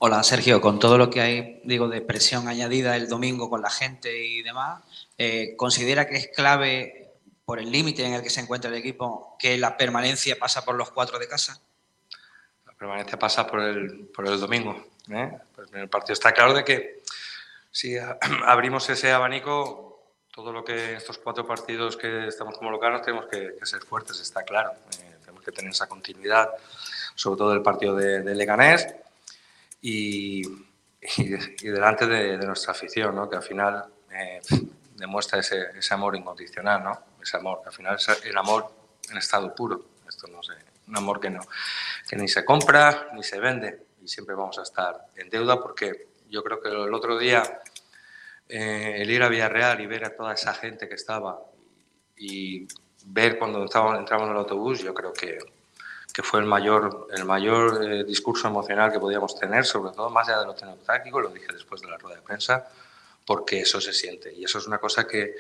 Hola Sergio, con todo lo que hay, digo, de presión añadida el domingo con la gente y demás, eh, ¿considera que es clave por el límite en el que se encuentra el equipo que la permanencia pasa por los cuatro de casa? La permanencia pasa por el, por el domingo. ¿eh? El partido está claro de que si [clears throat] abrimos ese abanico, todo lo que estos cuatro partidos que estamos como locales tenemos que, ser fuertes, está claro. Eh, tenemos que tener esa continuidad sobre todo el partido de Leganés y, y, y delante de, de, nuestra afición, ¿no? que al final eh, demuestra ese, ese, amor incondicional, ¿no? ese amor, que al final es el amor en estado puro, esto no sé, un amor que, no, que ni se compra ni se vende y siempre vamos a estar en deuda porque yo creo que el otro día eh, el ir a Villarreal y ver a toda esa gente que estaba y ver cuando entramos, en el autobús, yo creo que que fue el mayor, el mayor eh, discurso emocional que podíamos tener, sobre todo más allá de lo tecnológico, lo dije después de la rueda de prensa, porque eso se siente. Y eso es una cosa que,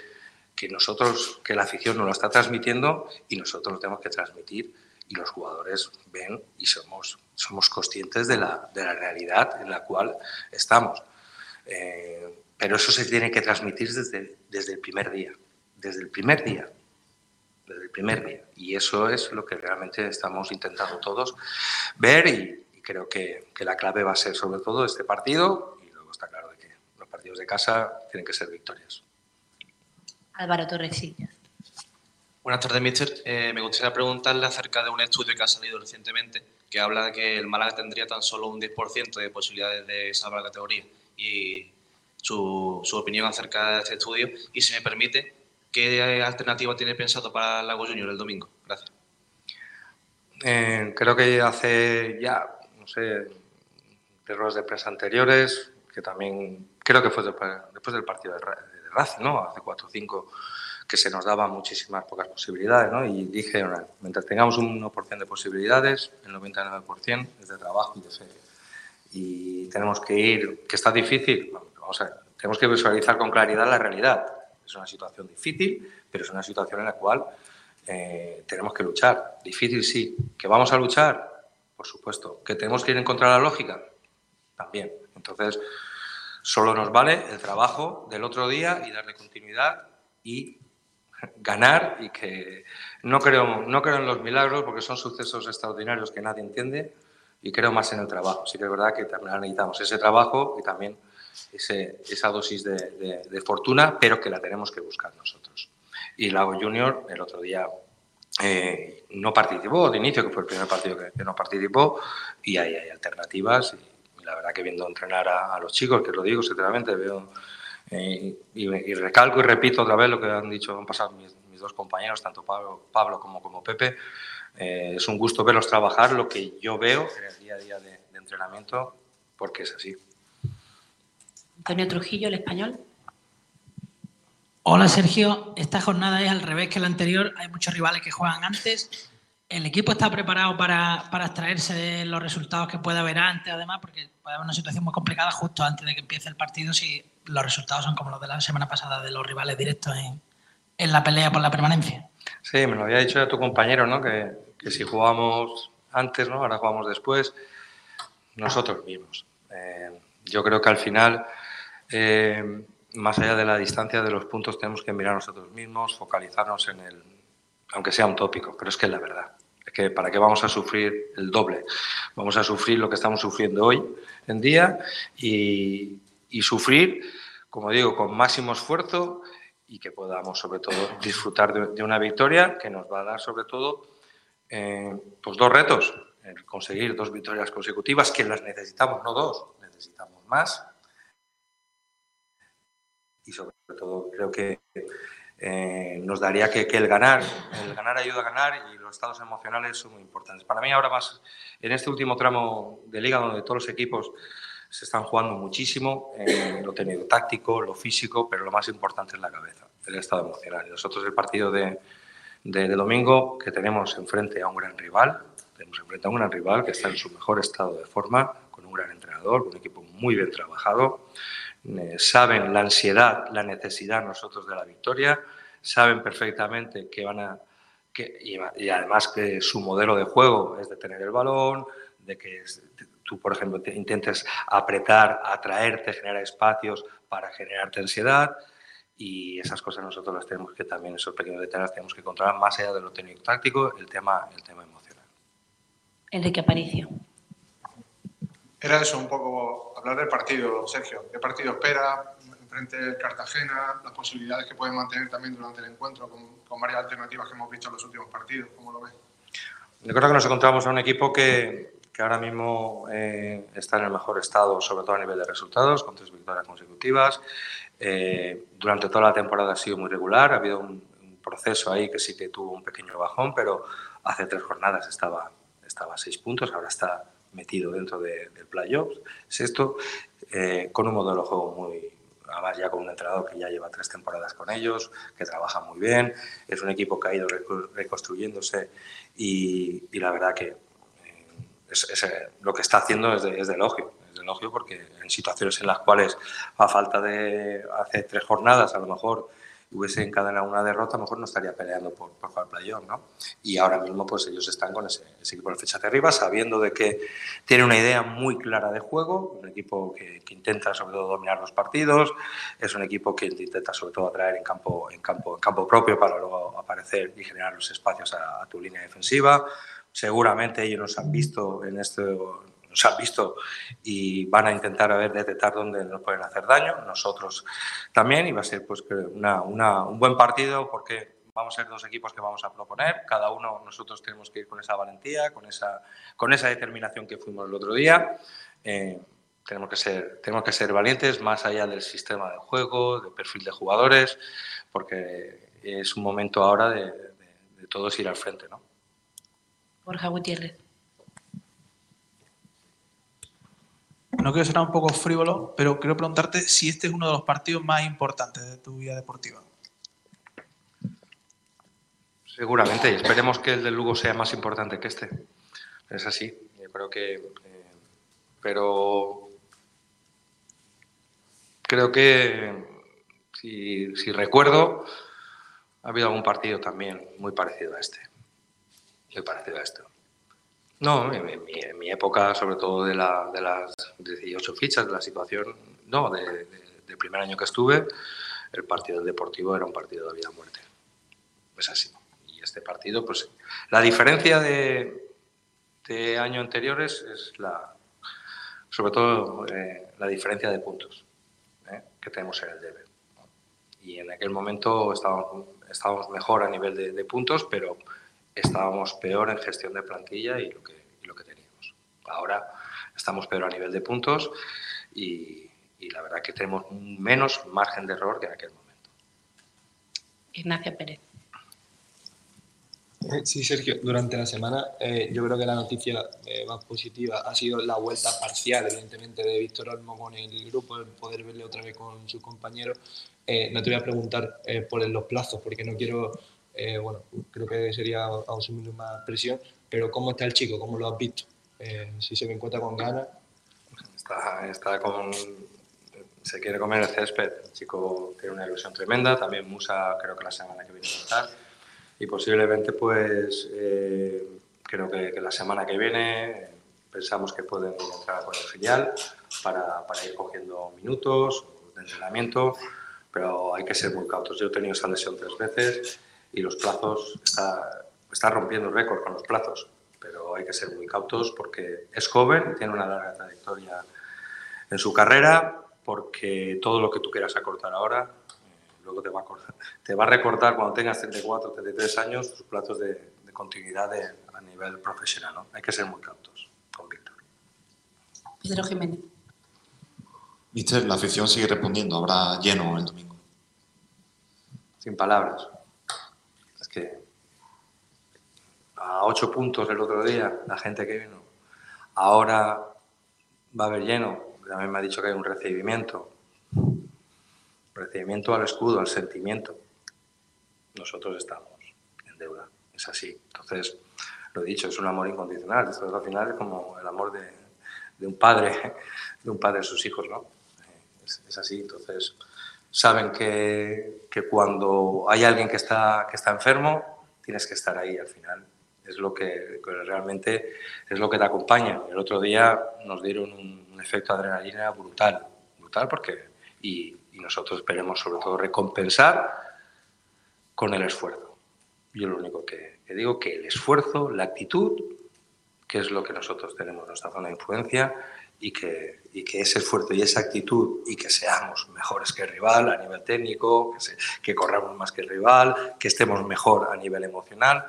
que nosotros, que la afición nos lo está transmitiendo y nosotros lo tenemos que transmitir y los jugadores ven y somos, somos conscientes de la, de la realidad en la cual estamos. Eh, pero eso se tiene que transmitir desde, desde el primer día, desde el primer día, desde el primer día. Y eso es lo que realmente estamos intentando todos ver y, y creo que, que, la clave va a ser sobre todo este partido y luego está claro de que los partidos de casa tienen que ser victorias. Álvaro Torrecilla. Buenas tardes, Mister. Eh, me gustaría preguntarle acerca de un estudio que ha salido recientemente que habla de que el Málaga tendría tan solo un 10% de posibilidades de salvar la categoría y su, su, opinión acerca de este estudio. Y si me permite, ¿qué alternativa tiene pensado para Lago Junior el domingo? Gracias. Eh, creo que hace ya, no sé, de ruedas de prensa anteriores, que también creo que fue después del partido de, Racing, ¿no? Hace cuatro o cinco que se nos daban muchísimas pocas posibilidades, ¿no? Y dije, bueno, mientras tengamos un 1% de posibilidades, el 99% es de trabajo y de fe. Y tenemos que ir, que está difícil, vamos a ver, tenemos que visualizar con claridad la realidad. Es una situación difícil, pero es una situación en la cual eh, tenemos que luchar. Difícil sí. ¿Que vamos a luchar? Por supuesto. ¿Que tenemos que ir en contra de la lógica? También. Entonces, solo nos vale el trabajo del otro día y darle continuidad y [laughs] ganar y que no creo, no creo en los milagros porque son sucesos extraordinarios que nadie entiende y creo más en el trabajo. Sí que es verdad que también necesitamos ese trabajo y también ese, esa dosis de, de, de, fortuna, pero que la tenemos que buscar nosotros. Y Lago Junior el otro día eh, no participó de inicio, que fue el primer partido que, que no participó, y ahí hay alternativas. Y, la verdad que viendo entrenar a, a los chicos, que lo digo sinceramente, veo eh, y, y, recalco y repito otra vez lo que han dicho, han pasado mis, mis dos compañeros, tanto Pablo, Pablo como, como Pepe. Eh, es un gusto verlos trabajar lo que yo veo en el día a día de, de entrenamiento, porque es así. Antonio Trujillo, el español. Hola Sergio, esta jornada es al revés que la anterior, hay muchos rivales que juegan antes. ¿El equipo está preparado para, para extraerse de los resultados que puede haber antes, además? Porque puede haber una situación muy complicada justo antes de que empiece el partido si los resultados son como los de la semana pasada de los rivales directos en, en la pelea por la permanencia. Sí, me lo había dicho ya tu compañero, ¿no? Que, que si jugamos antes, ¿no? Ahora jugamos después, nosotros mismos. Eh, yo creo que al final, eh, más allá de la distancia de los puntos, tenemos que mirar nosotros mismos, focalizarnos en el, aunque sea un tópico, pero es que es la verdad. Es que para qué vamos a sufrir el doble. Vamos a sufrir lo que estamos sufriendo hoy en día y, sufrir, como digo, con máximo esfuerzo y que podamos sobre todo disfrutar de, una victoria que nos va a dar sobre todo eh, pues dos retos, conseguir dos victorias consecutivas que las necesitamos, no dos, necesitamos más y sobre todo creo que eh, nos daría que, que, el ganar, el ganar ayuda a ganar y los estados emocionales son muy importantes. Para mí ahora más, en este último tramo de liga donde todos los equipos se están jugando muchísimo, eh, lo técnico táctico, lo físico, pero lo más importante es la cabeza, el estado emocional. Nosotros el partido de, de, de, domingo que tenemos enfrente a un gran rival, tenemos enfrente a un gran rival que está en su mejor estado de forma, con un gran entrenador, un equipo muy bien trabajado, eh, saben la ansiedad, la necesidad nosotros de la victoria, saben perfectamente que van a, que, y, y además que su modelo de juego es de tener el balón, de que tú, por ejemplo, te intentes apretar, atraerte, generar espacios para generarte ansiedad. Y esas cosas nosotros las tenemos que también, esos pequeños detalles, tenemos que controlar más allá de lo técnico-táctico, el tema, el tema emocional. Enrique Aparicio. Era eso, un poco hablar del partido, Sergio. ¿Qué partido espera? Frente al Cartagena, las posibilidades que pueden mantener también durante el encuentro, con, con, varias alternativas que hemos visto en los últimos partidos. ¿Cómo lo ves? Yo creo que nos encontramos a un equipo que, que ahora mismo eh, está en el mejor estado, sobre todo a nivel de resultados, con tres victorias consecutivas. Eh, durante toda la temporada ha sido muy regular, ha habido un, un, proceso ahí que sí que tuvo un pequeño bajón, pero hace tres jornadas estaba, estaba a seis puntos, ahora está metido dentro de, del playoffs. Sexto, eh, con un modelo de juego muy, además ya con un entrenador que ya lleva tres temporadas con ellos, que trabaja muy bien, es un equipo que ha ido reconstruyéndose y, la verdad que eh, es, es, lo que está haciendo es de elogio, es de elogio porque en situaciones en las cuales a falta de hace tres jornadas a lo mejor hubiese encadenado una derrota, a lo mejor no estaría peleando por, por jugar playoff, ¿no? Y ahora mismo, pues ellos están con ese, ese equipo de fecha de arriba, sabiendo de que tiene una idea muy clara de juego, un equipo que, que intenta sobre todo dominar los partidos, es un equipo que intenta sobre todo atraer en campo, en campo, en campo propio para luego aparecer y generar los espacios a, a tu línea defensiva. Seguramente ellos nos han visto en este nos han visto y van a intentar a ver detectar dónde nos pueden hacer daño, nosotros también, y va a ser pues una, una, un buen partido porque vamos a ser dos equipos que vamos a proponer, cada uno nosotros tenemos que ir con esa valentía, con esa, con esa determinación que fuimos el otro día. Eh, tenemos que, ser, tenemos que ser valientes más allá del sistema de juego, del perfil de jugadores, porque es un momento ahora de, de, de todos ir al frente. ¿no? Borja Gutiérrez. No quiero ser un poco frívolo, pero quiero preguntarte si este es uno de los partidos más importantes de tu vida deportiva. Seguramente, y esperemos que el del Lugo sea más importante que este. Es así, yo creo que. eh, pero. Creo que, si, si recuerdo, ha habido algún partido también muy parecido a este. Muy parecido a este. No, en, en mi, en mi época, sobre todo de, la, de las 18 fichas, de la situación, no, de, de- del primer año que estuve, el partido del Deportivo era un partido de vida o muerte. Es así. Y este partido, pues, la diferencia de, de años anteriores es la, sobre todo eh, la diferencia de puntos ¿eh? que tenemos en el debe. Y en aquel momento estábamos, estábamos mejor a nivel de, de puntos, pero estábamos peor en gestión de plantilla y lo que, y lo que teníamos. Ahora estamos peor a nivel de puntos y, y la verdad que tenemos menos margen de error que en aquel momento. Ignacio Pérez. Eh, Sí, Sergio, durante la semana eh, yo creo que la noticia eh, más positiva ha sido la vuelta parcial, evidentemente, de Víctor Olmo con el grupo, el poder verle otra vez con sus compañeros. Eh, no te voy a preguntar eh, por los plazos, porque no quiero, eh, bueno, creo que sería asumir más presión, pero ¿cómo está el chico? ¿Cómo lo has visto? Eh, si se me encuentra con ganas. Está, está con, se quiere comer el césped. El chico tiene una ilusión tremenda. También Musa creo que la semana que viene va a estar. Y posiblemente, pues, eh, creo que, que la semana que viene eh, pensamos que pueden entrar con el filial para, para ir cogiendo minutos de entrenamiento, pero hay que ser muy cautos. Yo he tenido esa lesión tres veces y los plazos, está, está rompiendo récord con los plazos, pero hay que ser muy cautos porque es joven, tiene una larga trayectoria en su carrera, porque todo lo que tú quieras acortar ahora, eh, luego te va, a acordar- [laughs] te va a recortar cuando tengas 34, 33 años tus plazos de, de continuidad de- a nivel profesional. ¿no? Hay que ser muy cautos con Víctor. Pedro Jiménez. Mister, la afición sigue respondiendo. Habrá lleno el domingo. Sin palabras. Que a ocho puntos el otro día, la gente que vino. Ahora va a haber lleno. También me ha dicho que hay un recibimiento. Recibimiento al escudo, al sentimiento. Nosotros estamos en deuda. Es así. Entonces, lo he dicho, es un amor incondicional. Esto al final es como el amor de, de un padre, [laughs] de un padre a sus hijos, ¿no? Es, es así. Entonces, saben que, que cuando hay alguien que está, que está enfermo, tienes que estar ahí al final. Es lo que, realmente es lo que te acompaña. El otro día nos dieron un, efecto adrenalina brutal, brutal porque y, y nosotros esperemos sobre todo recompensar con el esfuerzo. Yo lo único que, que digo que el esfuerzo, la actitud, que es lo que nosotros tenemos en nuestra zona de influencia y que, y que ese esfuerzo y esa actitud y que seamos mejores que el rival a nivel técnico, que, se- que corramos más que el rival, que estemos mejor a nivel emocional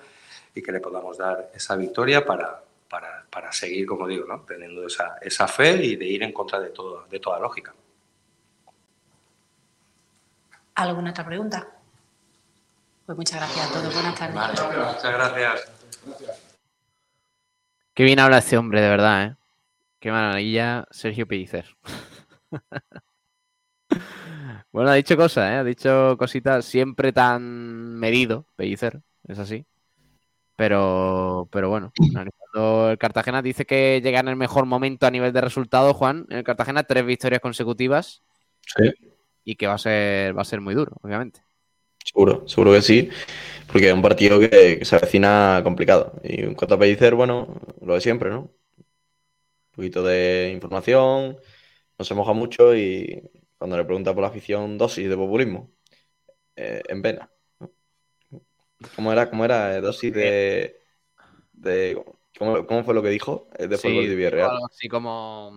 y que le podamos dar esa victoria para, para, para seguir, como digo, ¿no? teniendo esa, esa fe y de ir en contra de, todo, de toda lógica. ¿Alguna otra pregunta? Pues muchas gracias a todos. Buenas tardes. Muchas gracias. Qué bien habla este hombre, de verdad, ¿eh? Qué maravilla, Sergio Pellicer. bueno, ha dicho cosas, ¿eh? Ha dicho cositas siempre tan medido, Pellicer, es así. Pero, pero bueno, analizando el Cartagena dice que llega en el mejor momento a nivel de resultados, Juan. En el Cartagena, tres victorias consecutivas. Sí. Y que va a ser, va a ser muy duro, obviamente. Seguro, seguro que sí, porque es un partido que, que se avecina complicado. Y en cuanto a Pellicer, bueno, lo de siempre, ¿no? Un poquito de información, no se moja mucho y cuando le pregunta por la afición, dosis de populismo eh, en vena. ¿no? ¿Cómo era? ¿Cómo era? Eh, Dosis de... de ¿cómo, cómo fue lo que dijo eh, después del gol de Villarreal? algo así como.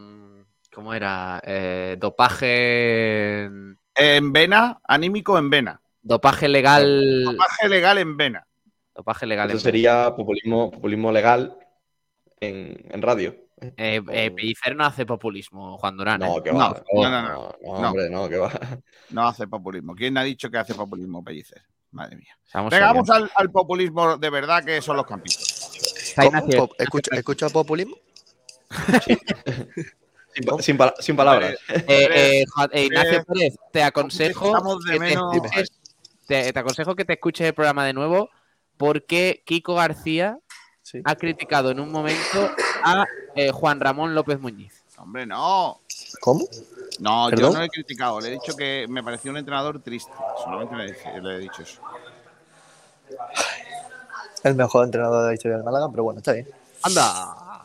¿Cómo era? Eh, dopaje. En vena, anímico en vena. Dopaje legal. Dopaje legal en vena. Dopaje legal. Eso en- sería populismo, populismo legal en, en radio. Eh, eh, Pellicer no hace populismo, Juan Durán. No, ¿eh? que va. No, no, no, no. no, No. hombre, no, que va. No hace populismo. ¿Quién ha dicho que hace populismo, Pellicer? Madre mía. Vamos al, al populismo de verdad que son los. Po- ¿Escucha, ¿Escucha populismo? [laughs] Sin, pa- sin pala- sin palabras. Eh, eh, eh, Ignacio Pérez, te aconsejo, Echamos de que te, menos- escuches- te- te aconsejo que te escuches el programa de nuevo porque Kiko García ha criticado en un momento a eh, Juan Ramón López Muñiz. Hombre, no. ¿Cómo? No, ¿Perdón? yo no le he criticado. Le he dicho que me pareció un entrenador triste. Solamente le he, le he dicho eso. El mejor entrenador de la historia del Málaga, pero bueno, está bien. Anda.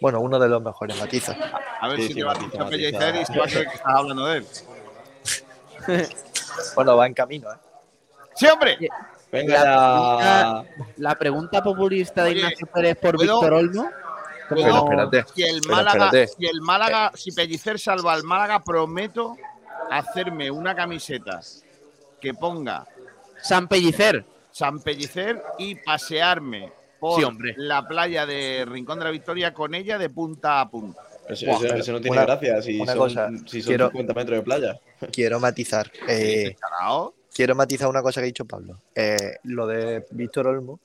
Bueno, uno de los mejores matizas. A ver Sí, si sí, te va a matiza, escuchar matiza. Y se va a creer que estás hablando de él. [laughs] Bueno, va en camino, ¿eh? ¡Sí, hombre! Venga la, pregunta, la pregunta populista de Oye, Ignacio Pérez por ¿puedo- Víctor Olmo. ¿cómo Puedo- va? espérate. Si el Pero Málaga, espérate. si el Málaga, si Pellicer salva al Málaga, prometo hacerme una camiseta que ponga San Pellicer. San Pellicer y pasearme por Sí, hombre. la playa de Rincón de la Victoria con ella de punta a punta. Eso, Buah, eso- eso no tiene una- gracia. Si una son, cosa, si son quiero- 50 metros de playa. Quiero matizar. eh. Quiero matizar una cosa que ha dicho Pablo. Eh, lo de Víctor Olmo,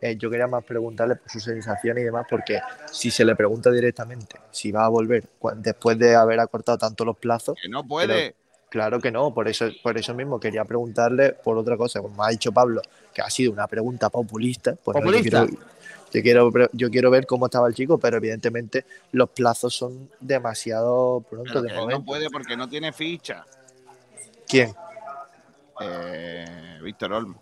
eh, yo quería más preguntarle por sus sensaciones y demás, porque si se le pregunta directamente si va a volver después de haber acortado tanto los plazos. Que no puede. claro que no, por eso, por eso mismo quería preguntarle por otra cosa. Como ha dicho Pablo, que ha sido una pregunta populista. Pues no, yo ¿Populista? quiero- yo quiero, yo quiero ver cómo estaba el chico, pero evidentemente los plazos son demasiado pronto Pero de momento. no puede porque no tiene ficha. ¿Quién? Eh, Víctor Olmo.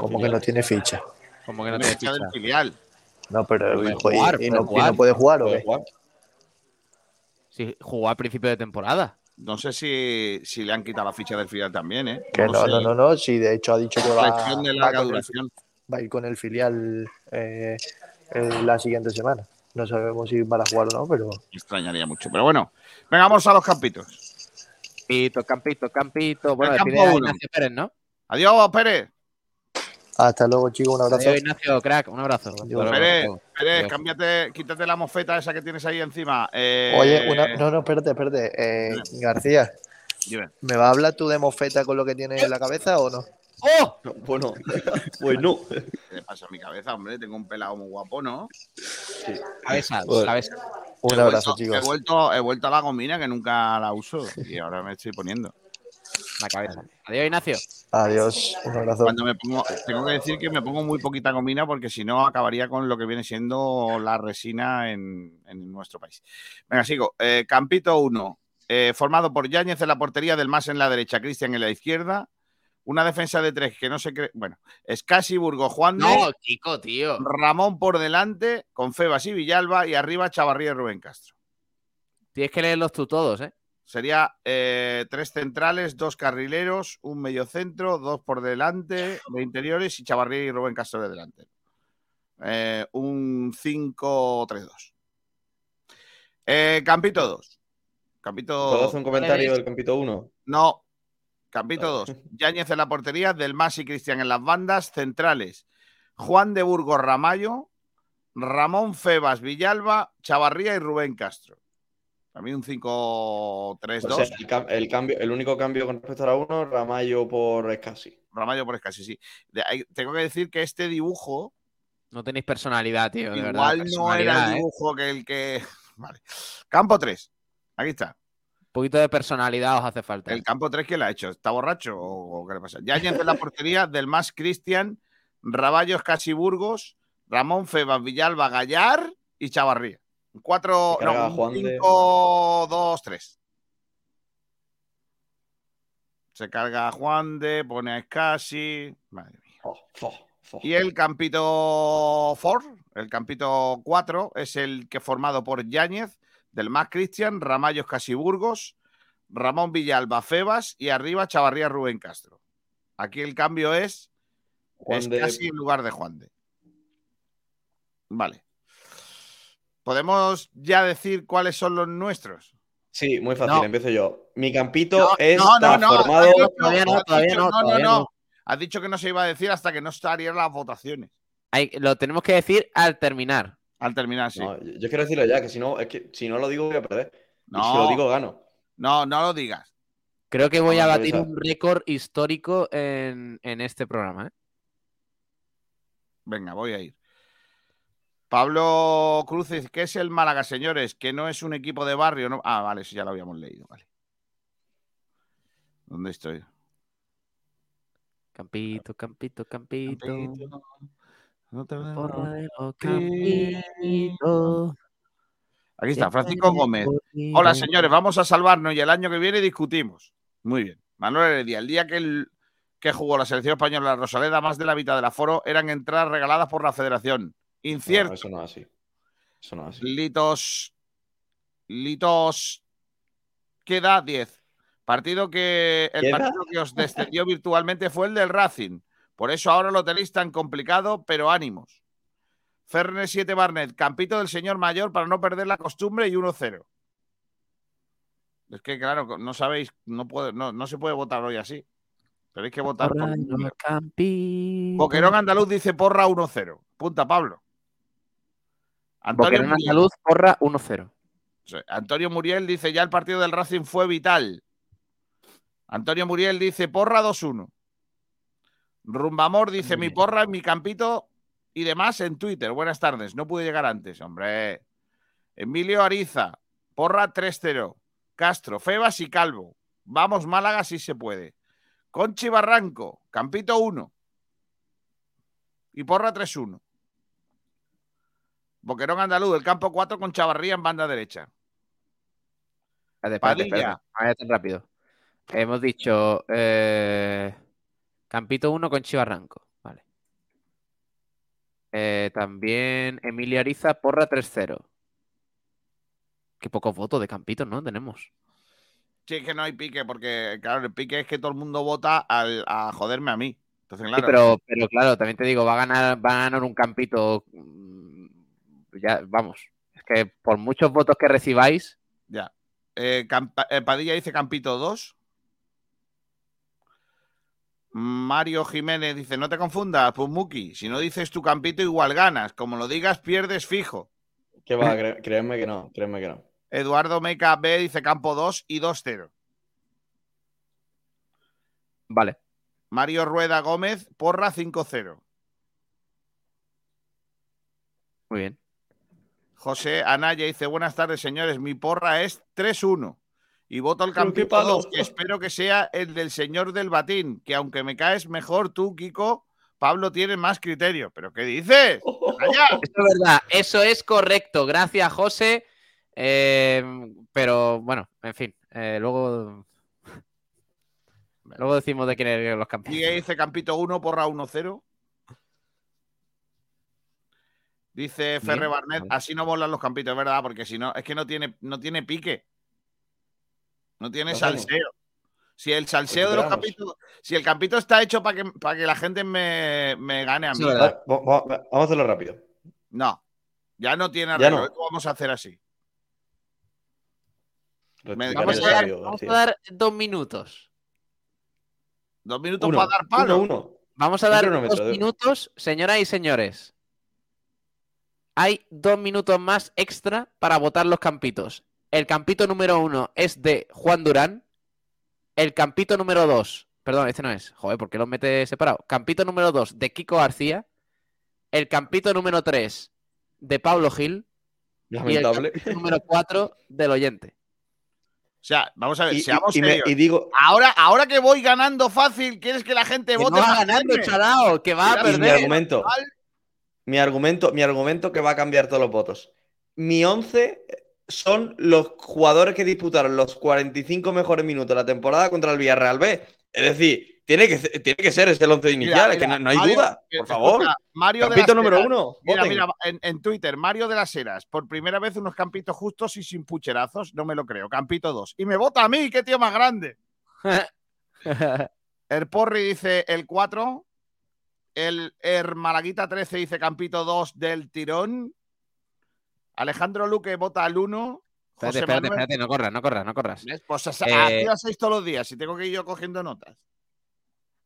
Como que no tiene ficha. Como que no Tiene tiene ficha del filial. No, pero Puede hijo, y- jugar, y, no, y jugar. no puede jugar, ¿o jugar. Sí, jugó al principio de temporada. No sé si, si le han quitado la ficha del filial también, ¿eh? Que no, sé. no, no, no, sí, de hecho ha dicho que va, va con, el, duración. va a ir con el filial eh, en la siguiente semana. No sabemos si van a jugar o no, pero Me extrañaría mucho. Pero bueno, venga, vamos a los campitos. Campito, campito, campito. Bueno, El campo a. Ignacio Pérez, ¿no? Adiós, Pérez. hasta luego, chicos, un abrazo. Adiós, Ignacio, crack. Un abrazo. Luego, Pérez, luego. Pérez, Adiós. cámbiate, quítate la mofeta esa que tienes ahí encima. Eh, Oye, una, no, no, espérate, espérate. Eh, García, dime. ¿me va a hablar tú de mofeta con lo que tienes en la cabeza o no? ¡Oh! Bueno, [laughs] bueno. ¿Qué le pasa a mi cabeza, hombre? Tengo un pelado muy guapo, ¿no? Cabeza, Bueno, cabeza. Un He abrazo, vuelto- He chicos. vuelto, he vuelto a la gomina que nunca la uso y ahora me estoy poniendo. La cabeza. Adiós, Ignacio. Adiós, un abrazo. Cuando me pongo, tengo que decir que me pongo muy poquita gomina porque si no acabaría con lo que viene siendo la resina en, en nuestro país. Venga, sigo. Eh, Campito 1, formado por Yáñez en la portería, del más en la derecha, Cristian en la izquierda. Una defensa de tres que no se cree. Bueno, Escasi, Burgo, Juan No, chico, tío. Ramón por delante, con Febas y Villalba, y arriba Chavarría y Rubén Castro. Tienes que leerlos tú todos, ¿eh? Sería eh, tres centrales, dos carrileros, un mediocentro, dos por delante de interiores y Chavarría y Rubén Castro de delante. Eh, un 5-3-2. Eh, Campito 2. Campito. ¿Puedo hacer un comentario del Campito 1? No. Campito 2. Yáñez en la portería, Del Mas y Cristian en las bandas. Centrales. Juan de Burgos Ramallo, Ramón Febas Villalba, Chavarría y Rubén Castro. También un 5-3-2. O sea, el, el cambio, el único cambio con respecto a la 1, Ramallo por Escasi. Ramallo por escasi, sí. De tengo que decir que este dibujo No tenéis personalidad, tío, de verdad. igual no era el ¿eh? dibujo que el que. [laughs] Vale. Campo 3. Aquí está. Un poquito de personalidad os hace falta. El campo 3, ¿quién lo ha hecho? ¿Está borracho o, o qué le pasa? Yáñez en la portería, del más Cristian, Raballos Casi Burgos, Ramón Febas Villalba Gallar y Chavarría. Un 4, Y carga no, Juan un de- 5, 2, 3. Se carga a Juan de, pone a Scassi. Madre mía. Y el campito 4, el campito 4, es el que formado por Yáñez, del Más Cristian, Ramallos Casiburgos, Ramón Villalba Febas y arriba Chavarría Rubén Castro. Aquí el cambio es, Juan es de- casi en lugar de Juan de. Vale. ¿Podemos ya decir cuáles son los nuestros? Sí, muy fácil, No. empiezo yo. Mi campito No, está no, no, no, Todavía no, todavía no, todavía no. Has dicho que no se iba a decir hasta que no estarían las votaciones. Hay- lo tenemos que decir al terminar. Al terminar, sí. No, yo quiero decirlo ya, que si no, es que si no lo digo voy a perder. Y No. si lo digo, gano. No, no lo digas. Creo que voy a batir un récord histórico en, en este programa. ¿eh? Venga, voy a ir. Pablo Cruz dice, ¿qué es el Málaga, señores? Que no es un equipo de barrio. ¿no? Ah, vale, eso ya lo habíamos leído. Vale. ¿Dónde estoy? Campito, campito, campito. No te. Aquí está, Francisco Gómez. Hola, señores, vamos a salvarnos y el año que viene discutimos. Muy bien. Manuel Heredia, el día que, el, que jugó la selección española la Rosaleda, más de la mitad del aforo eran entradas regaladas por la federación. Incierto. No, eso no es así. Eso no es así. Litos. Litos. Queda 10. Partido que. El ¿Queda? partido que os descendió virtualmente fue el del Racing. Por eso ahora lo tenéis tan complicado, pero ánimos. Ferne 7 Barnet, campito del señor mayor para no perder la costumbre y 1-0. Es que, claro, no sabéis, no, puede, no, no se puede votar hoy así. Tenéis que votar. Boquerón Andaluz dice porra 1-0. Punta Pablo. Antonio Boquerón Muriel. Andaluz, porra 1-0. Sí. Antonio Muriel dice ya el partido del Racing fue vital. Antonio Muriel dice porra 2-1. Rumbamor dice mi porra en mi campito y demás en Twitter. Buenas tardes. No pude llegar antes, hombre. Emilio Ariza, porra 3-0. Castro, Febas y Calvo. Vamos Málaga si se puede. Conchi Barranco, campito 1. Y porra 3-1. Boquerón Andaluz, el campo 4 con Chavarría en banda derecha. Espérate, espérate, Padilla. espérate. Vaya tan rápido. Hemos dicho eh, Campito 1 con Chivarranco. Vale. Eh, también Emilia Ariza, porra 3-0. Qué pocos votos de Campito, ¿no? Tenemos. Sí, es que no hay pique, porque claro, el pique es que todo el mundo vota al- a joderme a mí. Entonces, Sí, claro, pero, pero claro, también te digo, va a ganar, va a ganar un Campito. mm, Ya, vamos. Es que por muchos votos que recibáis, ya. Eh, eh, Padilla dice Campito 2. Mario Jiménez dice, no te confundas, Pumuki. Si no dices tu campito, igual ganas. Como lo digas, pierdes fijo. ¿Qué va? Cre- créeme que no, créeme que no. Eduardo Meca B dice campo 2 y 2-0. Vale. Mario Rueda Gómez, porra 5-0. muy bien. José Anaya dice, buenas tardes, señores. Mi porra es 3-1. Y voto al campito palo. 2, que espero que sea el del señor del batín, que aunque me caes mejor tú, Kiko, Pablo tiene más criterio. ¿Pero qué dices? [laughs] Eso es verdad, eso es correcto. Gracias, José. Eh, pero bueno, en fin, eh, luego. Luego decimos de quién eran los campeones. Miguel dice Campito 1, porra 1-0. Dice Ferre Barnet, así no volan los campitos, es verdad, porque si no, es que no tiene, no tiene pique. No tiene salseo. Si el salseo de los campitos, si el campito está hecho para que, para que la gente me, me gane a mí. Vamos a hacerlo rápido. No, ya no tiene Ya arreglo. no. vamos a hacer así. Me- Vamos a, dar, vamos a dar dos minutos. Dos minutos Uno, para dar palo. uno, uno. Vamos a dar dos minutos, señoras y señores. Hay dos minutos más extra para votar los campitos. El campito número uno es de Juan Durán. El campito número dos, perdón, este no es. Joder, ¿por qué los mete separado? Campito número dos de Kiko García. El campito número tres de Pablo Gil. Y el Lamentable. campito número cuatro del oyente. O sea, vamos a ver, Y, seamos y- y me- serios. y digo, Ahora, ahora que voy ganando fácil, ¿quieres que la gente Que vote no va ganando, chalao, que va a y mi perder. argumento, mi argumento, mi argumento que va a cambiar todos los votos. Mi 11 son los jugadores que disputaron los 45 mejores minutos de la temporada contra el Villarreal B. Es decir, tiene que, tiene que ser ese el once inicial, es que no, no hay Mario, duda. Por favor. escucha, Mario de Campito las número Heras. uno. Mira, mira, en, en Twitter, Mario de las Heras. Por primera vez unos campitos justos y sin pucherazos. No me lo creo. Campito 2. Y me vota a mí, qué tío más grande. [laughs] El Porri dice el 4. El, el Malaguita 13 dice Campito 2 del tirón. Alejandro Luque vota al 1. Espérate, espérate, Manuel- espérate, no corras, no corras, no corras. Pues así Eh, hacéis todos los días y tengo que ir yo cogiendo notas.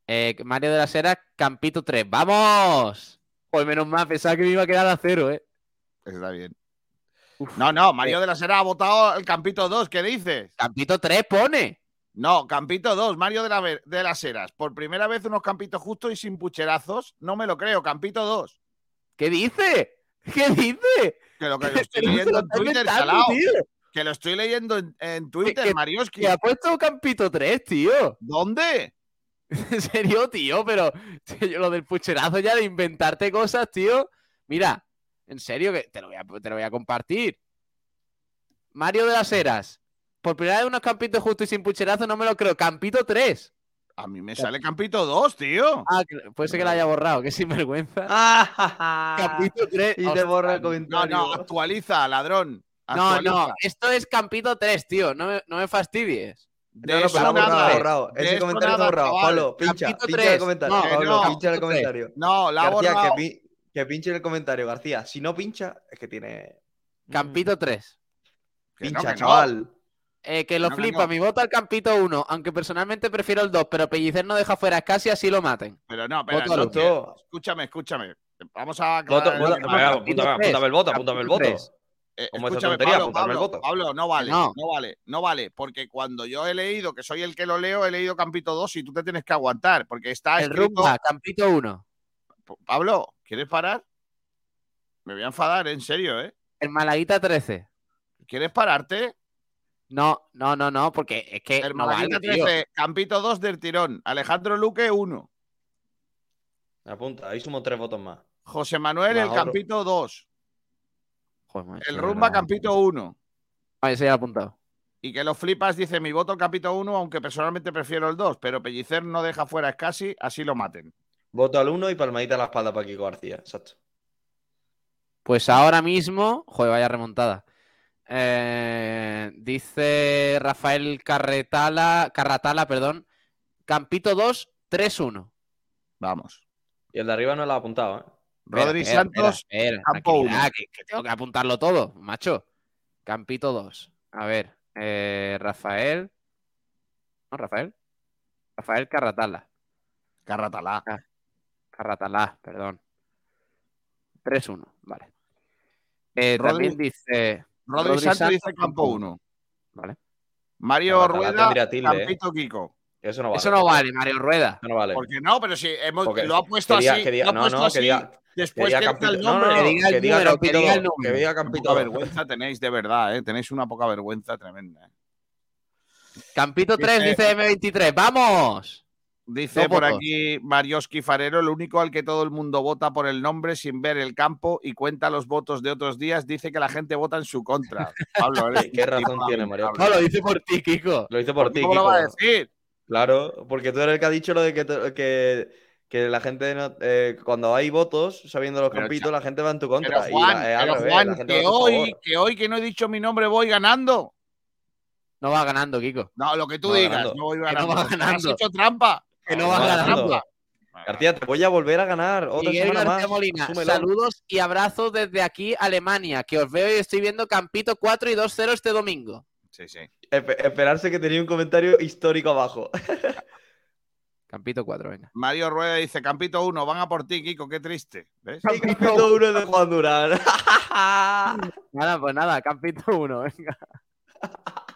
eh, Mario de las Heras, Campito 3. ¡Vamos! Pues menos mal, pensaba que me iba a quedar a cero, ¿eh? Está bien. No, no, Mario de la Sera ha votado el Campito 2. ¿Qué dices? Campito 3 pone. No, Campito 2, Mario de, la, de las Heras. Por primera vez unos campitos justos y sin pucherazos. No me lo creo, Campito 2. ¿Qué dice? ¿Qué dice? Que lo que [laughs] lo estoy leyendo en Twitter, tío. Que lo estoy leyendo en, en Twitter, que- Marioski. Que ha puesto Campito 3, tío. ¿Dónde? [laughs] En serio, tío, pero tío, lo del pucherazo ya de inventarte cosas, tío. Mira, en serio, que te lo voy a, te lo voy a compartir. Mario de las Heras. Por primera vez unos campitos justos y sin pucherazo, no me lo creo. Campito 3. A mí me sale Campito 2, tío. Ah, que- puede ser que lo haya borrado, que sinvergüenza. [laughs] Ah, Campito 3. Y te borra el comentario. No, no, actualiza, ladrón. No, Actualiza. no, esto es Campito 3, tío. No me, no me fastidies. De No, no, eso pero lo ha borrado, borrado. De Ese eso comentario está nada, borrado. chaval. Pablo, pincha, Campito pincha tres. el comentario. No, Pablo, no. pincha el comentario. No, la ha García, que, borrado. pi- que pinche el comentario, García. Si no pincha, es que tiene. Campito 3. Que no, Pincha, que no. chaval. Eh, que lo No, flipa, no. mi voto al Campito 1, aunque personalmente prefiero el 2, pero Pellicer no deja fuera a casi así lo maten. Pero no, espera, Voto que- escúchame, escúchame. Vamos a Voto, voto, el- apúntame, el voto, apúntame el voto. Eh, escúchame, tontería, Pablo, apuntarme el Pablo, voto. Pablo, no vale, no. no. vale, no vale, porque cuando yo he leído, que soy el que lo leo, he leído Campito 2 y tú te tienes que aguantar, porque está El escrito... Rumba, Campito 1. Pablo, ¿quieres parar? Me voy a enfadar, en serio, ¿eh? El Malaguita 13. ¿Quieres pararte? No, no, no, no, porque es que El no vale, tío. 13, Campito 2 del tirón, Alejandro Luque 1, Apunta, ahí sumo tres votos más. José Manuel el. Campito 2, Joder, macho, el Rumba. Campito 1. Ah, ese ya lo he apuntado. Y que los flipas dice mi voto Campito 1, aunque personalmente prefiero el 2, pero Pellicer no deja fuera a Scassi, así lo maten. Voto al uno y palmadita a la espalda para Kiko García. Exacto. Pues ahora mismo, joder, vaya remontada. Eh, dice Rafael Carretala, Carratala, perdón, Campito 2, 3-1. Vamos. Y el de arriba no lo ha apuntado, ¿eh? Rodri Espera, Santos, espera, espera, campo tranquilidad, 1. que, que tengo que apuntarlo todo, macho. Campito 2. A ver, eh, Rafael. No, Rafael. Rafael Carratala. Carratalá. Ah, Carratalá, perdón. 3-1, vale. Eh, Rodri- también dice. Rodri, Rodri Santos, Santos, dice campo 1. Vale. Mario Rueda, ¿eh? Campito Kiko. Eso no vale. Eso no vale, Mario Rueda. No vale. ¿Por qué no? Pero si hemos- Porque lo ha puesto que diga- así. que diga- lo ha no, puesto no, que así, diga- después que diga que diga Campito- el no, no, nombre. no, Que diga el que diga número, que diga el número. Que diga Campito poca vergüenza tenéis, de verdad, ¿eh? Tenéis una poca vergüenza tremenda. ¿eh? Campito 3, Dice- dice M23. ¡Vamos! Dice por aquí Marioski Farero, el único al que todo el mundo vota por el nombre sin ver el campo y cuenta los votos de otros días, dice que la gente vota en su contra. [laughs] Pablo, ¿Qué, razón tiene, Mario? lamentable. No, lo dice por ti, Kiko. Lo hice por ti, ¿Cómo lo va a Kiko. decir? Claro, porque tú eres el que ha dicho lo de que, te- que, que la gente, no- eh, cuando hay votos, sabiendo los Pero, campitos, la gente va en tu Pero contra. y la- pero revés, Juan, la gente va que hoy, que hoy que no he dicho mi nombre voy ganando. No va ganando, Kiko. No, lo que tú No va digas, ganando. no voy no ganando. va porque ganando. Has hecho trampa. Que no No va va ganando. ganando. García, te voy a volver a ganar. Otra Miguel semana García más. Molina, Asúmelo. saludos y abrazos desde aquí, Alemania, que os veo y estoy viendo Campito 4 y 2-0 este domingo. Sí, sí. Espe- esperarse que tenía un comentario histórico abajo. [laughs] Campito 4, venga. Mario Rueda dice, Campito 1, van a por ti, Kiko, qué triste. ¿Ves? Y capítulo uno de Juan Durán. [laughs] Nada, pues nada, Campito 1, venga. [laughs]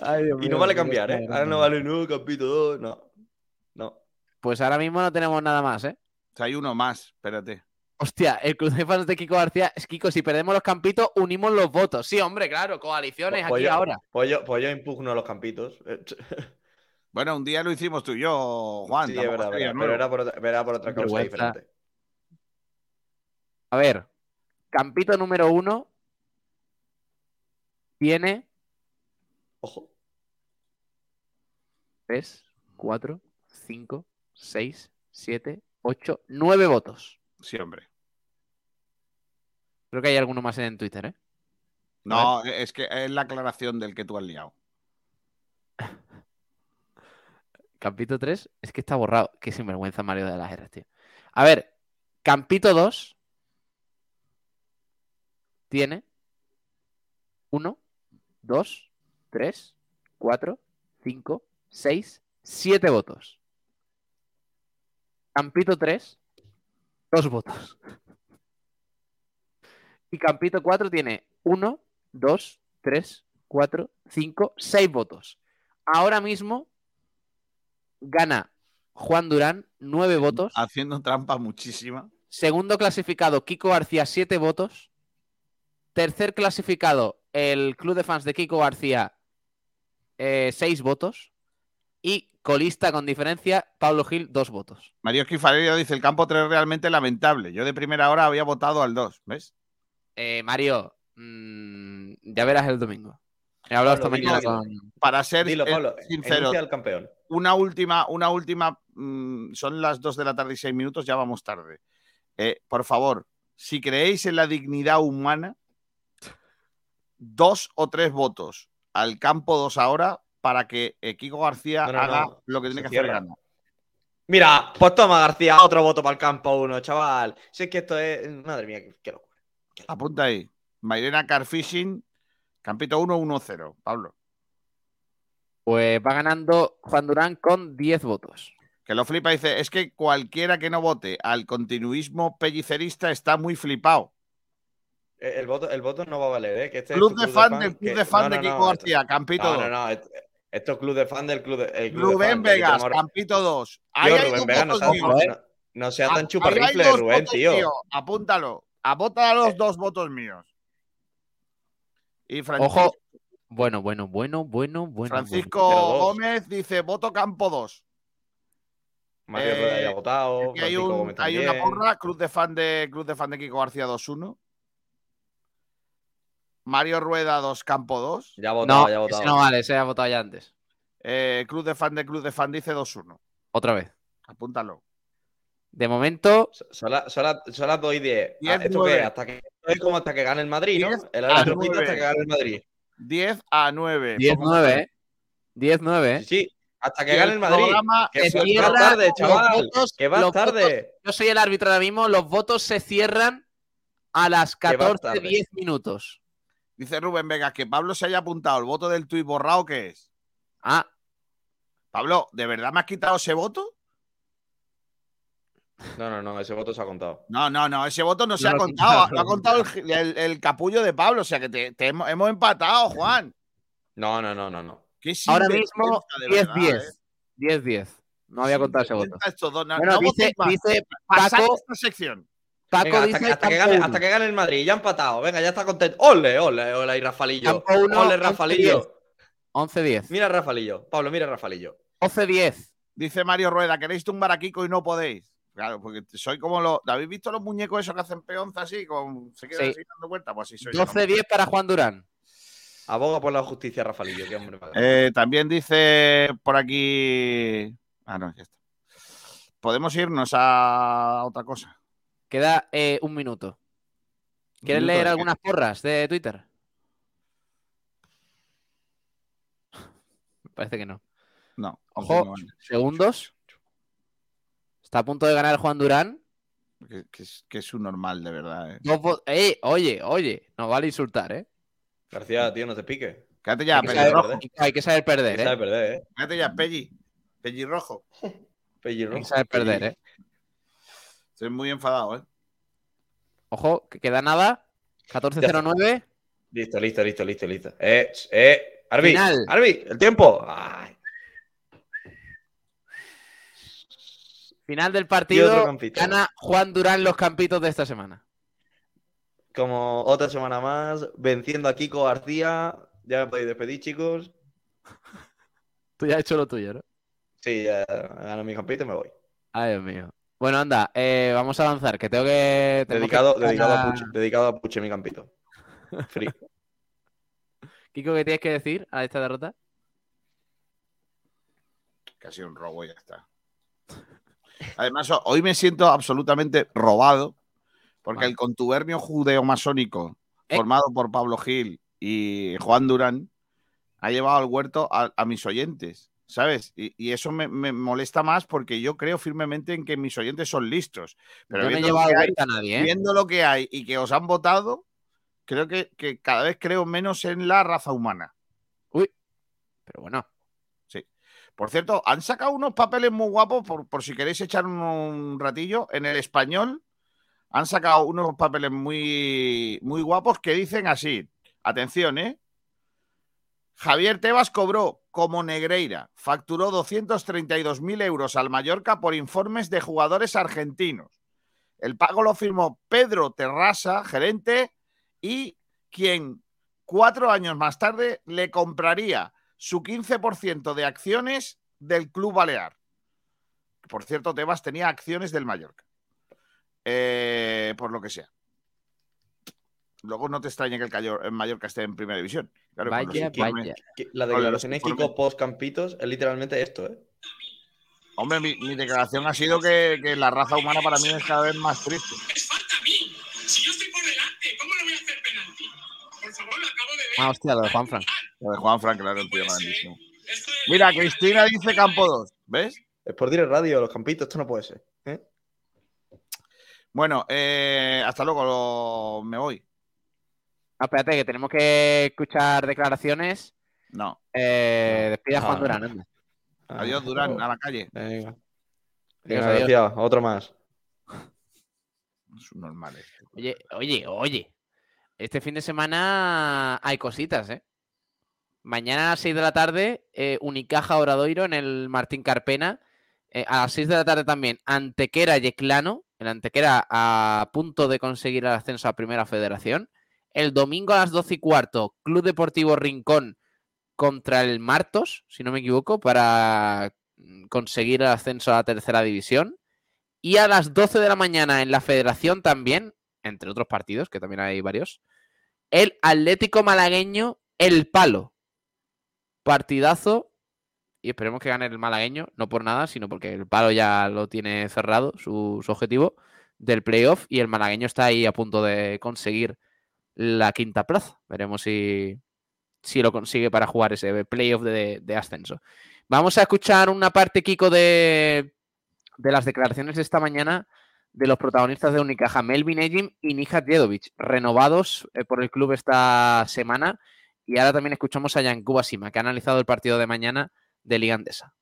Ay, Dios y mío, no vale cambiar, ¿eh? Ahora no vale, no, capítulo 2, no. Pues ahora mismo no tenemos nada más, ¿eh? O sea, hay uno más, espérate. Hostia, el club de fans de Kiko García es Kiko, si perdemos los campitos, unimos los votos. Sí, hombre, claro, coaliciones Pues aquí yo- ahora. Pues yo, pues yo impugno los campitos. [laughs] Bueno, un día lo hicimos tú y yo, Juan. sí, es verdad, pero era por, otra- era por otra causa diferente. A ver, campito número uno tiene Ojo. 3, 4, 5, 6, 7, 8, 9 votos. Sí, hombre. Creo que hay alguno más en Twitter, ¿eh? No, es que es la aclaración del que tú has liado. [laughs] Campito 3, es que está borrado. Qué sinvergüenza Mario de las R, tío. A ver, Campito 2 tiene 1, 2, 3, 4, 5, 6, 7 votos. Campito 3, 2 votos. Y Campito 4 tiene 1, 2, 3, 4, 5, 6 votos. Ahora mismo gana Juan Durán 9 votos. Haciendo trampa muchísima. Segundo clasificado, Kiko García, 7 votos. Tercer clasificado, el club de fans de Kiko García, 6 votos. Y colista con diferencia, Pablo Gil, 2 votos. Mario Esquifarerio dice: el campo 3 realmente lamentable. Yo de primera hora había votado al 2, ¿ves? Eh, Mario, mm, ya verás el domingo. He hablado esta mañana dilo, con. Para ser Dilo, eh, Pablo, sincero, al campeón. Una última, una última. mm, son las 2 de la tarde y 6 minutos, ya vamos tarde. Eh, por favor, si creéis en la dignidad humana, dos o tres votos al campo 2 ahora para que eh, Kiko García No, no, haga no, lo que tiene se que hacer. Mira, pues toma García, otro voto para el campo uno, chaval. Si es que esto es. Madre mía, qué- qué locura. Apunta ahí. Mairena Carfishing, Campito 1, 1-0. Pablo. Pues va ganando Juan Durán con 10 votos. Que lo flipa, dice, es que cualquiera que no vote al continuismo pellicerista está muy flipado. Eh, El voto, el voto no va a valer, ¿eh? Que este es Club de fan del club que- de fan no, de Kiko no, García, esto- Campito No, 2. no, no. Esto, es club de fan del club de. el club de Rubén fan, aquí Vegas, tenemos- Campito 2. Tío, Ahí hay Rubén dos Vegas no no, no sea tan chuparrifle, Rubén, votos tío. míos. Apúntalo. Apóntalo a los dos votos míos. Y Francisco, Ojo. Bueno, bueno, bueno, bueno, bueno. Francisco bueno. Gómez dice voto campo 2. Mario Rueda ya ha votado. Hay, un- hay una porra, Club de fan de Club de fan de Kiko García 2-1. Mario Rueda 2, campo 2. Ya ha votado, No, ya ha votado. ese no vale, ese ha votado ya antes. Eh, Club de fan de Club de fan dice 2-1. Otra vez. Apúntalo. De momento, Son, la- son la- son las 2 y 10. Diez, ¿Esto nueve. qué? Hasta que, es como hasta que gane el Madrid, ¿no? El a árbitro nueve. quita hasta que gane el Madrid. 10 a 9. 10-9, ¿eh? 10-9, ¿eh? Sí, sí, hasta que Y gane el Madrid. Que va tarde, chaval. votos- que va tarde. votos- yo soy el árbitro ahora mismo, los votos se cierran a las Que vas 14-10 minutos. Dice Rubén Vegas que Pablo se haya apuntado el voto del tuit borrado, ¿qué es? Ah, Pablo, ¿de verdad me has quitado ese voto? No, no, no, ese voto se ha contado. No, no, no, ese voto no se No ha contado. Lo ha contado el, el- el capullo de Pablo. O sea que te, te hemos, hemos empatado, Juan. No, no, no, no, no. Qué ahora mismo de verdad, 10-10. ¿eh? 10-10. No había contado ese voto. Estos dos. No, Bueno, no dice, dice Paco, esta sección. Paco Venga, hasta, dice que, hasta que gane, hasta que gane el Madrid. Ya ha empatado. Venga, ya está contento. ¡Ole, ole, ole! Y Rafalillo. Campo uno, ¡Ole, 11-10. Rafalillo! 11-10. Mira Rafalillo. Pablo, mira Rafalillo. 12-10. Dice Mario Rueda, queréis tumbar a Kiko y no podéis. Claro, porque soy como los. ¿Habéis visto los muñecos esos que hacen peonza así? Con, se quedan Sí. así dando vueltas. Pues así soy. yo, ¿no? 12-10 para Juan Durán. Aboga por la justicia, Rafalillo. Qué hombre. Eh, también dice por aquí. Ah, no, ya está. Podemos irnos a otra cosa. Queda eh, un minuto. ¿Quieres minuto leer algunas porras de Twitter? Me [laughs] parece que no. No. Ojo, no, segundos. Está a punto de ganar Juan Durán. Que, que es, que es un normal, de verdad. eh. ¡Eh! Oye, oye, no vale insultar, ¿eh? García, tío, no te piques. Quédate ya, hay, que Pelli saber, Rojo. hay que saber perder, Hay que saber ¿eh? perder, ¿eh? Quédate ya, Pelli. Pelli Rojo. Pellirro. Hay que saber perder, ¿eh? Estoy muy enfadado, ¿eh? Ojo, que queda nada. 14.09. Listo, listo, listo, listo, listo. Eh, eh. Arbi, Final. Arbi, el tiempo. Ay, Final del partido. Gana Juan Durán los campitos de esta semana. como otra semana más, venciendo a Kiko García. Ya me podéis despedir, chicos. [laughs] Tú ya has hecho lo tuyo, ¿no? Sí, ya gano mi campito y me voy. Ay, Dios mío. Bueno, anda, eh, vamos a avanzar, que tengo que. Dedicado, dedicado, a Puche, dedicado a Puche mi campito. Free. [laughs] Kiko, ¿qué tienes que decir a esta derrota? que ha sido un robo y ya está. Además, ho- hoy me siento absolutamente robado porque el contubernio judeo-masónico Eh. formado por Pablo Gil y Juan Durán ha llevado al huerto a, a mis oyentes, ¿sabes? Y, y eso me, me molesta más porque yo creo firmemente en que mis oyentes son listos. Pero Yo no viendo, lo llevado que hay, a nadie, ¿eh? viendo lo que hay y que os han votado, creo que, que cada vez creo menos en la raza humana. Uy, pero bueno. Sí. Por cierto, han sacado unos papeles muy guapos, por, por si queréis echar un, un ratillo, en el español han sacado unos papeles muy, muy guapos que dicen así, atención, ¿eh? Javier Tebas cobró como Negreira, facturó 232.000 euros al Mallorca por informes de jugadores argentinos. El pago lo firmó Pedro Terrasa, gerente, y quien cuatro años más tarde le compraría su 15% de acciones del Club Balear. Por cierto, Tebas tenía acciones del Mallorca. Eh, por lo que sea. Luego no te extrañe que el, Cayo- el Mallorca esté en primera división. Claro, Vaya, vaya. Que La declaración de informes- Kiko post Campitos es literalmente esto, ¿eh? Hombre, mi, mi declaración ha sido que, que la raza humana para mí es cada vez más triste. Si yo estoy por delante, ¿cómo no voy a hacer penalti? Por favor, lo acabo de ver. Ah, hostia, lo de Juan Fran. Lo de Juan Frank, claro, el tío grandísimo. Mira, Cristina dice campo 2, ¿ves? Es por dire radio, los campitos, esto no puede ser. ¿eh? Bueno, eh, hasta luego, lo- me voy. No, espérate, que tenemos que escuchar declaraciones. No. Eh, despide a Juan Ah. Durán, anda. Adiós, Durán, a la calle. Venga. Venga, adiós. otro más. Normal. eh. Oye, oye, oye. Este fin de semana hay cositas, ¿eh? Mañana a las 6 de la tarde, eh, Unicaja Oradoiro en el Martín Carpena. Eh, a las 6 de la tarde también, Antequera Yeclano. El Antequera a punto de conseguir el ascenso a Primera Federación. El domingo a las 12 y cuarto, Club Deportivo Rincón contra el Martos, si no me equivoco, para mm, conseguir el ascenso a la Tercera División. Y a las 12 de la mañana en la Federación también, entre otros partidos, que también hay varios, el Atlético Malagueño, el Palo. Partidazo. Y esperemos que gane el malagueño, no por nada, sino porque el Palo ya lo tiene cerrado, su, su objetivo del playoff, y el malagueño está ahí a punto de conseguir la quinta plaza. Veremos si, si lo consigue para jugar ese playoff de, de ascenso. Vamos a escuchar una parte, Kiko, de, de las declaraciones de esta mañana de los protagonistas de Unicaja, Melvin Ejim y Nihat Jedovic, renovados eh, por el club esta semana. Y ahora también escuchamos a Yankuba Sima, que ha analizado el partido de mañana de Liga Andesa.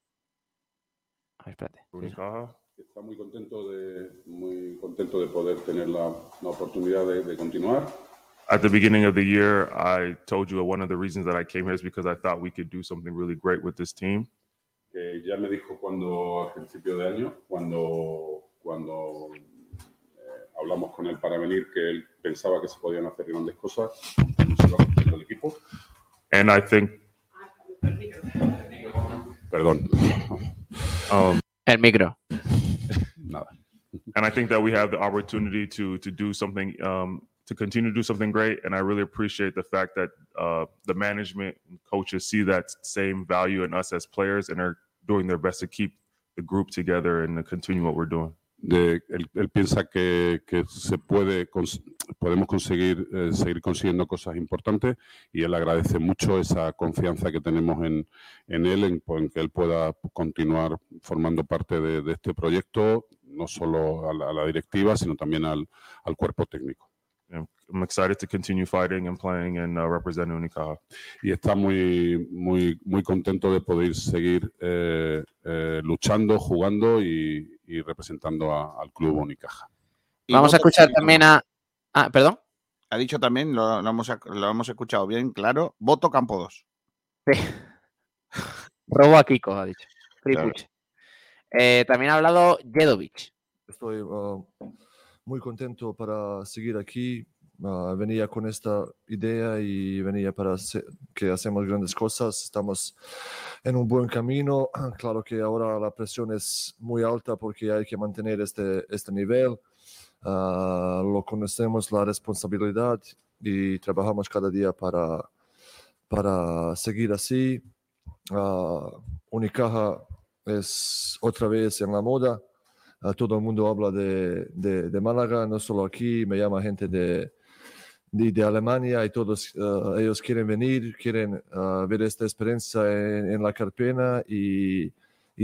A ver, espérate. Unicaja, está muy contento de, muy contento de poder tener la, la oportunidad de continuar. At the beginning of the year, I told you one of the reasons that I came here is because I thought we could do something really great with this team. Que ya me dijo cuando, a principio de año, cuando, cuando eh, hablamos con él para venir, que él pensaba que se podían hacer grandes cosas, cuando se iba construyendo el equipo. And I think Perdón. um, El micro. Nada. and I think that we have the opportunity to to do something um, to continue to do something great. And I really appreciate the fact that uh, the management coaches see that same value in us as players and are doing their best to keep the group together and to continue what we're doing. de, él, él piensa que, que se puede cons- podemos conseguir eh, seguir consiguiendo cosas importantes y él agradece mucho esa confianza que tenemos en, en él, en, en que él pueda continuar formando parte de, de este proyecto, no solo a la, a la directiva, sino también al, al cuerpo técnico. I'm excited to continue fighting and playing and uh, representing Unicaja. y está muy, muy, muy contento de poder seguir eh, eh, luchando, jugando y, y representando a- al club Unicaja. Y Vamos a escuchar también a. Ah, perdón. Ha dicho también, lo, lo hemos, lo hemos escuchado bien, claro, voto campo 2. [laughs] Robo a Kiko, ha dicho. Free Claro. Eh, también ha hablado Jedovic. Estoy uh, muy contento para seguir aquí. Uh, venía con esta idea y venía para que hacemos grandes cosas. Estamos en un buen camino. [clears throat] Claro que ahora la presión es muy alta porque hay que mantener este, este nivel. Uh, lo conocemos la responsabilidad y trabajamos cada día para, para seguir así. Uh, Unicaja es otra vez en la moda. Ah, todo el mundo habla de, de, de Málaga, no solo aquí, me llama gente de, de, Alemania y todos ah, ellos quieren venir, quieren ah, ver esta experiencia en, la Carpena y,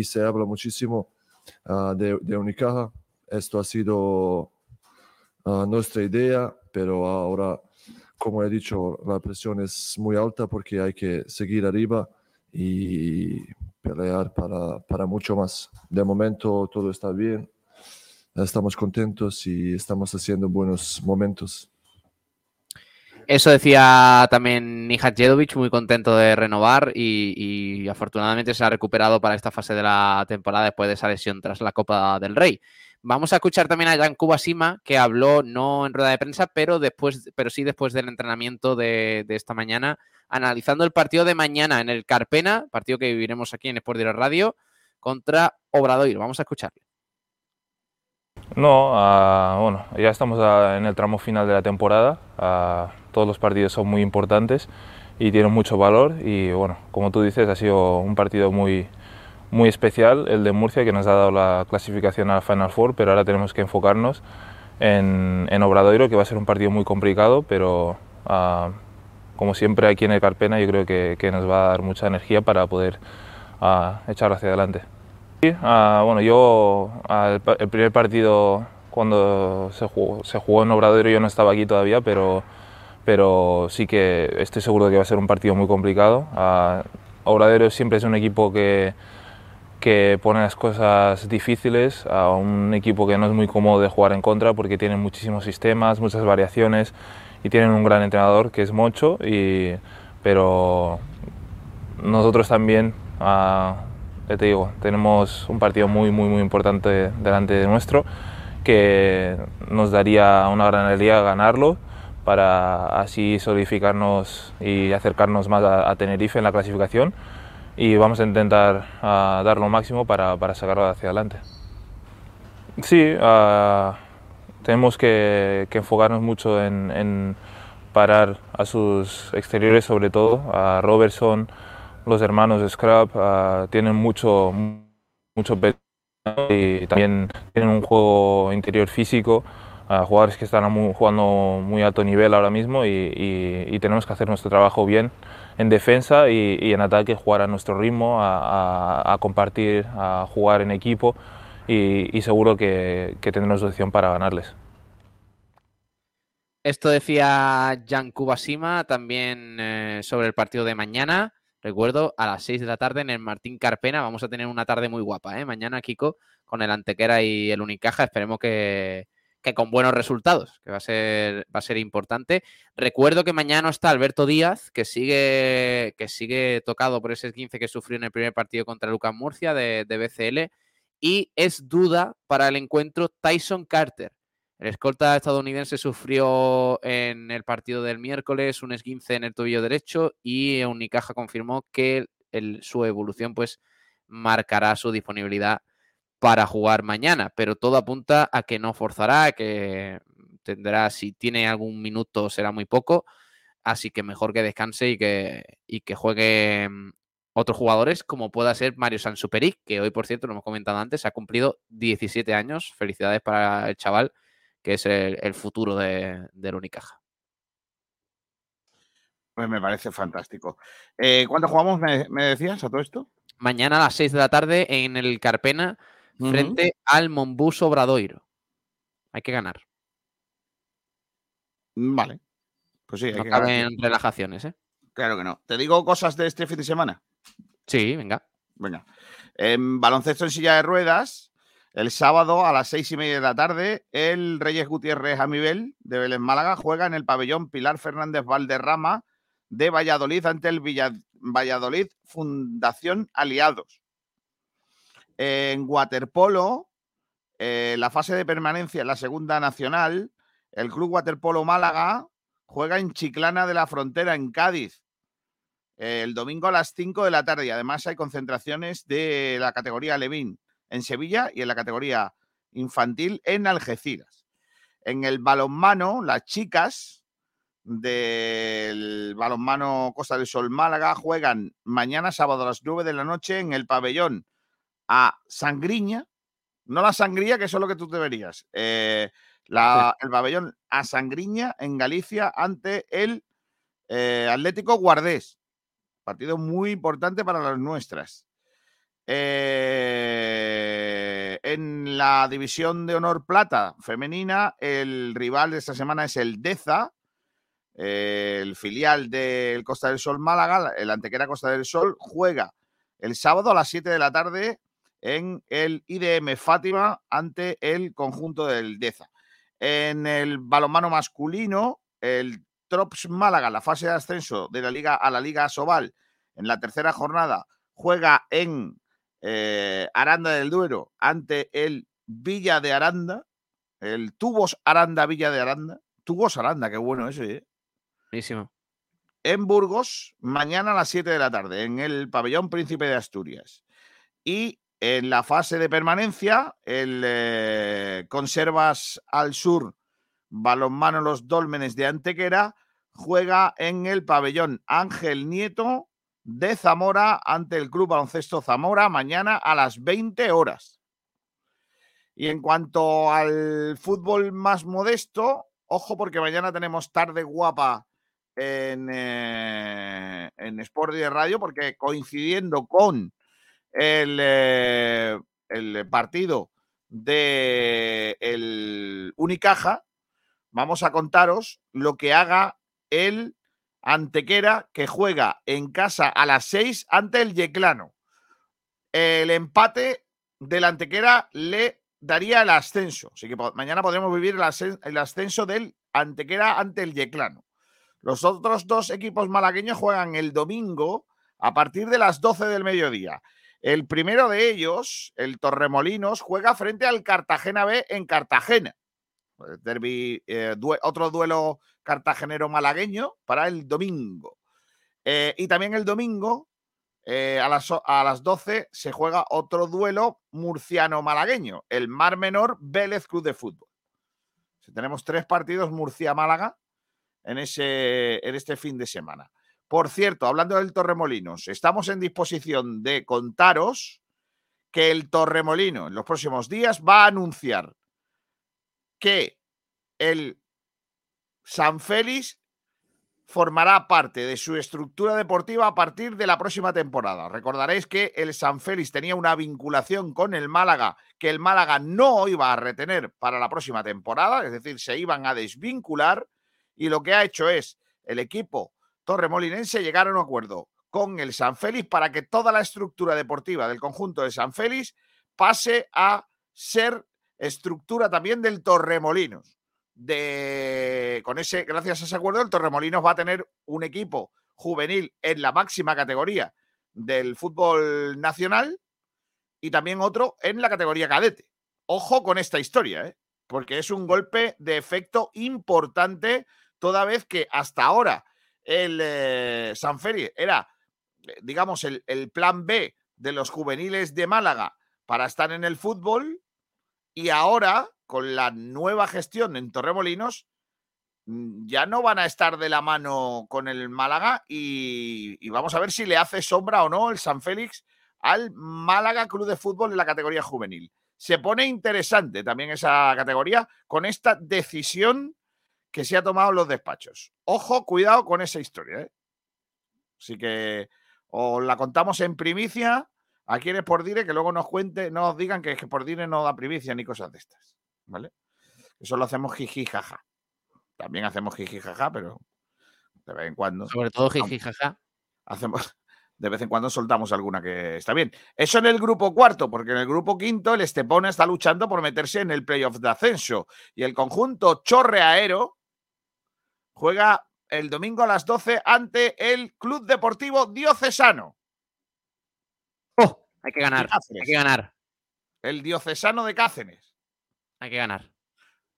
se habla muchísimo ah, de, de Unicaja. Esto ha sido nuestra idea, pero ahora, como he dicho, la presión es muy alta porque hay que seguir arriba y pelear para, para mucho más. De momento todo está bien, estamos contentos y estamos haciendo buenos momentos. Eso decía también Nihat Jedovic, muy contento de renovar y, afortunadamente se ha recuperado para esta fase de la temporada después de esa lesión tras la Copa del Rey. Vamos a escuchar también a Jan Kubasima, que habló no en rueda de prensa, pero después, pero sí después del entrenamiento de, esta mañana, analizando el partido de mañana en el Carpena, partido que viviremos aquí en Sport Radio, contra Obradoiro. Vamos a escucharle. No, ah, bueno, ya estamos en el tramo final de la temporada. ah, todos los partidos son muy importantes y tienen mucho valor. Y bueno, como tú dices, ha sido un partido muy, muy especial el de Murcia que nos ha dado la clasificación a la Final Four, pero ahora tenemos que enfocarnos en, en Obradoiro, que va a ser un partido muy complicado, pero ah, como siempre aquí en el Carpena, yo creo que, que nos va a dar mucha energía para poder ah, echarlo hacia adelante. Sí, ah, bueno, yo pa- el primer partido cuando se jugó, se jugó en Obradoiro yo no estaba aquí todavía, pero, pero sí que estoy seguro de que va a ser un partido muy complicado. Ah, Obradoiro siempre es un equipo que, que pone las cosas difíciles a un equipo que no es muy cómodo de jugar en contra porque tienen muchísimos sistemas, muchas variaciones y tienen un gran entrenador que es Mocho, y, pero nosotros también, ah, ya te digo, tenemos un partido muy, muy, muy importante delante de nuestro que nos daría una gran alegría ganarlo para así solidificarnos y acercarnos más a, a Tenerife en la clasificación y vamos a intentar ah, dar lo máximo para, para sacarlo hacia adelante. Sí, ah, tenemos que, que enfocarnos mucho en, en parar a sus exteriores, sobre todo a Robertson, los hermanos Scrap, tienen mucho, mucho peligro y también tienen un juego interior físico, ah, jugadores que están jugando muy alto nivel ahora mismo y, tenemos que hacer nuestro trabajo bien en defensa y, y en ataque, jugar a nuestro ritmo, a, a- a compartir, a jugar en equipo y seguro que, que tendremos opción para ganarles. Esto decía Jan Kubasima también eh, sobre el partido de mañana. Recuerdo, a las 6 de la tarde en el Martín Carpena. Vamos a tener una tarde muy guapa, ¿eh? Mañana, Kiko, con el Antequera y el Unicaja. Esperemos que, que con buenos resultados, que va a ser, va a ser importante. Recuerdo que mañana está Alberto Díaz, que sigue, que sigue tocado por ese 15 que sufrió en el primer partido contra Lucas Murcia de, de BCL. Y es duda para el encuentro Tyson Carter. El escolta estadounidense sufrió en el partido del miércoles un esguince en el tobillo derecho y Unicaja confirmó que el- su evolución pues marcará su disponibilidad para jugar mañana, pero todo apunta a que no forzará, que tendrá, si tiene algún minuto será muy poco, así que mejor que descanse y que, y que juegue mm, otros jugadores como pueda ser Mario Sansuperic, que hoy por cierto, lo hemos comentado antes, ha cumplido 17 años, felicidades para el chaval que es el, el futuro de, del Unicaja. Pues me parece fantástico. Eh, ¿Cuándo jugamos, me, me decías, a todo esto? Mañana a las 6 de la tarde en el Carpena, Frente al Monbus Obradoiro. Hay que ganar. Vale. Pues sí, hay No que ganar. caben relajaciones, ¿eh? Claro que no. ¿Te digo cosas de este fin de semana? Sí, venga. Venga. En baloncesto en silla de ruedas, el sábado a las seis y media de la tarde, el Reyes Gutiérrez Amibel de Vélez Málaga juega en el pabellón Pilar Fernández Valderrama de Valladolid ante el Villa- Valladolid Fundación Aliados. En waterpolo, eh, la fase de permanencia en la segunda nacional, el Club Waterpolo Málaga juega en Chiclana de la Frontera, en Cádiz, el domingo a las 5 de la tarde. Y además hay concentraciones de la categoría Levín en Sevilla y en la categoría infantil en Algeciras. En el balonmano, las chicas del balonmano Costa del Sol Málaga juegan mañana sábado a las 9 de la noche en el pabellón a Sangriña, no la Sangría, que eso es lo que tú deberías. eh, la- el pabellón a Sangriña en Galicia ante el eh, Atlético Guardés. Partido muy importante para las nuestras. Eh, en la división de honor plata femenina, el rival de esta semana es el Deza, eh, el filial del Costa del Sol Málaga, el Antequera Costa del Sol, juega el sábado a las 7 de la tarde en el IDM Fátima ante el conjunto del Deza. En el balonmano masculino, el Trops Málaga, la fase de ascenso de la Liga a la Liga Sobal, en la tercera jornada, juega en eh, Aranda del Duero ante el Villa de Aranda, el Tubos Aranda Villa de Aranda. Tubos Aranda, qué bueno ese, ¿eh? Buenísimo. en Burgos mañana a las 7 de la tarde en el pabellón Príncipe de Asturias. Y en la fase de permanencia, el eh, Conservas al Sur Balonmano Los Dólmenes de Antequera juega en el pabellón Ángel Nieto de Zamora ante el Club Baloncesto Zamora mañana a las 20 horas. Y en cuanto al fútbol más modesto, ojo porque mañana tenemos tarde guapa en, eh, en Sport de Radio, porque coincidiendo con el, eh, el partido de el Unicaja, vamos a contaros lo que haga el Antequera, que juega en casa a las 6 ante el Yeclano. El empate del Antequera le daría el ascenso. Así que mañana podremos vivir el ascenso del Antequera ante el Yeclano. Los otros dos equipos malagueños juegan el domingo a partir de las 12 del mediodía. El primero de ellos, el Torremolinos, juega frente al Cartagena B en Cartagena. Eh, otro duelo cartagenero-malagueño para el domingo. Eh, y también el domingo, eh, a, las, a las 12, se juega otro duelo murciano-malagueño, el Mar Menor Vélez Club de Fútbol. Tenemos tres partidos Murcia-Málaga en, en este fin de semana. Por cierto, hablando del Torremolinos, estamos en disposición de contaros que el Torremolino en los próximos días va a anunciar que el San Félix formará parte de su estructura deportiva a partir de la próxima temporada. Recordaréis que el San Félix tenía una vinculación con el Málaga que el Málaga no iba a retener para la próxima temporada, es decir, se iban a desvincular y lo que ha hecho es el equipo torremolinense llegar a un acuerdo con el San Félix para que toda la estructura deportiva del conjunto de San Félix pase a ser estructura también del Torremolinos. De, con ese, gracias a ese acuerdo, el Torremolinos va a tener un equipo juvenil en la máxima categoría del fútbol nacional y también otro en la categoría cadete. Ojo con esta historia, ¿eh? porque es un golpe de efecto importante, toda vez que hasta ahora el eh, San Félix era, eh, digamos, el, el plan B de los juveniles de Málaga para estar en el fútbol y ahora, con la nueva gestión en Torremolinos, mm, ya no van a estar de la mano con el Málaga y, y vamos a ver si le hace sombra o no el San Félix al Málaga Club de Fútbol en la categoría juvenil. Se pone interesante también esa categoría con esta decisión que se ha tomado los despachos. Ojo, cuidado con esa historia. ¿eh? Así que os la contamos en primicia a quienes por dire que luego nos cuente, no os digan que es que por dire no da primicia ni cosas de estas. ¿Vale? Eso lo hacemos jiji jaja. También hacemos jiji jaja, pero de vez en cuando. Sobre todo jiji jaja. Hacemos, [laughs] de vez en cuando soltamos alguna que está bien. Eso en el grupo cuarto, porque en el grupo quinto el Estepona está luchando por meterse en el playoff de ascenso. Y el conjunto Chorreaero juega el domingo a las 12 ante el Club Deportivo Diocesano. Hay que ganar. Hay que ganar. El Diocesano de Cáceres. Hay que ganar.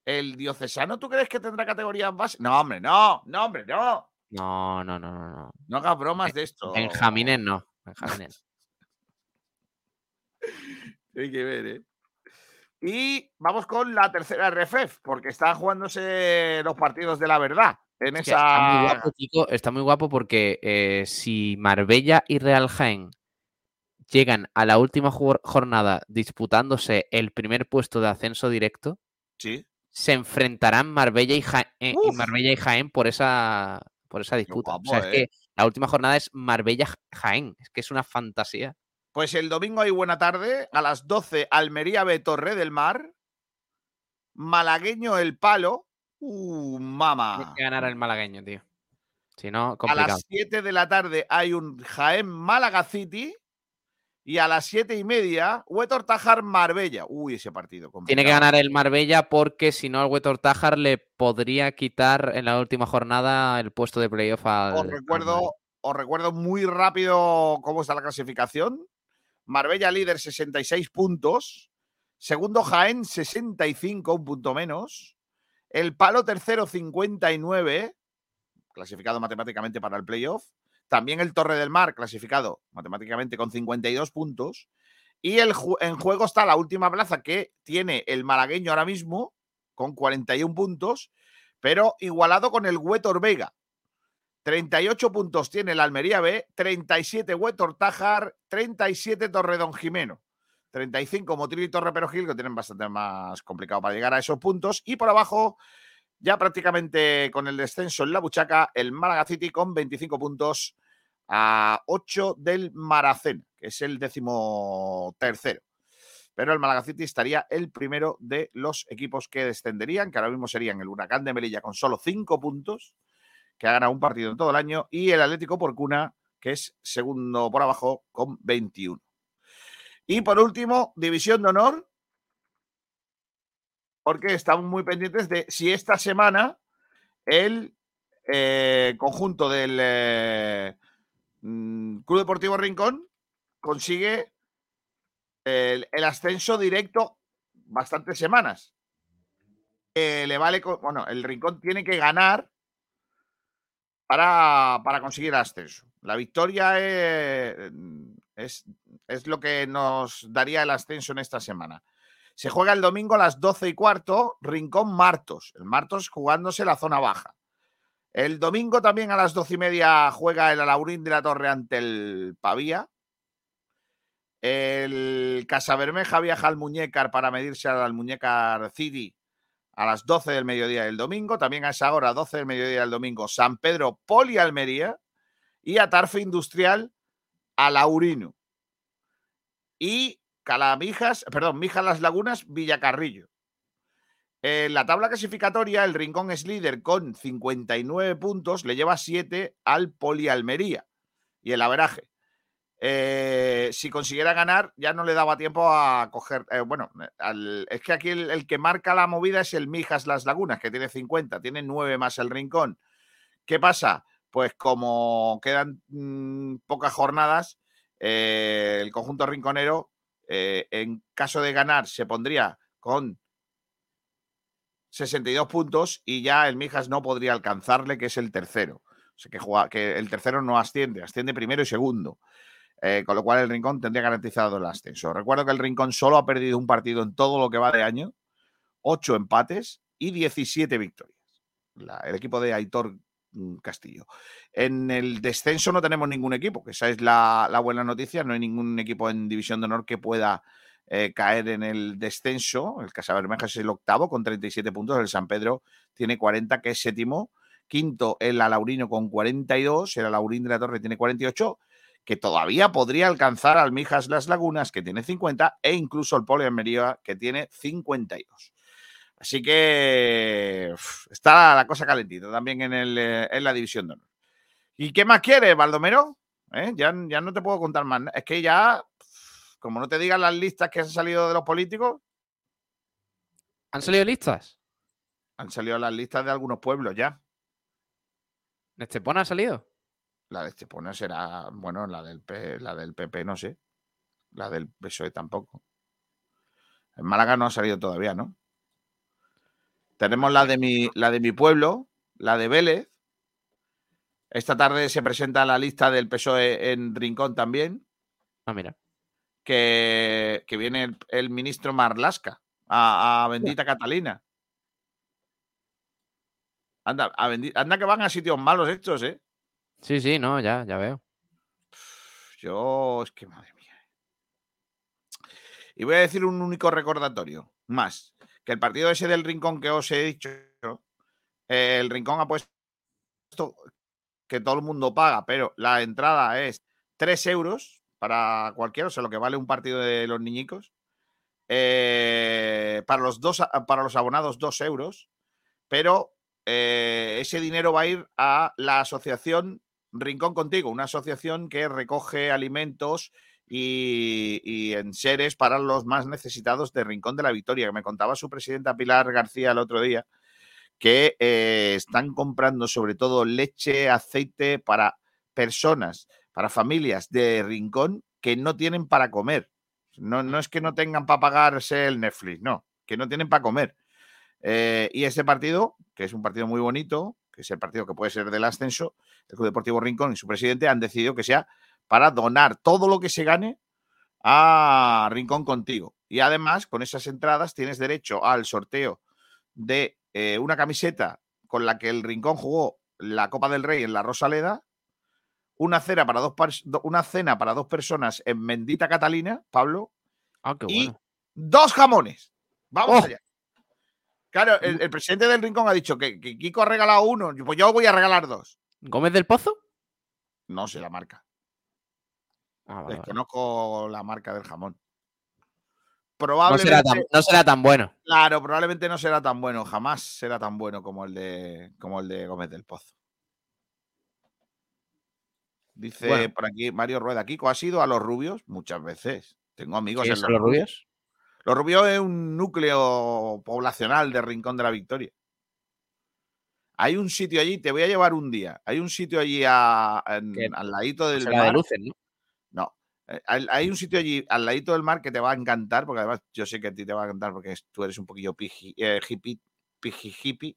¿El Diocesano tú crees que tendrá categoría base? No, hombre, no, no, hombre, no. No, no, no, no. no. No hagas bromas de esto. Benjamines no. Benjamines. [laughs] Hay que ver, ¿eh? Y vamos con la tercera RFF, porque están jugándose los partidos de la verdad. En Es que esa. Está muy guapo, chico. Está muy guapo porque eh, si Marbella y Real Jaén llegan a la última jor- jornada disputándose el primer puesto de ascenso directo, Sí. se enfrentarán Marbella y, Ja- eh, y Marbella y Jaén por esa, por esa disputa. o sea, es ¿eh? que la última jornada es Marbella-Jaén. Es que es una fantasía. Pues el domingo hay buena tarde, a las 12, Almería B Torre del Mar. Malagueño El Palo. Uh, Tiene mama. que ganar el malagueño, tío. Si no, A complicado. las 7 de la tarde hay un Jaén Málaga City. Y a las 7 y media, Huetor Tajar Marbella. Uy, ese partido. Tiene que complicado. ganar el Marbella porque si no, el Huetor Tájar le podría quitar en la última jornada el puesto de playoff al. Os al recuerdo, os recuerdo muy rápido cómo está la clasificación. Marbella líder 66 puntos. Segundo Jaén 65, un punto menos. El Palo tercero 59, clasificado matemáticamente para el playoff. También el Torre del Mar, clasificado matemáticamente con 52 puntos. Y el, en juego está la última plaza que tiene el malagueño ahora mismo, con 41 puntos, pero igualado con el Huetor Vega. 38 puntos tiene el Almería B, 37 Huetor Tájar, 37 Torredón Jimeno. 35 Motril y Torre Perojil, que tienen bastante más complicado para llegar a esos puntos. Y por abajo, ya prácticamente con el descenso en la buchaca, el Málaga City con 25 puntos a 8 del Maracena, que es el décimo tercero. Pero el Málaga City estaría el primero de los equipos que descenderían, que ahora mismo serían el Huracán de Melilla con solo 5 puntos, que ha ganado un partido en todo el año, y el Atlético Porcuna, que es segundo por abajo con 21. Y por último, División de Honor, porque estamos muy pendientes de si esta semana el eh, conjunto del eh, mm, Club Deportivo Rincón consigue el, ascenso directo bastantes semanas. Eh, le vale, bueno, el Rincón tiene que ganar para, para conseguir ascenso. La victoria eh, es, lo que nos daría el ascenso en esta semana. Se juega el domingo a las 12 y cuarto, Rincón Martos. El Martos jugándose la zona baja. El domingo también a las 12 y media juega el Alaurín de la Torre ante el Pavía. El Casabermeja viaja al Muñécar para medirse al Muñécar City a las 12 del mediodía del domingo. También a esa hora, 12 del mediodía del domingo, San Pedro Poli Almería y Atarfe Industrial a Laurino. Y Calamijas, perdón, Mijas Las Lagunas, Villacarrillo. En la tabla clasificatoria, el Rincón es líder con 59 puntos, le lleva 7 al Poli Almería y el averaje. Eh, si consiguiera ganar, ya no le daba tiempo a coger. eh, bueno, es que aquí el, el que marca la movida es el Mijas Las Lagunas, que tiene 50, tiene 9 más el Rincón. ¿Qué pasa? Pues como quedan mm, pocas jornadas, eh, el conjunto rinconero, eh, en caso de ganar, se pondría con 62 puntos y ya el Mijas no podría alcanzarle, que es el tercero. O sea, que, el tercero no asciende, asciende primero y segundo. Eh, con lo cual el Rincón tendría garantizado el ascenso. Recuerdo que el Rincón solo ha perdido un partido en todo lo que va de año, 8 empates y 17 victorias. El equipo de Aitor Castillo. En el descenso no tenemos ningún equipo, que esa es la, la buena noticia. No hay ningún equipo en División de Honor que pueda eh, caer en el descenso. El Casabermeja es el octavo con 37 puntos. El San Pedro tiene 40, que es séptimo. Quinto, el Alaurino con 42. El Alaurín de la Torre tiene 48 que todavía podría alcanzar al Mijas Las Lagunas, que tiene 50, e incluso el Poli Almería, que tiene 52. Así que uf, está la cosa calentita también en, el, eh, en la división de honor. ¿Y qué más quieres, Baldomero? ¿Eh? Ya, ya no te puedo contar más. Es que ya, como no te digan las listas que han salido de los políticos, ¿Han salido listas? han salido las listas de algunos pueblos ya. ¿En Estepona ha salido? La de Estepona será, bueno, la del, P- la del PP no sé. La del PSOE tampoco. En Málaga no ha salido todavía, ¿no? Tenemos la de mi, la de mi pueblo, la de Vélez. Esta tarde se presenta la lista del PSOE en Rincón también. Ah, mira. Que, que viene el, el ministro Marlasca a, a Bendita Catalina. Anda, a bendi- anda que van a sitios malos estos, ¿eh? Sí, sí, no, ya, ya veo. Yo, es que madre mía. Y voy a decir un único recordatorio más, que el partido ese del Rincón que os he dicho, el Rincón ha puesto que todo el mundo paga, pero la entrada es 3 euros para cualquiera, o sea, lo que vale un partido de los niñicos. Eh, para, los dos, para los abonados, 2 euros, pero eh, ese dinero va a ir a la asociación Rincón Contigo, una asociación que recoge alimentos y, y enseres para los más necesitados de Rincón de la Victoria, que me contaba su presidenta Pilar García el otro día, que eh, están comprando sobre todo leche, aceite para personas, para familias de Rincón que no tienen para comer. No, no es que no tengan para pagarse el Netflix, no, que no tienen para comer. Eh, y este partido, que es un partido muy bonito, que es el partido que puede ser del ascenso, el Club Deportivo Rincón y su presidente han decidido que sea para donar todo lo que se gane a Rincón contigo. Y además, con esas entradas tienes derecho al sorteo de eh, una camiseta con la que el Rincón jugó la Copa del Rey en la Rosaleda, una cena para dos, pers- do- una cena para dos personas en Mendita Catalina, Pablo, y dos jamones. Vamos Oh. allá. Claro, el, el presidente del Rincón ha dicho que, que Kiko ha regalado uno, pues yo voy a regalar dos. ¿Gómez del Pozo? No sé la marca. Ah, vale, vale. Desconozco la marca del jamón. No Probablemente. será, tan, no será tan bueno. Claro, probablemente no será tan bueno, jamás será tan bueno como el de, como el de Gómez del Pozo. Dice Bueno. por aquí Mario Rueda, Kiko, ¿has ido a los rubios? Muchas veces. Tengo amigos ¿Qué en son los rubios? Los rubios es un núcleo poblacional de Rincón de la Victoria. Hay un sitio allí, te voy a llevar un día. Hay un sitio allí a- al ladito del de luces, ¿no? Eh, Hay un sitio allí al ladito del mar que te va a encantar, porque además yo sé que a ti te va a encantar porque tú eres un poquillo piji, eh, hippie, piji hippie.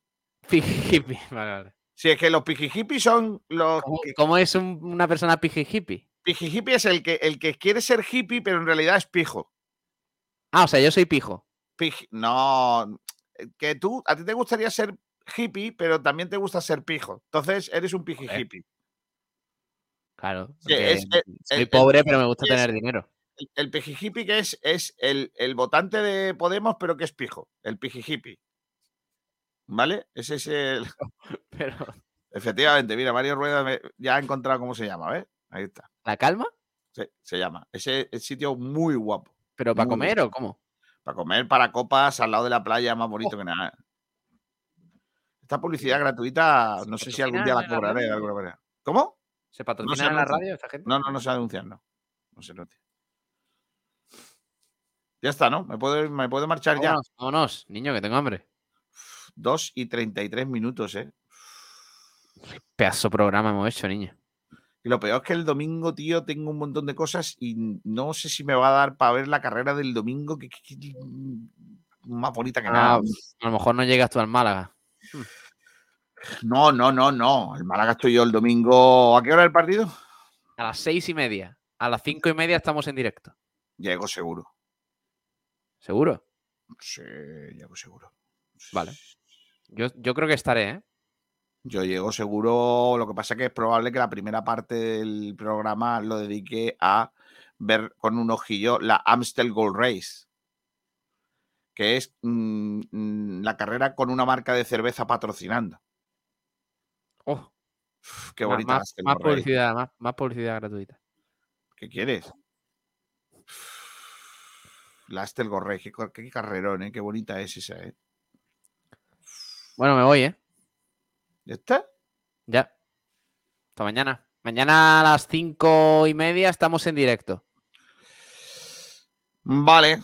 Piji [laughs] Vale, vale. Sí, es que los piji hippies son los. ¿Cómo, que- cómo es un- una persona piji hippie? Piji hippie es el que, el que quiere ser hippie, pero en realidad es pijo. Ah, o sea, yo soy pijo. Pij- no, eh, que tú, a ti te gustaría ser hippie, pero también te gusta ser pijo. Entonces eres un piji hippie. Claro. Sí, porque es- eh, soy el- el pobre, pero me gusta es- tener dinero. El, el piji hippie que es, es el, el votante de Podemos, pero que es pijo. El piji hippie. ¿Vale? Ese es el. [laughs] Pero, Efectivamente, mira, Mario Rueda me- ya ha encontrado cómo se llama, ¿ves? Ahí está. ¿La calma? Sí, se llama. Ese es sitio muy guapo. ¿Pero para comer o cómo? Para comer, para copas, al lado de la playa, más bonito que nada. Esta publicidad gratuita, no sé si algún día la cobraré de alguna manera. ¿Cómo? ¿Se No patrocina se en la radio esta gente? No, no, no se anuncian, no. No se anuncia. Ya está, ¿no? Me puedo, me puedo marchar ya. Vámonos, vámonos, niño, que tengo hambre. 2 y 33 minutos, ¿eh? Pedazo programa hemos hecho, niño. Y lo peor es que el domingo, tío, tengo un montón de cosas y no sé si me va a dar para ver la carrera del domingo, que, que- que- más bonita que Ah, nada. a lo mejor no llegas tú al Málaga. No, no, no, no. El Málaga estoy yo el domingo. ¿A qué hora el partido? A las seis y media. A las cinco y media estamos en directo. Llego seguro. ¿Seguro? Sí, llego seguro. Vale. Yo, yo creo que estaré, ¿eh? Yo llego seguro. Lo que pasa que es probable que la primera parte del programa lo dedique a ver con un ojillo la Amstel Gold Race, que es mm, mm, la carrera con una marca de cerveza patrocinando. Oh, Uf, qué bonita más, más publicidad, más, más publicidad gratuita. ¿Qué quieres? La Astel Gorrey, qué carrerón, ¿eh? Qué bonita es esa, ¿eh? Bueno, me voy, ¿eh? ¿Ya está? Ya. Hasta mañana. Mañana a las cinco y media estamos en directo. Vale.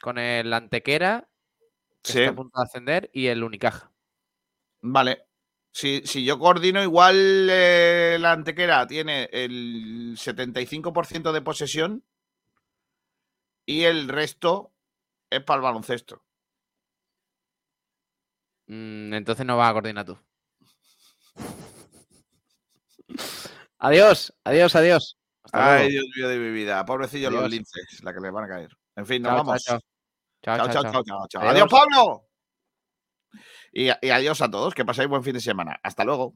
Con el Antequera, que Sí. está a punto de ascender, y el Unicaja. Vale. Si, si yo coordino, igual eh, la antequera tiene el 75% de posesión y el resto es para el baloncesto. Mm, entonces no vas a coordinar tú. [laughs] adiós, adiós, adiós. Hasta Ay, luego. Dios mío de mi vida. Pobrecillos los linces, la que les van a caer. En fin, nos Chao, chao, vamos. chao. Chao, chao, chao, chao, chao. chao, chao, chao. Adiós. Adiós, Pablo. Y, adiós a todos. Que paséis buen fin de semana. Hasta luego.